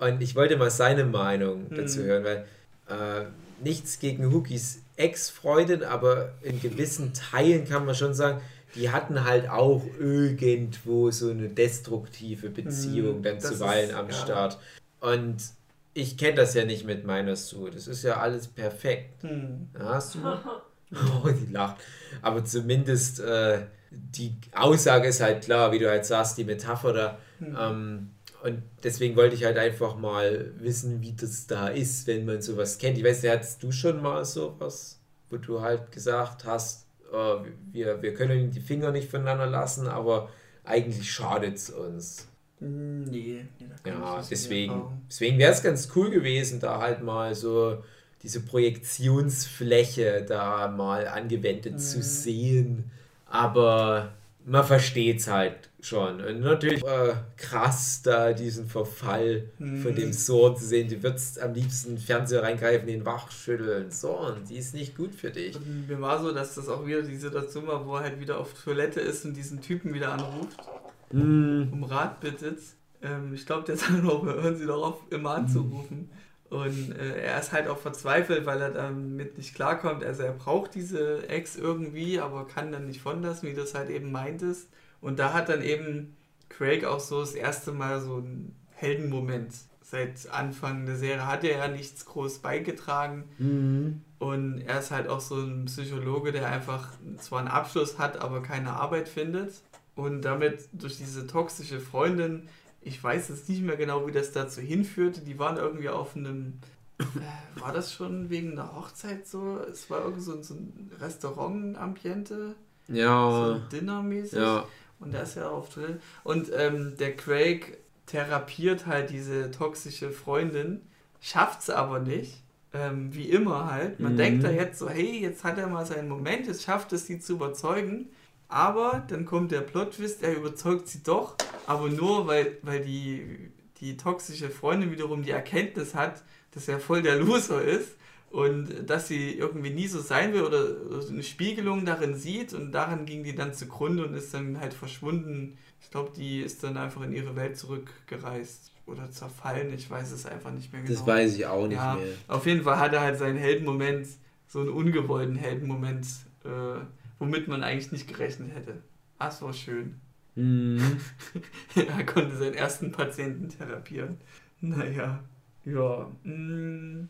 und ich wollte mal seine Meinung mhm. dazu hören, weil äh, nichts gegen Hookies Ex-Freundin, aber in gewissen Teilen kann man schon sagen, die hatten halt auch irgendwo so eine destruktive Beziehung mhm, dann zuweilen ist, am ja. Start. Und ich kenne das ja nicht mit meiner Sue. Das ist ja alles perfekt. Mhm. Hast du? Oh, die lacht. Aber zumindest äh, die Aussage ist halt klar, wie du halt sagst, die Metapher da. Mhm. Ähm, und deswegen wollte ich halt einfach mal wissen, wie das da ist, wenn man sowas kennt. Ich weiß nicht, hattest du schon mal sowas, wo du halt gesagt hast, äh, wir, wir können die Finger nicht voneinander lassen, aber eigentlich schadet es uns. Nee, nee ja, deswegen, deswegen wäre es ganz cool gewesen, da halt mal so diese Projektionsfläche da mal angewendet mhm. zu sehen. Aber man versteht es halt schon. Und natürlich äh, krass, da diesen Verfall mhm. von dem Sohn zu sehen. Du würdest am liebsten Fernseher reingreifen, den wachschütteln. Sohn, die ist nicht gut für dich. Und mir war so, dass das auch wieder die Situation war, wo er halt wieder auf Toilette ist und diesen Typen wieder anruft, mhm. um Rat bittet. Ähm, ich glaube, der sagt hören Sie doch auf, immer anzurufen. Mhm. Und äh, er ist halt auch verzweifelt, weil er damit nicht klarkommt. Also er braucht diese Ex irgendwie, aber kann dann nicht von lassen, wie du es halt eben meintest. Und da hat dann eben Craig auch so das erste Mal so einen Heldenmoment. Seit Anfang der Serie hat er ja nichts groß beigetragen. Mhm. Und er ist halt auch so ein Psychologe, der einfach zwar einen Abschluss hat, aber keine Arbeit findet. Und damit durch diese toxische Freundin, ich weiß jetzt nicht mehr genau, wie das dazu hinführte. Die waren irgendwie auf einem. Äh, war das schon wegen einer Hochzeit so? Es war irgendwie so, so ein Restaurant-Ambiente. Ja. So Dinnermäßig. Ja. Und da ist ja auch drin. Und ähm, der Craig therapiert halt diese toxische Freundin, schafft es aber nicht. Ähm, wie immer halt. Man mhm. denkt da jetzt so, hey, jetzt hat er mal seinen Moment, jetzt schafft es, sie zu überzeugen. Aber dann kommt der Plot-Twist, er überzeugt sie doch, aber nur, weil, weil die, die toxische Freundin wiederum die Erkenntnis hat, dass er voll der Loser ist und dass sie irgendwie nie so sein will oder eine Spiegelung darin sieht und daran ging die dann zugrunde und ist dann halt verschwunden. Ich glaube, die ist dann einfach in ihre Welt zurückgereist oder zerfallen, ich weiß es einfach nicht mehr genau. Das weiß ich auch nicht ja, mehr. Auf jeden Fall hat er halt seinen Heldenmoment, so einen ungewollten Heldenmoment, äh, womit man eigentlich nicht gerechnet hätte. Ah, es war schön. Mhm. er konnte seinen ersten Patienten therapieren. Naja, ja. Mh. Mm.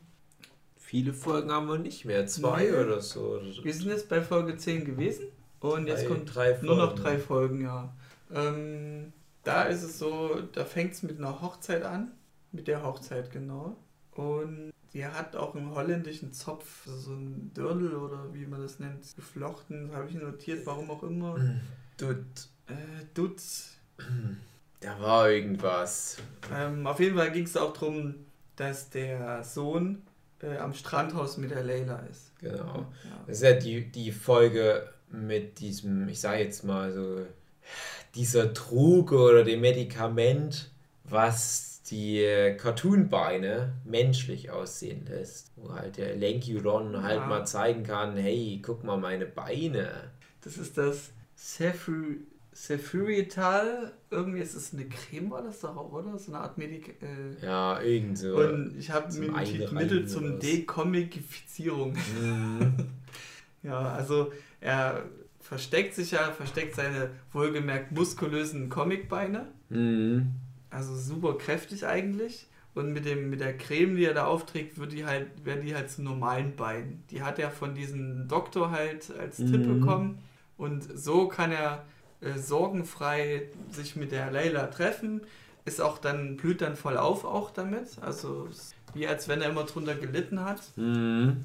Viele Folgen haben wir nicht mehr, zwei nee. oder so. Wir sind jetzt bei Folge 10 gewesen und jetzt kommt nur noch drei Folgen, ja. Ähm, da ist es so, da fängt es mit einer Hochzeit an, mit der Hochzeit genau. Und die hat auch einen holländischen Zopf, so ein Dirndl oder wie man das nennt, geflochten, habe ich notiert, warum auch immer. Dutt. Äh, Dutt. Da war irgendwas. Ähm, auf jeden Fall ging es auch darum, dass der Sohn äh, am Strandhaus mit der Leila ist. Genau. Ja. Das ist ja die, die Folge mit diesem, ich sage jetzt mal so, dieser Trug oder dem Medikament, was die Cartoonbeine menschlich aussehen lässt. Wo halt der Lanky Ron halt ja. mal zeigen kann, hey, guck mal meine Beine. Das ist das Cephry Cephurital, irgendwie ist es eine Creme, war das doch auch, oder? So eine Art Medik. Äh ja, irgend so. Und ich habe mir Mittel zum Dekomikifizierung. Mhm. ja, also er versteckt sich ja, versteckt seine wohlgemerkt muskulösen Comicbeine. Mhm. Also super kräftig eigentlich. Und mit, dem, mit der Creme, die er da aufträgt, wird die halt, werden die halt zu normalen Beinen. Die hat er von diesem Doktor halt als mhm. Tipp bekommen. Und so kann er äh, sorgenfrei sich mit der Leila treffen. Ist auch dann, blüht dann voll auf auch damit. Also wie als wenn er immer drunter gelitten hat. Mhm.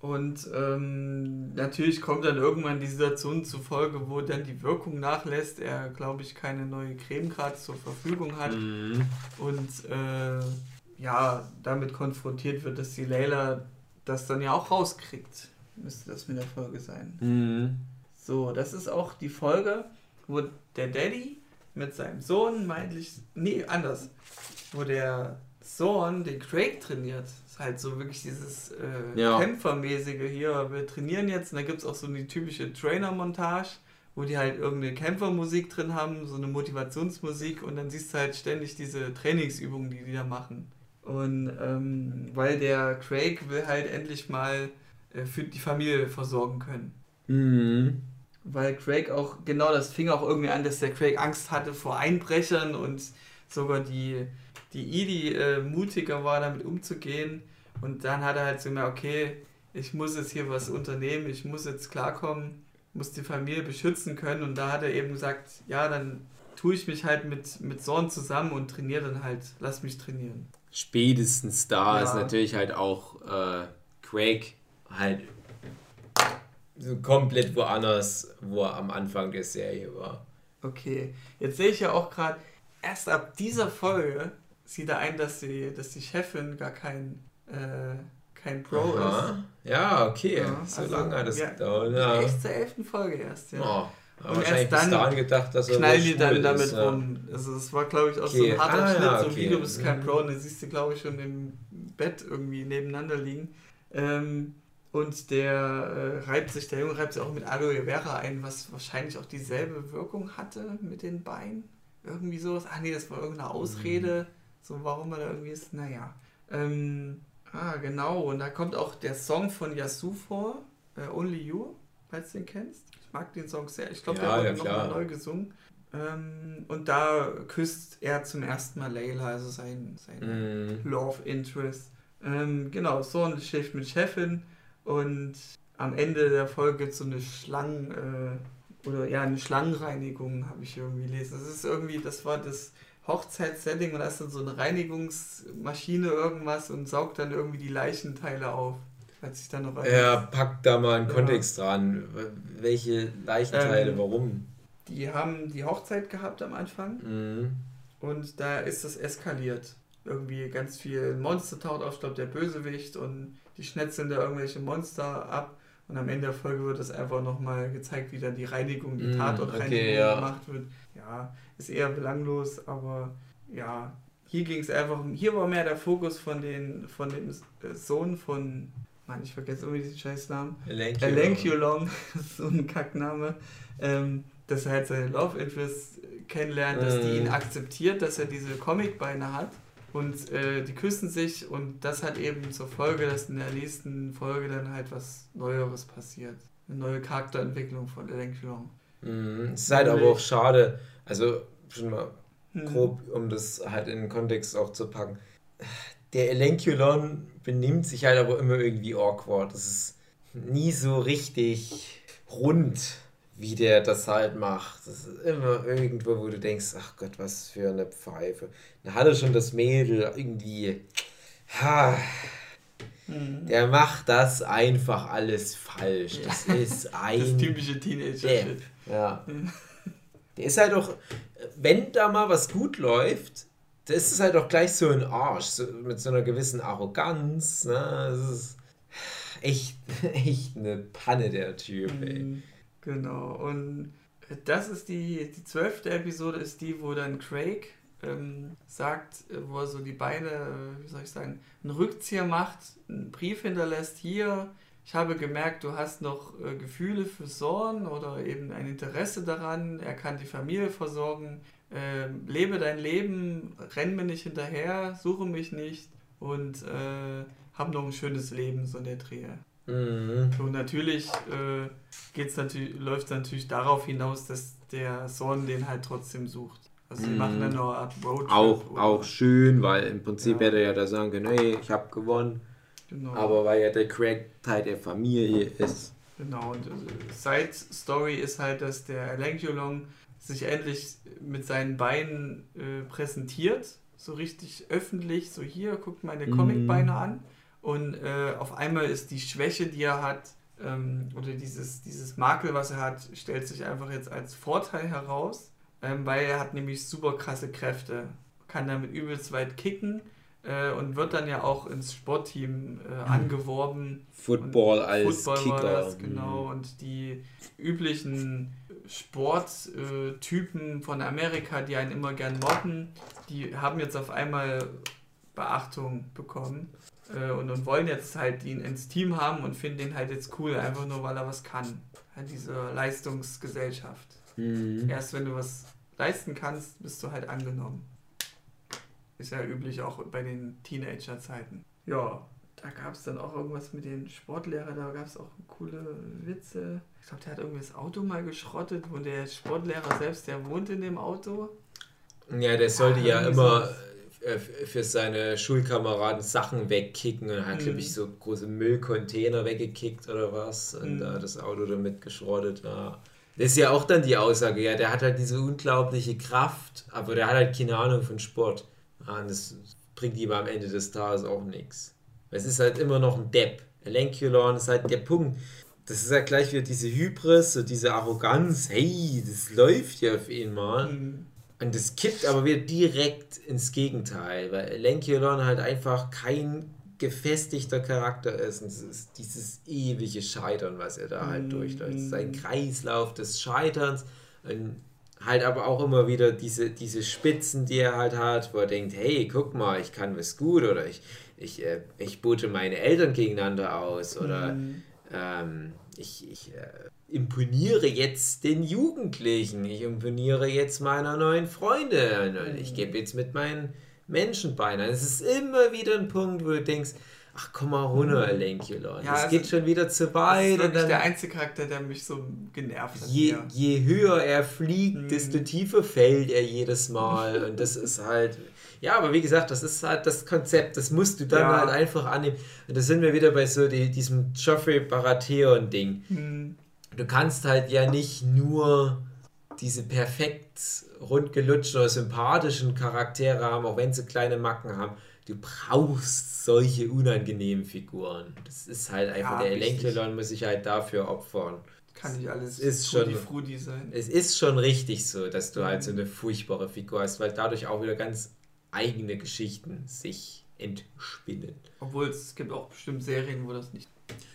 Und ähm, natürlich kommt dann irgendwann die Situation zufolge, wo dann die Wirkung nachlässt, er, glaube ich, keine neue Creme gerade zur Verfügung hat mhm. und äh, ja, damit konfrontiert wird, dass die Layla das dann ja auch rauskriegt. Müsste das mit der Folge sein. Mhm. So, das ist auch die Folge, wo der Daddy mit seinem Sohn, meintlich, nee, anders, wo der Sohn den Craig trainiert. Halt so wirklich dieses äh, ja. Kämpfermäßige hier. Wir trainieren jetzt und da gibt es auch so eine typische Trainer-Montage, wo die halt irgendeine Kämpfermusik drin haben, so eine Motivationsmusik und dann siehst du halt ständig diese Trainingsübungen, die die da machen. Und ähm, weil der Craig will halt endlich mal äh, für die Familie versorgen können. Mhm weil Craig auch, genau das fing auch irgendwie an, dass der Craig Angst hatte vor Einbrechern und sogar die, die Edie äh, mutiger war, damit umzugehen. Und dann hat er halt so gemerkt, okay, ich muss jetzt hier was unternehmen, ich muss jetzt klarkommen, muss die Familie beschützen können. Und da hat er eben gesagt, ja, dann tue ich mich halt mit, mit Zorn zusammen und trainiere dann halt, lass mich trainieren. Spätestens da ja. ist natürlich halt auch äh, Craig halt so komplett woanders, wo er am Anfang der Serie war. Okay, jetzt sehe ich ja auch gerade, erst ab dieser Folge sieht er ein, dass die, dass die Chefin gar kein, äh, kein Pro Aha. ist. Ja, okay, ja, so also, lange hat das ja, gedauert. Ja. Echt zur elften Folge erst, ja. Oh. Aber und erst dann daran gedacht, dass er knallen die dann damit ist, rum. Also es war, glaube ich, auch okay. so ein harter ah, Schnitt, ja, okay. so wie du bist kein Pro, und dann siehst du, glaube ich, schon im Bett irgendwie nebeneinander liegen. Ähm, und der äh, reibt sich, der Junge reibt sich auch mit Aloe Vera ein, was wahrscheinlich auch dieselbe Wirkung hatte mit den Beinen. Irgendwie sowas. Ach nee, das war irgendeine Ausrede, mhm. So warum er da irgendwie ist. Naja. Ähm, ah, genau. Und da kommt auch der Song von Yasu vor, äh, Only You, falls du den kennst. Ich mag den Song sehr. Ich glaube, ja, der wurde ja, nochmal neu gesungen. Ähm, und da küsst er zum ersten Mal Layla, also sein, sein mm. Love Interest. Ähm, genau, so ein Chef mit Chefin. Und am Ende der Folge gibt es so eine Schlangen- äh, oder ja, eine Schlangenreinigung, habe ich irgendwie gelesen. Das ist irgendwie, das war das Hochzeitssetting und da ist dann so eine Reinigungsmaschine irgendwas und saugt dann irgendwie die Leichenteile auf. Als ich dann noch er packt da mal einen ja. Kontext dran. Welche Leichenteile, ähm, warum? die haben die Hochzeit gehabt am Anfang mhm. und da ist das eskaliert. Irgendwie ganz viel Monster taucht auf, ich glaube der Bösewicht und die schnetzeln da irgendwelche Monster ab und am Ende der Folge wird das einfach nochmal gezeigt, wie dann die Reinigung, die mm, Tatortreinigung okay, ja. gemacht wird. Ja, ist eher belanglos, aber ja, hier ging es einfach, hier war mehr der Fokus von, den, von dem Sohn von, Mann, ich vergesse irgendwie diesen Scheißnamen. Elenculong, so ein Kackname. Ähm, dass er halt seine Love Interest kennenlernt, dass die ihn mm. akzeptiert, dass er diese Comicbeine hat und äh, die küssen sich und das hat eben zur Folge, dass in der nächsten Folge dann halt was Neueres passiert. Eine neue Charakterentwicklung von Ellen Long. Mhm. Es ist halt aber auch schade, also schon mal mhm. grob, um das halt in den Kontext auch zu packen. Der Elenculon benimmt sich halt aber immer irgendwie awkward. Das ist nie so richtig rund wie der das halt macht. Das ist immer irgendwo, wo du denkst, ach Gott, was für eine Pfeife. Dann hat er schon das Mädel irgendwie. Ha, mhm. Der macht das einfach alles falsch. Ja. Das ist ein. Das typische Teenager-Shit. Ja. Der ist halt auch, wenn da mal was gut läuft, da ist es halt auch gleich so ein Arsch, so, mit so einer gewissen Arroganz. Ne? Das ist echt, echt eine Panne, der Typ, ey. Genau, und das ist die, die zwölfte Episode, ist die, wo dann Craig ähm, sagt, wo er so die Beine, äh, wie soll ich sagen, einen Rückzieher macht, einen Brief hinterlässt, hier, ich habe gemerkt, du hast noch äh, Gefühle für Sorn oder eben ein Interesse daran, er kann die Familie versorgen, äh, lebe dein Leben, renn mir nicht hinterher, suche mich nicht und äh, hab noch ein schönes Leben, so in der Drehe. Mhm. Und natürlich äh, geht's natürlich, läuft es natürlich darauf hinaus, dass der Sohn den halt trotzdem sucht. Also sie mhm. machen dann noch eine Art Roadtrip. Auch, auch schön, weil im Prinzip ja. hätte er ja da sagen können, hey, ich habe gewonnen. Genau. Aber weil ja der Craig Teil der Familie ist. Genau, und äh, Side Story ist halt, dass der Lankulong sich endlich mit seinen Beinen äh, präsentiert. So richtig öffentlich, so hier, guckt meine mhm. Comicbeine an. Und äh, auf einmal ist die Schwäche, die er hat, ähm, oder dieses, dieses Makel, was er hat, stellt sich einfach jetzt als Vorteil heraus, ähm, weil er hat nämlich super krasse Kräfte, kann damit übelst weit kicken äh, und wird dann ja auch ins Sportteam äh, angeworben. Football als Football Kicker. Das, genau, mhm. und die üblichen Sporttypen von Amerika, die einen immer gern mobben, die haben jetzt auf einmal Beachtung bekommen äh, und, und wollen jetzt halt ihn ins Team haben und finden den halt jetzt cool, einfach nur weil er was kann. Halt diese Leistungsgesellschaft. Mhm. Erst wenn du was leisten kannst, bist du halt angenommen. Ist ja üblich auch bei den Teenager-Zeiten. Ja, da gab es dann auch irgendwas mit den Sportlehrern, da gab es auch coole Witze. Ich glaube, der hat irgendwie das Auto mal geschrottet und der Sportlehrer selbst, der wohnt in dem Auto. Ja, der sollte ja, ja immer für seine Schulkameraden Sachen wegkicken und hat, mhm. glaube ich, so große Müllcontainer weggekickt oder was und mhm. da das Auto damit geschrottet. Ja. Das ist ja auch dann die Aussage, ja, der hat halt diese unglaubliche Kraft, aber der hat halt keine Ahnung von Sport. Ja, und das bringt ihm am Ende des Tages auch nichts. Es ist halt immer noch ein Depp. Lenkulon ist halt der Punkt. Das ist halt gleich wieder diese Hybris, so diese Arroganz. Hey, das läuft ja auf ihn mal. Mhm. Und das kippt aber wieder direkt ins Gegenteil, weil Lenkiolon halt einfach kein gefestigter Charakter ist. Und es ist dieses ewige Scheitern, was er da halt mm. durchläuft. Sein Kreislauf des Scheiterns. Und halt aber auch immer wieder diese, diese Spitzen, die er halt hat, wo er denkt, hey, guck mal, ich kann was gut oder ich, ich, äh, ich bote meine Eltern gegeneinander aus oder mm. Ähm, ich, ich äh, imponiere jetzt den Jugendlichen, ich imponiere jetzt meiner neuen Freundin und ich gebe jetzt mit meinen Menschen beinahe. Es ist immer wieder ein Punkt, wo du denkst, ach komm mal runter, Elenkulon. Ja, es also, geht schon wieder zu weit. Das ist dann, der einzige Charakter, der mich so genervt hat. Je, je höher er fliegt, hm. desto tiefer fällt er jedes Mal und das ist halt... Ja, aber wie gesagt, das ist halt das Konzept, das musst du dann ja. halt einfach annehmen. Und da sind wir wieder bei so die, diesem Geoffrey Baratheon-Ding. Hm du kannst halt ja nicht nur diese perfekt rundgelutschten oder sympathischen Charaktere haben, auch wenn sie kleine Macken haben. Du brauchst solche unangenehmen Figuren. Das ist halt einfach, ja, der Elenkelon muss sich halt dafür opfern. Kann nicht alles ist Frutti schon, sein. Es ist schon richtig so, dass du halt so eine furchtbare Figur hast, weil dadurch auch wieder ganz eigene Geschichten sich entspinnen. Obwohl es gibt auch bestimmt Serien, wo das nicht.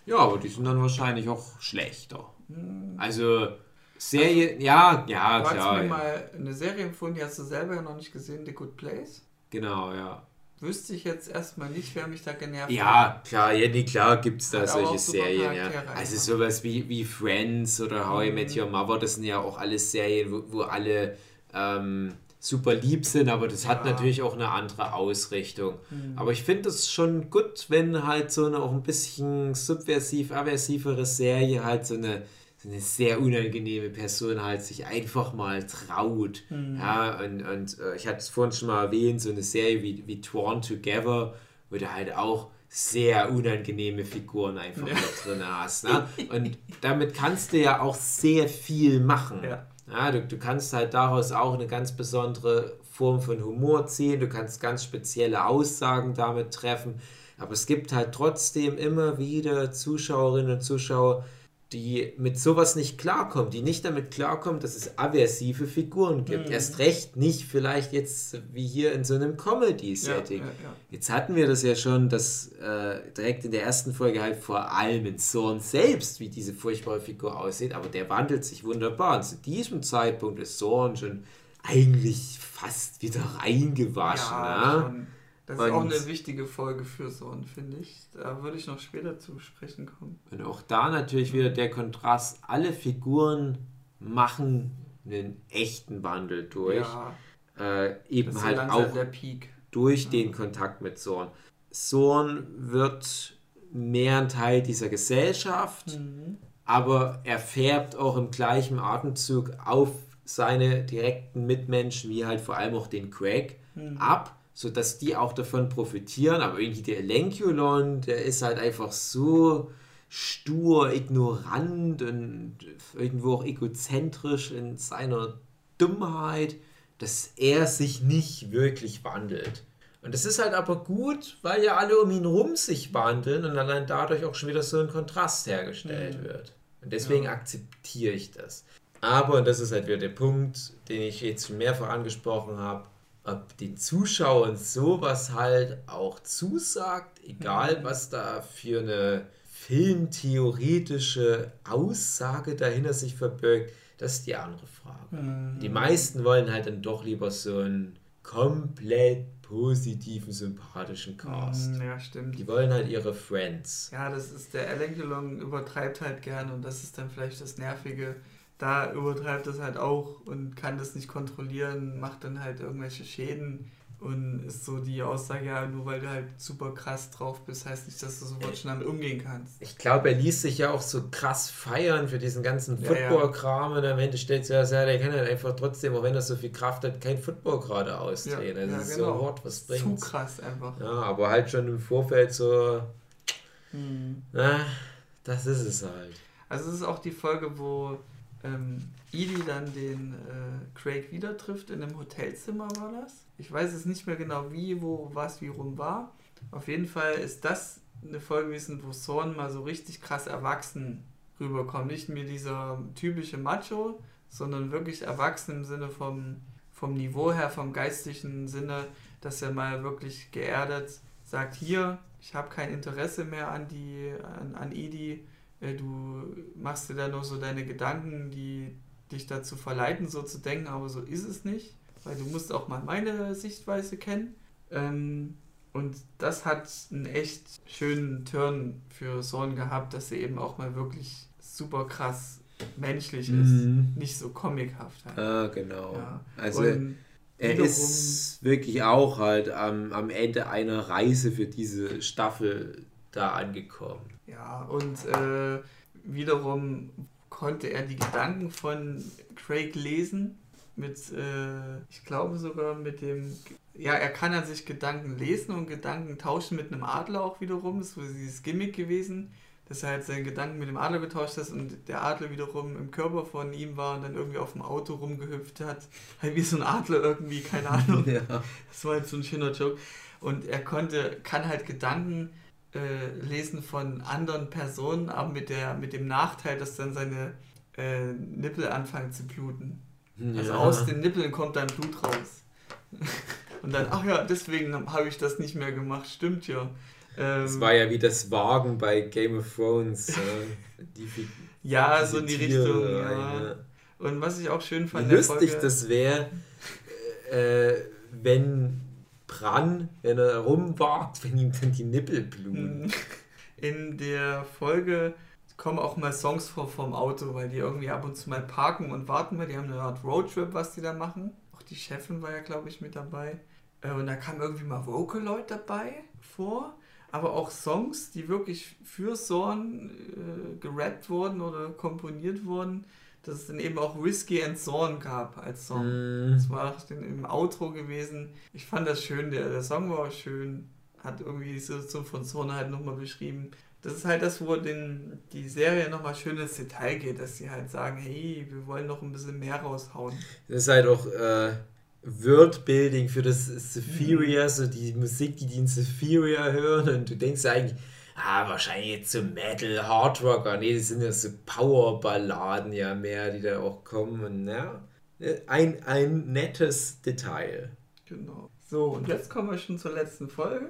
Ja, aber die sind dann wahrscheinlich auch schlechter. Hm. Also Serie, ja, ja, Du hast klar. mir ja. mal eine Serie empfohlen, die hast du selber ja noch nicht gesehen, The Good Place. Genau, ja. Wüsste ich jetzt erstmal nicht, wer mich da genervt hat. Ja, klar, ja, nee, klar gibt es da Hat solche Serien, ja. Also sowas wie, wie Friends oder How I Mhm. Met Your Mother, das sind ja auch alles Serien, wo, wo alle ähm, super lieb sind, aber das hat Ja. natürlich auch eine andere Ausrichtung. Mhm. Aber ich finde es schon gut, wenn halt so eine auch ein bisschen subversiv, aversivere Serie halt so eine, so eine sehr unangenehme Person halt sich einfach mal traut. Mhm. Ja, und, und äh, ich hatte es vorhin schon mal erwähnt, so eine Serie wie, wie Torn Together, wo du halt auch sehr unangenehme Figuren einfach Ja. mit drin hast. Ne? Und damit kannst du ja auch sehr viel machen. Ja. Ja, du, du kannst halt daraus auch eine ganz besondere Form von Humor ziehen, du kannst ganz spezielle Aussagen damit treffen, aber es gibt halt trotzdem immer wieder Zuschauerinnen und Zuschauer, die mit sowas nicht klarkommen, die nicht damit klarkommen, dass es aversive Figuren gibt. Mhm. Erst recht nicht vielleicht jetzt wie hier in so einem Comedy-Setting. Ja, ja, ja. Jetzt hatten wir das ja schon, dass äh, direkt in der ersten Folge halt vor allem in Zorn selbst, wie diese furchtbare Figur aussieht, aber der wandelt sich wunderbar. Und zu diesem Zeitpunkt ist Zorn schon eigentlich fast wieder reingewaschen. Ne? Das ist auch eine wichtige Folge für Sohn, finde ich. Da würde ich noch später zu sprechen kommen. Und auch da natürlich wieder der Kontrast, alle Figuren machen einen echten Wandel durch. Ja, Äh, eben halt auch durch den Kontakt mit Zorn. Zorn wird mehr ein Teil dieser Gesellschaft, Mhm. aber er färbt auch im gleichen Atemzug auf seine direkten Mitmenschen, wie halt vor allem auch den Craig, Mhm. ab, sodass die auch davon profitieren. Aber irgendwie der Lenkulon, der ist halt einfach so stur, ignorant und irgendwo auch egozentrisch in seiner Dummheit, dass er sich nicht wirklich wandelt. Und das ist halt aber gut, weil ja alle um ihn rum sich wandeln und allein dadurch auch schon wieder so ein Kontrast hergestellt Mhm. wird. Und deswegen akzeptiere ich das. Aber, und das ist halt wieder der Punkt, den ich jetzt schon mehrfach angesprochen habe, ob den Zuschauern sowas halt auch zusagt, egal Mhm. was da für eine filmtheoretische Aussage dahinter sich verbirgt, das ist die andere Frage. Mhm. Die meisten wollen halt dann doch lieber so einen komplett positiven, sympathischen Cast. Mhm, Ja, stimmt. Die wollen halt ihre Friends. Ja, das ist der Alan Gelong übertreibt halt gern und das ist dann vielleicht das Nervige. Da übertreibt es halt auch und kann das nicht kontrollieren, macht dann halt irgendwelche Schäden und ist so die Aussage, ja, nur weil du halt super krass drauf bist, heißt nicht, dass du sofort schon damit umgehen kannst. Ich glaube, er ließ sich ja auch so krass feiern für diesen ganzen Ja, ja. Football-Kram und am Ende stellt sich ja, der kann halt einfach trotzdem, auch wenn er so viel Kraft hat, kein Football gerade ausdrehen. Ja, das ja, ist genau. so hart, was Zu bringt's? krass einfach. Ja, aber halt schon im Vorfeld so, Mhm. na, das ist es halt. Also es ist auch die Folge, wo ähm, Edie dann den äh, Craig wieder trifft. In einem Hotelzimmer war das. Ich weiß es nicht mehr genau wie, wo, was, wie rum war. Auf jeden Fall ist das eine Folge gewesen, wo Thorn mal so richtig krass erwachsen rüberkommt. Nicht mehr dieser typische Macho, sondern wirklich erwachsen im Sinne vom, vom Niveau her, vom geistlichen Sinne, dass er mal wirklich geerdet sagt, hier, ich habe kein Interesse mehr an die, an, an Edie, äh, du machst dir da nur so deine Gedanken, die dich dazu verleiten, so zu denken, aber so ist es nicht, weil du musst auch mal meine Sichtweise kennen. Ähm, und das hat einen echt schönen Turn für Sorn gehabt, dass er eben auch mal wirklich super krass menschlich ist, Mhm. nicht so comichaft halt. Ah, genau. Ja. Also Und er ist wirklich auch halt am, am Ende einer Reise für diese Staffel da angekommen. Ja, und äh, wiederum konnte er die Gedanken von Craig lesen. Mit, äh, ich glaube sogar mit dem, ja, er kann an sich Gedanken lesen und Gedanken tauschen mit einem Adler auch wiederum. Das ist wohl dieses Gimmick gewesen, dass er halt seinen Gedanken mit dem Adler getauscht hat und der Adler wiederum im Körper von ihm war und dann irgendwie auf dem Auto rumgehüpft hat. Halt wie so ein Adler irgendwie, keine Ahnung. Ja. Das war jetzt so ein schöner Joke. Und er konnte, kann halt Gedanken äh, lesen von anderen Personen, aber mit, der, mit dem Nachteil, dass dann seine äh, Nippel anfangen zu bluten. Ja. Also aus den Nippeln kommt dann Blut raus. Und dann, ach ja, deswegen habe ich das nicht mehr gemacht, stimmt ja. Ähm, das war ja wie das Wagen bei Game of Thrones. äh, die, ja, so in die Tiere, Richtung, ja. ja. Und was ich auch schön fand, wie lustig Folge, das wäre, äh, wenn Bran, wenn er rumwagt, wenn ihm dann die Nippel bluten. In der Folge kommen auch mal Songs vor vom Auto, weil die irgendwie ab und zu mal parken und warten, weil die haben eine Art Roadtrip, was die da machen. Auch die Chefin war ja, glaube ich, mit dabei. Äh, und da kam irgendwie mal Vocaloid dabei vor, aber auch Songs, die wirklich für Zorn äh, gerappt wurden oder komponiert wurden dass es dann eben auch Whiskey and Zorn gab als Song. Mm. Das war im Outro gewesen. Ich fand das schön, der, der Song war auch schön, hat irgendwie die Situation von Zorn halt nochmal beschrieben. Das ist halt das, wo den, die Serie nochmal schön ins Detail geht, dass sie halt sagen, hey, wir wollen noch ein bisschen mehr raushauen. Das ist halt auch äh, Wordbuilding für das Sephiria, mm. so die Musik, die die in Sephiria hören und du denkst ja eigentlich, ah, wahrscheinlich jetzt so Metal, Hardrocker. Nee, das sind ja so Powerballaden ja mehr, die da auch kommen. Ja, ein, ein nettes Detail. Genau. So, und jetzt kommen wir schon zur letzten Folge.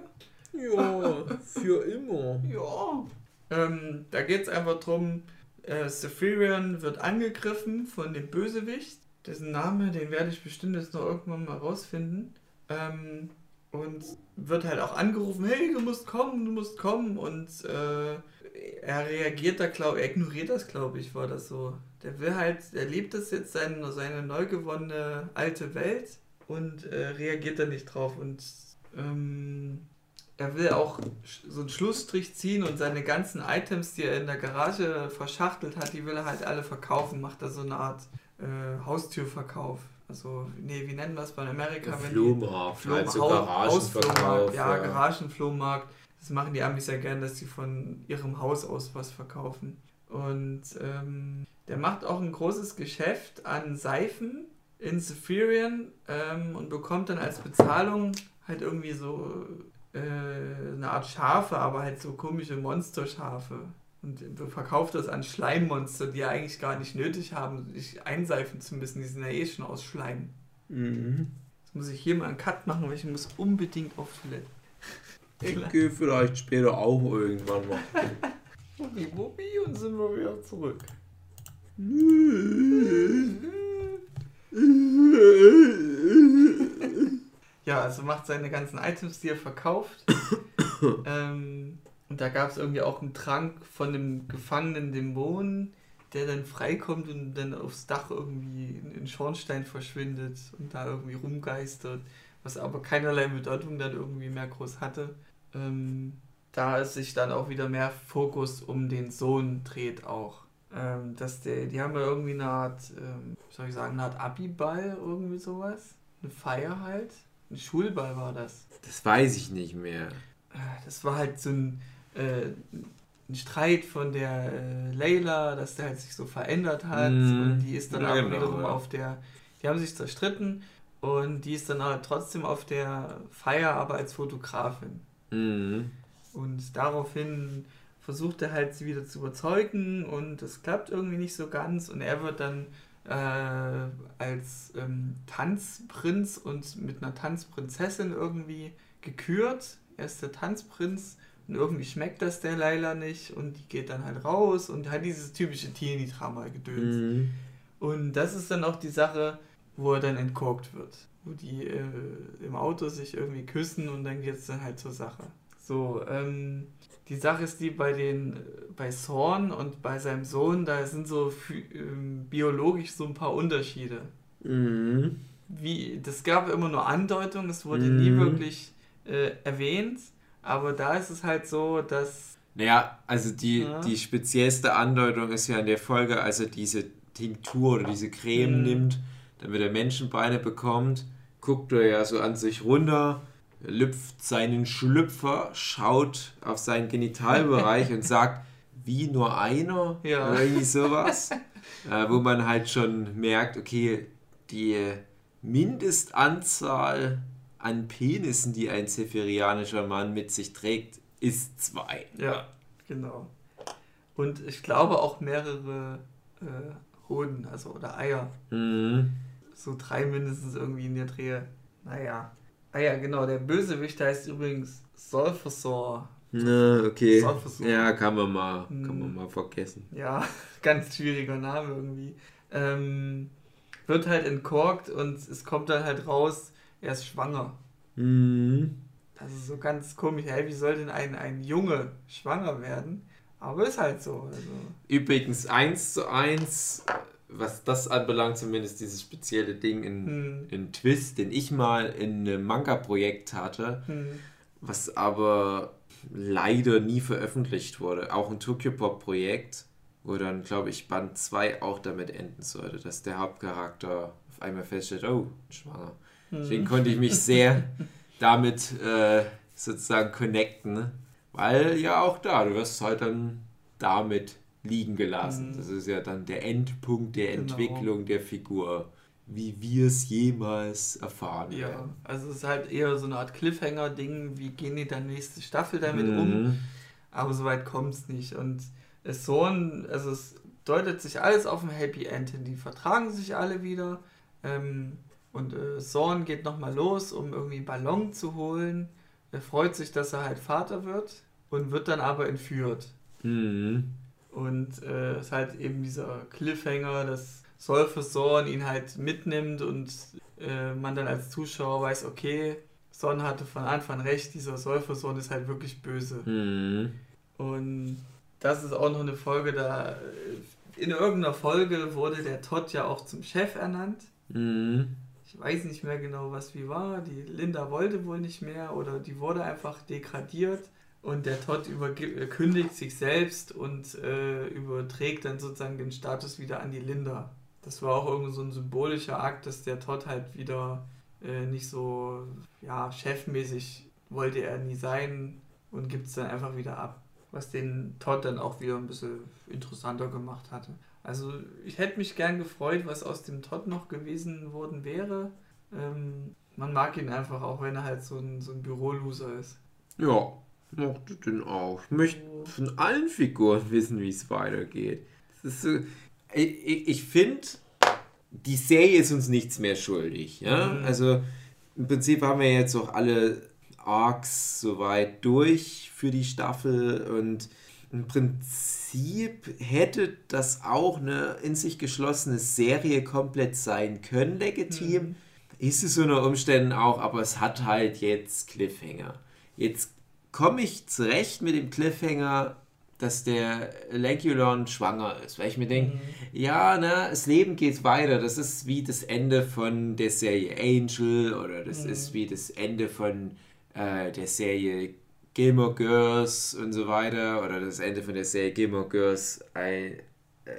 Ja, für immer. Ja. Ähm, da geht es einfach darum, äh, Sephirian wird angegriffen von dem Bösewicht. Dessen Name, den werde ich bestimmt jetzt noch irgendwann mal rausfinden. Ähm, und wird halt auch angerufen, hey, du musst kommen, du musst kommen und äh, er reagiert da, glaube er ignoriert das, glaube ich, war das so. Der will halt, er liebt das jetzt, seine, seine neu gewonnene alte Welt und äh, reagiert da nicht drauf und ähm, er will auch so einen Schlussstrich ziehen und seine ganzen Items, die er in der Garage verschachtelt hat, die will er halt alle verkaufen, macht da so eine Art äh, Haustürverkauf. Also, nee, wie nennen wir es bei Amerika? Flohmarkt, Flohmarkt, halt so Garagenverkauf. Ja, ja, Garagenflohmarkt. Das machen die Amis ja gern, dass sie von ihrem Haus aus was verkaufen. Und ähm, der macht auch ein großes Geschäft an Seifen in Sephirian ähm, und bekommt dann als Bezahlung halt irgendwie so äh, eine Art Schafe, aber halt so komische Monsterschafe und verkauft das an Schleimmonster, die ja eigentlich gar nicht nötig haben, sich einseifen zu müssen. Die sind ja eh schon aus Schleim. Mhm. Jetzt muss ich hier mal einen Cut machen, weil ich muss unbedingt auf Toilette. Ich gehe vielleicht später auch irgendwann mal. Wuppi, wuppi und sind wir wieder zurück. ja, also macht seine ganzen Items, die er verkauft. ähm, und da gab es irgendwie auch einen Trank von einem gefangenen Dämon, der dann freikommt und dann aufs Dach irgendwie in den Schornstein verschwindet und da irgendwie rumgeistert, was aber keinerlei Bedeutung dann irgendwie mehr groß hatte. Ähm, da ist sich dann auch wieder mehr Fokus um den Sohn dreht auch. Ähm, dass der, die haben ja irgendwie eine Art, ähm, soll ich sagen, eine Art Abiball, irgendwie sowas. Eine Feier halt. Ein Schulball war das. Das weiß ich nicht mehr. Äh, das war halt so ein, äh, ein Streit von der äh, Layla, dass der halt sich so verändert hat mm. und die ist dann ja, aber genau, wiederum ja. auf der, die haben sich zerstritten und die ist dann halt trotzdem auf der Feier, aber als Fotografin. Mm. Und daraufhin versucht er halt sie wieder zu überzeugen und das klappt irgendwie nicht so ganz und er wird dann äh, als ähm, Tanzprinz und mit einer Tanzprinzessin irgendwie gekürt. Er ist der Tanzprinz und irgendwie schmeckt das der Laila nicht und die geht dann halt raus und hat dieses typische Teenie-Drama-Gedöns. Mhm. Und das ist dann auch die Sache, wo er dann entkorkt wird. Wo die äh, im Auto sich irgendwie küssen und dann geht es dann halt zur Sache. So, ähm, die Sache ist die bei den, bei Thorn und bei seinem Sohn, da sind so ähm, biologisch so ein paar Unterschiede. Mhm. Wie, das gab immer nur Andeutungen, es wurde mhm. nie wirklich äh, erwähnt. Aber da ist es halt so, dass. Naja, also die, ja. die speziellste Andeutung ist ja in der Folge, als er diese Tinktur oder diese Creme mhm. nimmt, damit er Menschenbeine bekommt, guckt er ja so an sich runter, lüpft seinen Schlüpfer, schaut auf seinen Genitalbereich und sagt, wie nur einer ja. oder irgendwie sowas. äh, wo man halt schon merkt, okay, die Mindestanzahl an Penissen, die ein zephirianischer Mann mit sich trägt, ist zwei. Ja, genau. Und ich glaube auch mehrere äh, Hoden, also oder Eier. Mhm. So drei mindestens irgendwie in der Drehe. Naja. Ah ja, genau, der Bösewicht heißt übrigens Solfasor. Na, okay. Solfasor. Ja, kann man mal, hm. kann man mal vergessen. Ja, ganz schwieriger Name irgendwie. Ähm, wird halt entkorkt und es kommt dann halt raus, er ist schwanger. Mhm. Das ist so ganz komisch. Hey, wie soll denn ein, ein Junge schwanger werden? Aber ist halt so. Also. Übrigens, eins zu eins, was das anbelangt, zumindest dieses spezielle Ding in, hm. in Twist, den ich mal in einem Manga-Projekt hatte, hm. was aber leider nie veröffentlicht wurde. Auch ein Tokyo Pop-Projekt, wo dann, glaube ich, Band 2 auch damit enden sollte, dass der Hauptcharakter auf einmal feststellt, oh, schwanger. Deswegen konnte ich mich sehr damit äh, sozusagen connecten weil ja auch da, du wirst halt dann damit liegen gelassen. Mhm. Das ist ja dann der Endpunkt der genau. Entwicklung der Figur, wie wir es jemals erfahren ja, werden. Also es ist halt eher so eine Art Cliffhanger-Ding, wie gehen die dann nächste Staffel damit mhm. um? Aber soweit kommt es nicht. Und es so ein, also es deutet sich alles auf ein Happy End hin. Die vertragen sich alle wieder. Ähm, und äh, Zorn geht nochmal los, um irgendwie einen Ballon zu holen. Er freut sich, dass er halt Vater wird und wird dann aber entführt. Mhm. Und äh, ist halt eben dieser Cliffhanger, dass Solfesorn ihn halt mitnimmt und äh, man dann als Zuschauer weiß, okay, Son hatte von Anfang recht, dieser Solfesorn ist halt wirklich böse. Mhm. Und das ist auch noch eine Folge, da äh, in irgendeiner Folge wurde der Todd ja auch zum Chef ernannt. Mhm ich weiß nicht mehr genau, was wie war. Die Linda wollte wohl nicht mehr oder die wurde einfach degradiert und der Todd kündigt sich selbst und äh, überträgt dann sozusagen den Status wieder an die Linda. Das war auch irgendwie so ein symbolischer Akt, dass der Todd halt wieder äh, nicht so ja, chefmäßig wollte er nie sein und gibt es dann einfach wieder ab. Was den Todd dann auch wieder ein bisschen interessanter gemacht hatte. Also ich hätte mich gern gefreut, was aus dem Todd noch gewesen worden wäre. Ähm, man mag ihn einfach, auch wenn er halt so ein, so ein Büroloser ist. Ja, mochte den auch. Ich möchte von allen Figuren wissen, wie es weitergeht. So, ich, ich finde, die Serie ist uns nichts mehr schuldig. Ja? Mhm. Also im Prinzip haben wir jetzt auch alle Arcs soweit durch für die Staffel und im Prinzip hätte das auch eine in sich geschlossene Serie komplett sein können, legitim. Mhm. Ist es unter Umständen auch, aber es hat halt jetzt Cliffhanger. Jetzt komme ich zurecht mit dem Cliffhanger, dass der Lankulon schwanger ist, weil ich mir denke, mhm. ja, ne, das Leben geht weiter. Das ist wie das Ende von der Serie Angel oder das mhm. ist wie das Ende von äh, der Serie Gilmore Girls und so weiter oder das Ende von der Serie Gilmore Girls uh,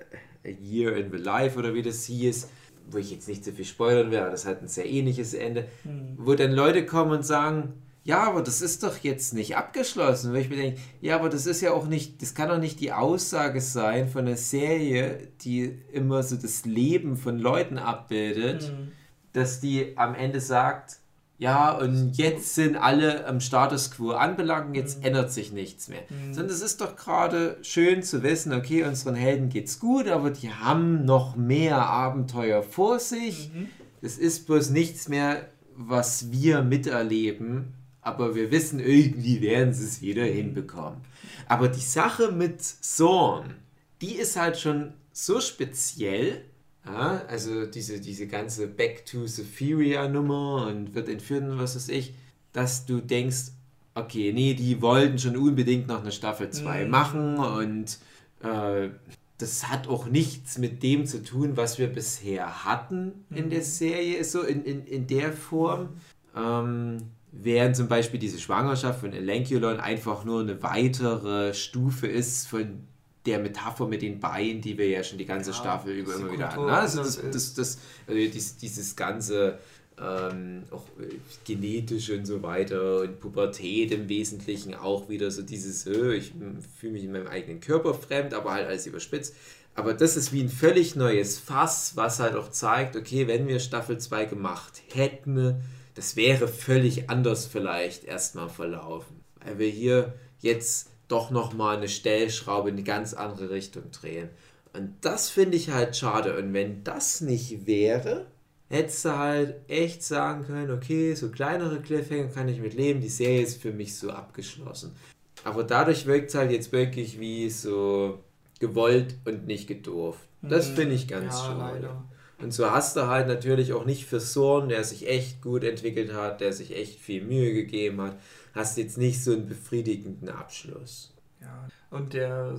A Year in the Life oder wie das hieß, wo ich jetzt nicht so viel spoilern werde, das hat ein sehr ähnliches Ende, mhm. wo dann Leute kommen und sagen, ja, aber das ist doch jetzt nicht abgeschlossen. Weil ich mir denke, ja, aber das ist ja auch nicht, das kann doch nicht die Aussage sein von einer Serie, die immer so das Leben von Leuten abbildet, mhm. dass die am Ende sagt, ja, und jetzt sind alle am Status quo anbelangt, jetzt mhm. ändert sich nichts mehr. Mhm. Sondern es ist doch gerade schön zu wissen, okay, unseren Helden geht's gut, aber die haben noch mehr Abenteuer vor sich. Mhm. Es ist bloß nichts mehr, was wir miterleben, aber wir wissen, irgendwie werden sie es wieder hinbekommen. Aber die Sache mit Zorn, die ist halt schon so speziell, ja, also diese, diese ganze Back to Superior Nummer und wird entführt und was weiß ich, dass du denkst, okay, nee, die wollten schon unbedingt noch eine Staffel 2 mhm. machen und äh, das hat auch nichts mit dem zu tun, was wir bisher hatten mhm. in der mhm. Serie, so in, in, in der Form. Ähm, während zum Beispiel diese Schwangerschaft von Elenculon einfach nur eine weitere Stufe ist von der Metapher mit den Beinen, die wir ja schon die ganze ja, Staffel über immer wieder hatten. Ne? Also das, das, das, also dieses, dieses ganze ähm, auch äh, genetisch und so weiter und Pubertät im Wesentlichen auch wieder so dieses, äh, ich fühle mich in meinem eigenen Körper fremd, aber halt alles überspitzt. Aber das ist wie ein völlig neues Fass, was halt auch zeigt, okay, wenn wir Staffel 2 gemacht hätten, das wäre völlig anders vielleicht erstmal verlaufen. Weil wir hier jetzt doch nochmal eine Stellschraube in eine ganz andere Richtung drehen. Und das finde ich halt schade. Und wenn das nicht wäre, hättest du halt echt sagen können, okay, so kleinere Cliffhanger kann ich mit leben, die Serie ist für mich so abgeschlossen. Aber dadurch wirkt es halt jetzt wirklich wie so gewollt und nicht gedurft. Das mhm. finde ich ganz ja, schade. Leider. Und so hast du halt natürlich auch nicht für Sorn, der sich echt gut entwickelt hat, der sich echt viel Mühe gegeben hat, hast jetzt nicht so einen befriedigenden Abschluss. Ja, und der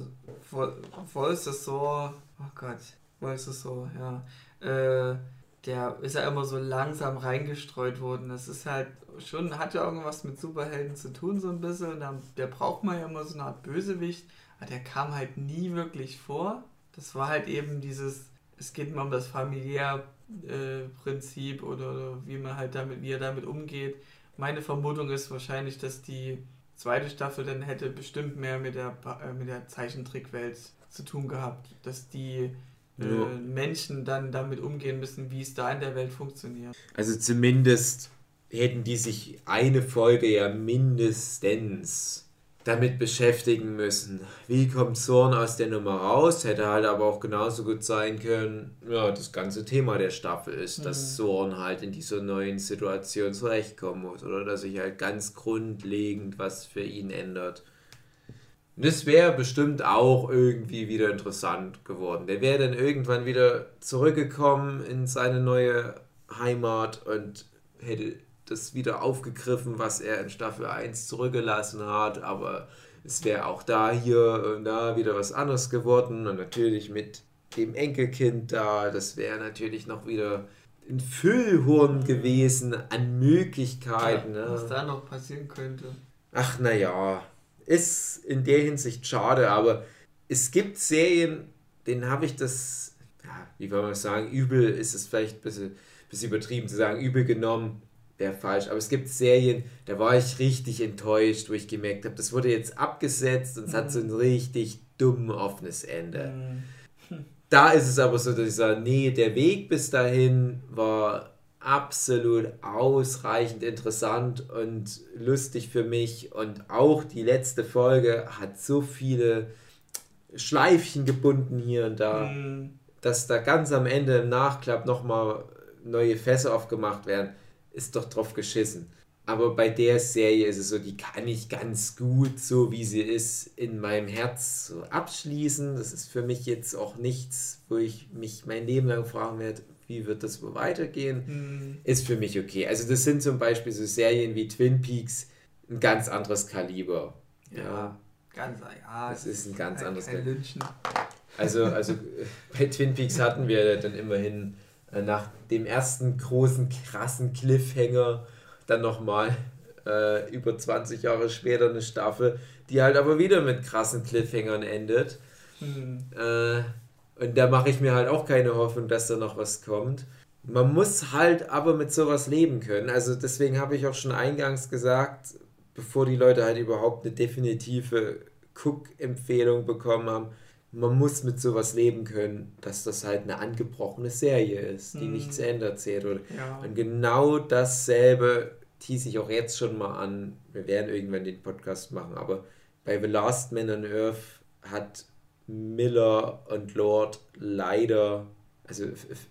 Wolf ist so, oh Gott, Wolf ist so, ja, äh, der ist ja immer so langsam reingestreut worden. Das ist halt schon, hat ja irgendwas mit Superhelden zu tun, so ein bisschen. Der, der braucht man ja immer so eine Art Bösewicht, aber der kam halt nie wirklich vor. Das war halt eben dieses, es geht immer um das Familiärprinzip äh, oder, oder, wie man halt damit, wie er damit umgeht. Meine Vermutung ist wahrscheinlich, dass die zweite Staffel dann hätte bestimmt mehr mit der, äh, mit der Zeichentrickwelt zu tun gehabt. Dass die äh, ja. Menschen dann damit umgehen müssen, wie es da in der Welt funktioniert. Also zumindest hätten die sich eine Folge ja mindestens damit beschäftigen müssen. Wie kommt Zorn aus der Nummer raus? Hätte halt aber auch genauso gut sein können, ja, das ganze Thema der Staffel ist, mhm. dass Zorn halt in dieser neuen Situation zurechtkommen muss oder dass sich halt ganz grundlegend was für ihn ändert. Das wäre bestimmt auch irgendwie wieder interessant geworden. Der wäre dann irgendwann wieder zurückgekommen in seine neue Heimat und hätte das wieder aufgegriffen, was er in Staffel 1 zurückgelassen hat, aber es wäre auch da hier und da wieder was anderes geworden und natürlich mit dem Enkelkind da, das wäre natürlich noch wieder ein Füllhorn gewesen an Möglichkeiten. Ja, ne? Was da noch passieren könnte. Ach naja, ist in der Hinsicht schade, aber es gibt Serien, denen habe ich das, ja, wie wollen wir sagen, übel ist es vielleicht ein bisschen, bisschen übertrieben zu sagen, übel genommen wäre falsch. Aber es gibt Serien, da war ich richtig enttäuscht, wo ich gemerkt habe, das wurde jetzt abgesetzt und es mhm. hat so ein richtig dumm offenes Ende. Mhm. Da ist es aber so, dass ich sage, nee, der Weg bis dahin war absolut ausreichend interessant und lustig für mich und auch die letzte Folge hat so viele Schleifchen gebunden hier und da, mhm. dass da ganz am Ende im Nachklapp nochmal neue Fässer aufgemacht werden ist doch drauf geschissen. Aber bei der Serie ist es so, die kann ich ganz gut, so wie sie ist, in meinem Herz so abschließen. Das ist für mich jetzt auch nichts, wo ich mich mein Leben lang fragen werde, wie wird das wohl weitergehen. Mhm. Ist für mich okay. Also das sind zum Beispiel so Serien wie Twin Peaks, ein ganz anderes Kaliber. Ja, ja. ganz, ja. Das ist ein ganz anderes Kaliber. Also, also bei Twin Peaks hatten wir dann immerhin nach dem ersten großen, krassen Cliffhanger dann nochmal äh, über 20 Jahre später eine Staffel, die halt aber wieder mit krassen Cliffhangern endet. Mhm. Äh, und da mache ich mir halt auch keine Hoffnung, dass da noch was kommt. Man muss halt aber mit sowas leben können. Also deswegen habe ich auch schon eingangs gesagt, bevor die Leute halt überhaupt eine definitive Cook-Empfehlung bekommen haben, man muss mit sowas leben können, dass das halt eine angebrochene Serie ist, die nicht zu Ende erzählt wurde. Ja. Und genau dasselbe tease ich auch jetzt schon mal an. Wir werden irgendwann den Podcast machen, aber bei The Last Man on Earth hat Miller und Lord leider, also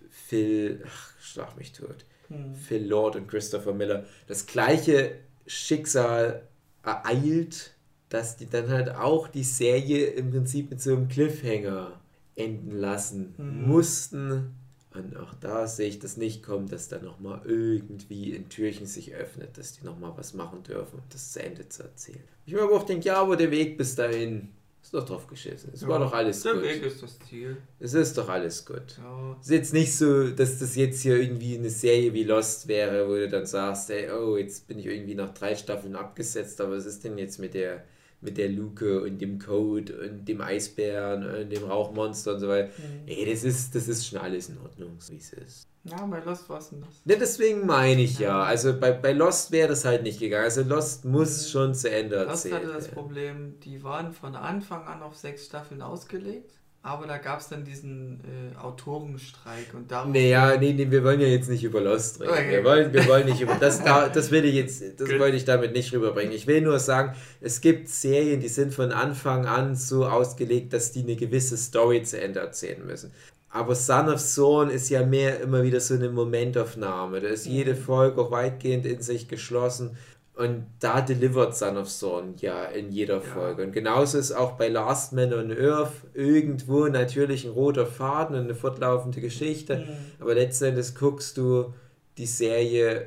Phil, ach, schlag mich tot, mhm. Phil Lord und Christopher Miller, das gleiche Schicksal ereilt dass die dann halt auch die Serie im Prinzip mit so einem Cliffhanger enden lassen mhm. mussten. Und auch da sehe ich das nicht kommen, dass da nochmal irgendwie ein Türchen sich öffnet, dass die nochmal was machen dürfen, um das zu Ende zu erzählen. Ich mir aber auch denke, ja, aber der Weg bis dahin ist doch drauf geschissen. Es ja, war doch alles der gut. Der Weg ist das Ziel. Es ist doch alles gut. Ja. Es ist jetzt nicht so, dass das jetzt hier irgendwie eine Serie wie Lost wäre, wo du dann sagst, hey, oh, jetzt bin ich irgendwie nach drei Staffeln abgesetzt, aber was ist denn jetzt mit der mit der Luke und dem Code und dem Eisbären und dem Rauchmonster und so weiter. Mhm. Ey, das ist, das ist schon alles in Ordnung, so wie es ist. Ja, bei Lost war es das? Ja, deswegen meine ich ja. Also bei, bei Lost wäre das halt nicht gegangen. Also Lost muss mhm. schon zu Ende erzählen. Lost hatte das Problem, die waren von Anfang an auf sechs Staffeln ausgelegt. Aber da gab es dann diesen äh, Autorenstreik und darum. Naja, nee, nee, wir wollen ja jetzt nicht über Lost reden. Okay. Wir, wollen, wir wollen nicht über das. Da, das will ich jetzt, das Good. wollte ich damit nicht rüberbringen. Ich will nur sagen, es gibt Serien, die sind von Anfang an so ausgelegt, dass die eine gewisse Story zu Ende erzählen müssen. Aber Son of Zorn ist ja mehr immer wieder so eine Momentaufnahme. Da ist jede mhm. Folge auch weitgehend in sich geschlossen und da delivert Son of Zorn ja in jeder Folge. Ja. Und genauso ist auch bei Last Man on Earth irgendwo natürlich ein roter Faden und eine fortlaufende Geschichte. Mhm. Aber letztendlich guckst du die Serie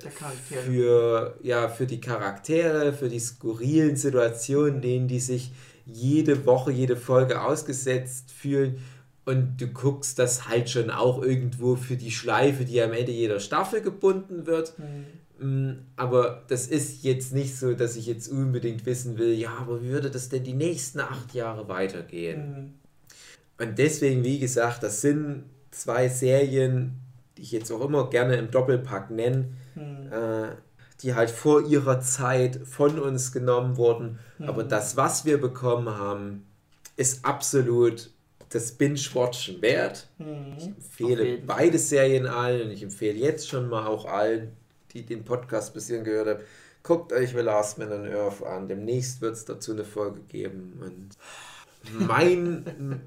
für, ja, für die Charaktere, für die skurrilen Situationen, denen die sich jede Woche, jede Folge ausgesetzt fühlen. Und du guckst das halt schon auch irgendwo für die Schleife, die am Ende jeder Staffel gebunden wird. Mhm aber das ist jetzt nicht so, dass ich jetzt unbedingt wissen will, ja, aber wie würde das denn die nächsten acht Jahre weitergehen? Mhm. Und deswegen, wie gesagt, das sind zwei Serien, die ich jetzt auch immer gerne im Doppelpack nenne, mhm. äh, die halt vor ihrer Zeit von uns genommen wurden. Mhm. Aber das, was wir bekommen haben, ist absolut das Binge-Watchen wert. Mhm. Ich empfehle beide Serien allen und ich empfehle jetzt schon mal auch allen, die den Podcast ein bisschen gehört haben, guckt euch The Last Man on Earth an. Demnächst wird es dazu eine Folge geben. Und mein,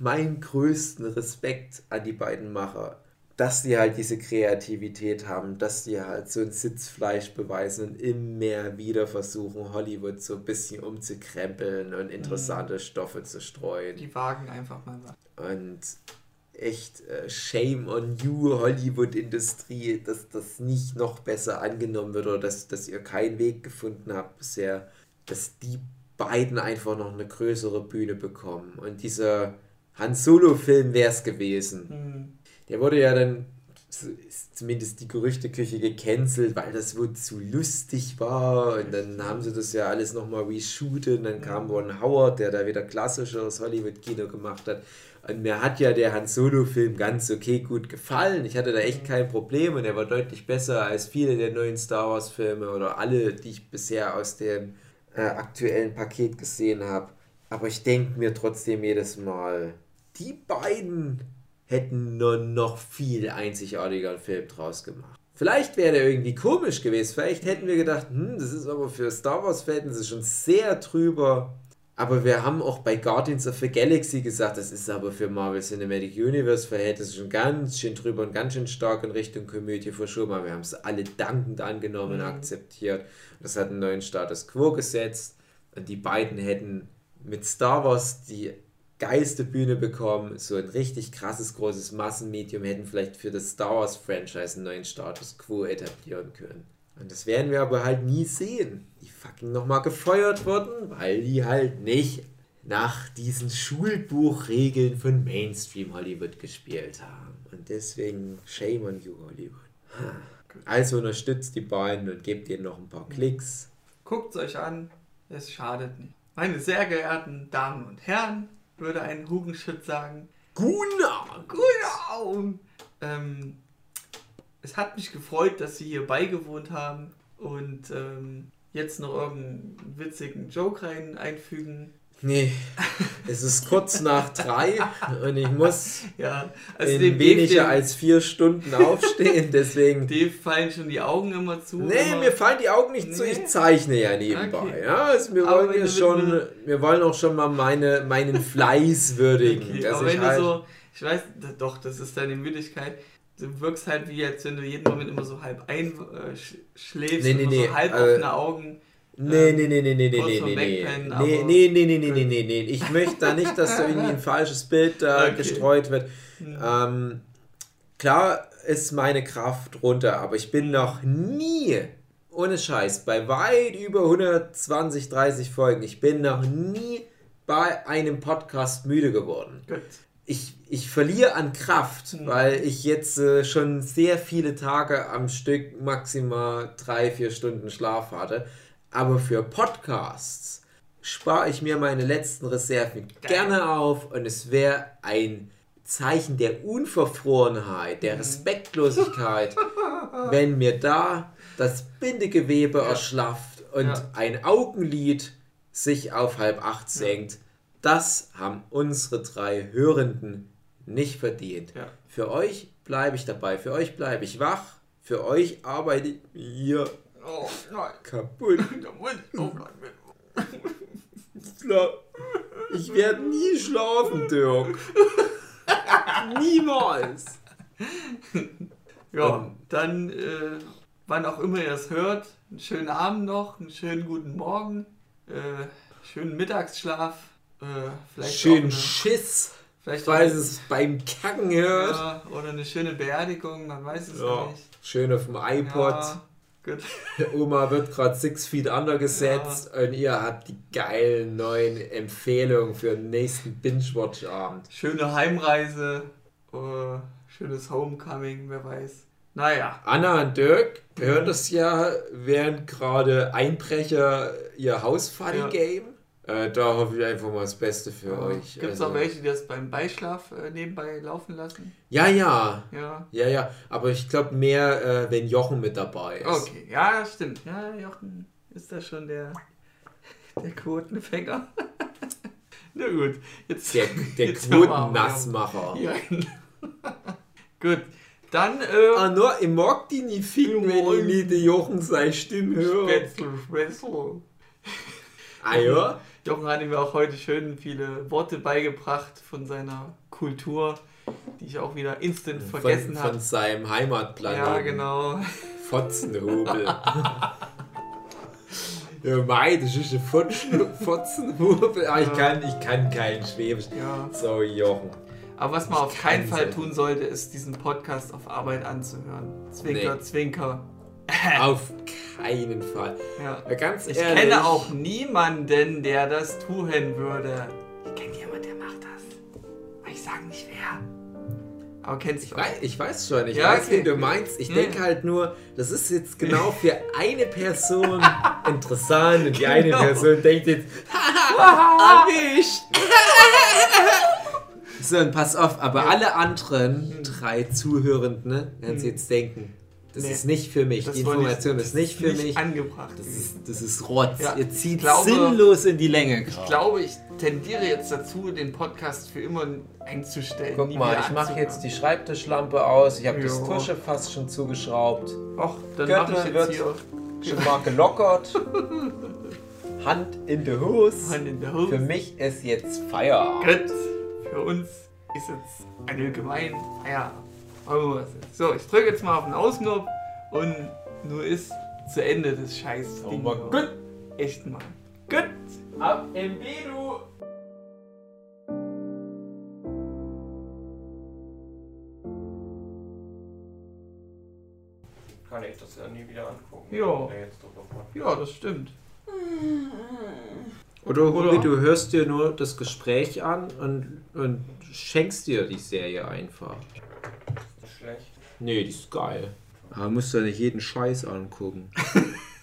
mein größten Respekt an die beiden Macher, dass die halt diese Kreativität haben, dass die halt so ein Sitzfleisch beweisen und immer wieder versuchen, Hollywood so ein bisschen umzukrempeln und interessante mhm. Stoffe zu streuen. Die wagen einfach mal was. Und echt äh, Shame on you, Hollywood-Industrie, dass das nicht noch besser angenommen wird oder dass, dass ihr keinen Weg gefunden habt bisher, dass die beiden einfach noch eine größere Bühne bekommen. Und dieser Han Solo-Film wäre es gewesen. Mhm. Der wurde ja dann, zumindest die Gerüchteküche, gecancelt, weil das wohl zu lustig war. Und dann haben sie das ja alles nochmal reshootet. Und dann kam Ron Howard, der da wieder klassischeres Hollywood-Kino gemacht hat. Und mir hat ja der Han Solo-Film ganz okay gut gefallen. Ich hatte da echt kein Problem und er war deutlich besser als viele der neuen Star Wars-Filme oder alle, die ich bisher aus dem äh, aktuellen Paket gesehen habe. Aber ich denke mir trotzdem jedes Mal, die beiden hätten nur noch viel einzigartiger Film draus gemacht. Vielleicht wäre der irgendwie komisch gewesen. Vielleicht hätten wir gedacht, hm, das ist aber für Star Wars-Verhältnisse schon sehr drüber. Aber wir haben auch bei Guardians of the Galaxy gesagt, das ist aber für Marvel Cinematic Universe Verhältnisse schon ganz schön drüber und ganz schön stark in Richtung Komödie verschoben. Aber wir haben es alle dankend angenommen und mhm. akzeptiert. Das hat einen neuen Status Quo gesetzt. Und die beiden hätten mit Star Wars die geilste Bühne bekommen, so ein richtig krasses, großes Massenmedium, hätten vielleicht für das Star Wars Franchise einen neuen Status Quo etablieren können. Und das werden wir aber halt nie sehen. Fucking nochmal gefeuert wurden, weil die halt nicht nach diesen Schulbuchregeln von Mainstream Hollywood gespielt haben. Und deswegen shame on you, Hollywood. Also unterstützt die beiden und gebt ihnen noch ein paar Klicks. Guckt es euch an, es schadet nicht. Meine sehr geehrten Damen und Herren, würde ein Hugenschütz sagen. Guna! Guna! Ähm, es hat mich gefreut, dass Sie hier beigewohnt haben und ähm, jetzt noch irgendeinen witzigen Joke rein einfügen. Nee, es ist kurz nach drei und ich muss ja, also in weniger als vier Stunden aufstehen, deswegen... Dem fallen schon die Augen immer zu. Nee, immer. mir fallen die Augen nicht nee. zu, ich zeichne ja nebenbei. Okay. Ja, also wir, wollen ja schon, wir wollen auch schon mal meine, meinen Fleiß würdigen. Okay, aber wenn halt du so, ich weiß, doch, das ist deine Müdigkeit du wirkst halt wie, als wenn du jeden Moment immer so halb einschläfst nee, nee, und nee, so halb äh, offene Augen. Nee, nee, nee, nee, nee, nee, nee, nee, nee, nee, nee, nee, nee, nee, nee, nee, ich möchte da nicht, dass da irgendwie ein falsches Bild da gestreut wird. Hm. Ähm, klar ist meine Kraft runter, aber ich bin noch nie, ohne Scheiß, bei weit über 120, 30 Folgen, ich bin noch nie bei einem Podcast müde geworden. Gut ich, ich verliere an Kraft, mhm. weil ich jetzt äh, schon sehr viele Tage am Stück maximal drei, vier Stunden Schlaf hatte. Aber für Podcasts spare ich mir meine letzten Reserven Geil. gerne auf und es wäre ein Zeichen der Unverfrorenheit, der mhm. Respektlosigkeit, wenn mir da das Bindegewebe ja. erschlafft und ja. ein Augenlid sich auf halb acht senkt Das haben unsere drei Hörenden nicht verdient. Ja. Für euch bleibe ich dabei, für euch bleibe ich wach, für euch arbeite ich hier Oh nein. kaputt. Da muss ich werde nie schlafen, Dirk. Niemals. Ja, Ähm. dann, äh, wann auch immer ihr es hört, einen schönen Abend noch, einen schönen guten Morgen, äh, schönen Mittagsschlaf, äh, vielleicht Schön eine, Schiss, vielleicht weil es beim Kacken hört. ja, oder eine schöne Beerdigung, man weiß es Ja. nicht. Schön auf dem iPod. Ja, gut. Oma wird gerade Six Feet Under gesetzt und ihr habt die geilen neuen Empfehlungen für den nächsten Binge-Watch-Abend. Schöne Heimreise, äh, schönes Homecoming, wer weiß. Naja, Anna und Dirk hören das ja, während gerade Einbrecher ihr Haus Ja. game. Äh, da hoffe ich einfach mal das Beste für euch. Gibt es Also- auch welche, die das beim Beischlaf äh, nebenbei laufen lassen? Ja, ja. Ja. Ja, ja. Aber ich glaube mehr, äh, wenn Jochen mit dabei ist. Okay, ja, stimmt. Ja, Jochen ist da schon der, der Quotenfänger. Na gut, jetzt. Der, der jetzt Quotennassmacher. Ja. gut, dann äh, Ah, nur, ich mag die nie ficken, wenn ich nicht Jochen seine Stimme höre. Spätzle, Spätzle. Ah ja? Jochen hat mir auch heute schön viele Worte beigebracht von seiner Kultur, die ich auch wieder instant vergessen von, habe. von seinem Heimatplaneten. Ja, genau. Fotzenhobel. ja, mei, das ist ein Fotzen, Fotzenhobel. Ah, ich, kann, ich kann keinen Schwäbisch. Ja. Sorry, Jochen. Aber was man auf kann keinen Fall tun sollte, ist diesen Podcast auf Arbeit anzuhören. Zwinker, Nee. Zwinker. Auf keinen Fall. Ja. Ja, ganz Ich ehrlich. kenne auch niemanden, der das tun würde. Ich kenne jemanden, der macht das. Aber ich sage nicht wer. Aber kennst Ich du weiß, ich weiß schon, ich Ja, weiß, okay. wie du meinst. Ich Ja, denke ja. halt nur, das ist jetzt genau für eine Person interessant und die eine Genau. Person denkt jetzt, haha, erwischt. so, und pass auf, aber alle anderen drei Zuhörenden ne, werden sich jetzt denken, das Nee. ist nicht für mich, die ich- Information das ist nicht für mich. angebracht. Das ist, das ist Rotz. Ja, Ihr zieht ich glaube- sinnlos in die Länge Ich glaube, ich tendiere jetzt dazu, den Podcast für immer einzustellen. Guck mal, ich mache jetzt die Schreibtischlampe aus. Ich habe das. Tusche fast schon zugeschraubt. Och, dann Gürtel mache ich wird- jetzt hier Schon mal gelockert. Hand in der Hose. Hand in der Hose. Für mich ist jetzt Feierabend. Gut. Für uns ist jetzt ein allgemein Feierabend. Wir was jetzt. So, ich drücke jetzt mal auf den Ausknopf und nur ist zu Ende des Scheiß. Oh mal gut. Echt mal. Gut. Ab im Bedu. Kann ich das ja nie wieder angucken. Ja. Ja, das stimmt. Oder, Oder? Oder du hörst dir nur das Gespräch an und, und schenkst dir die Serie einfach. Nee, die ist geil. Aber musst du ja nicht jeden Scheiß angucken.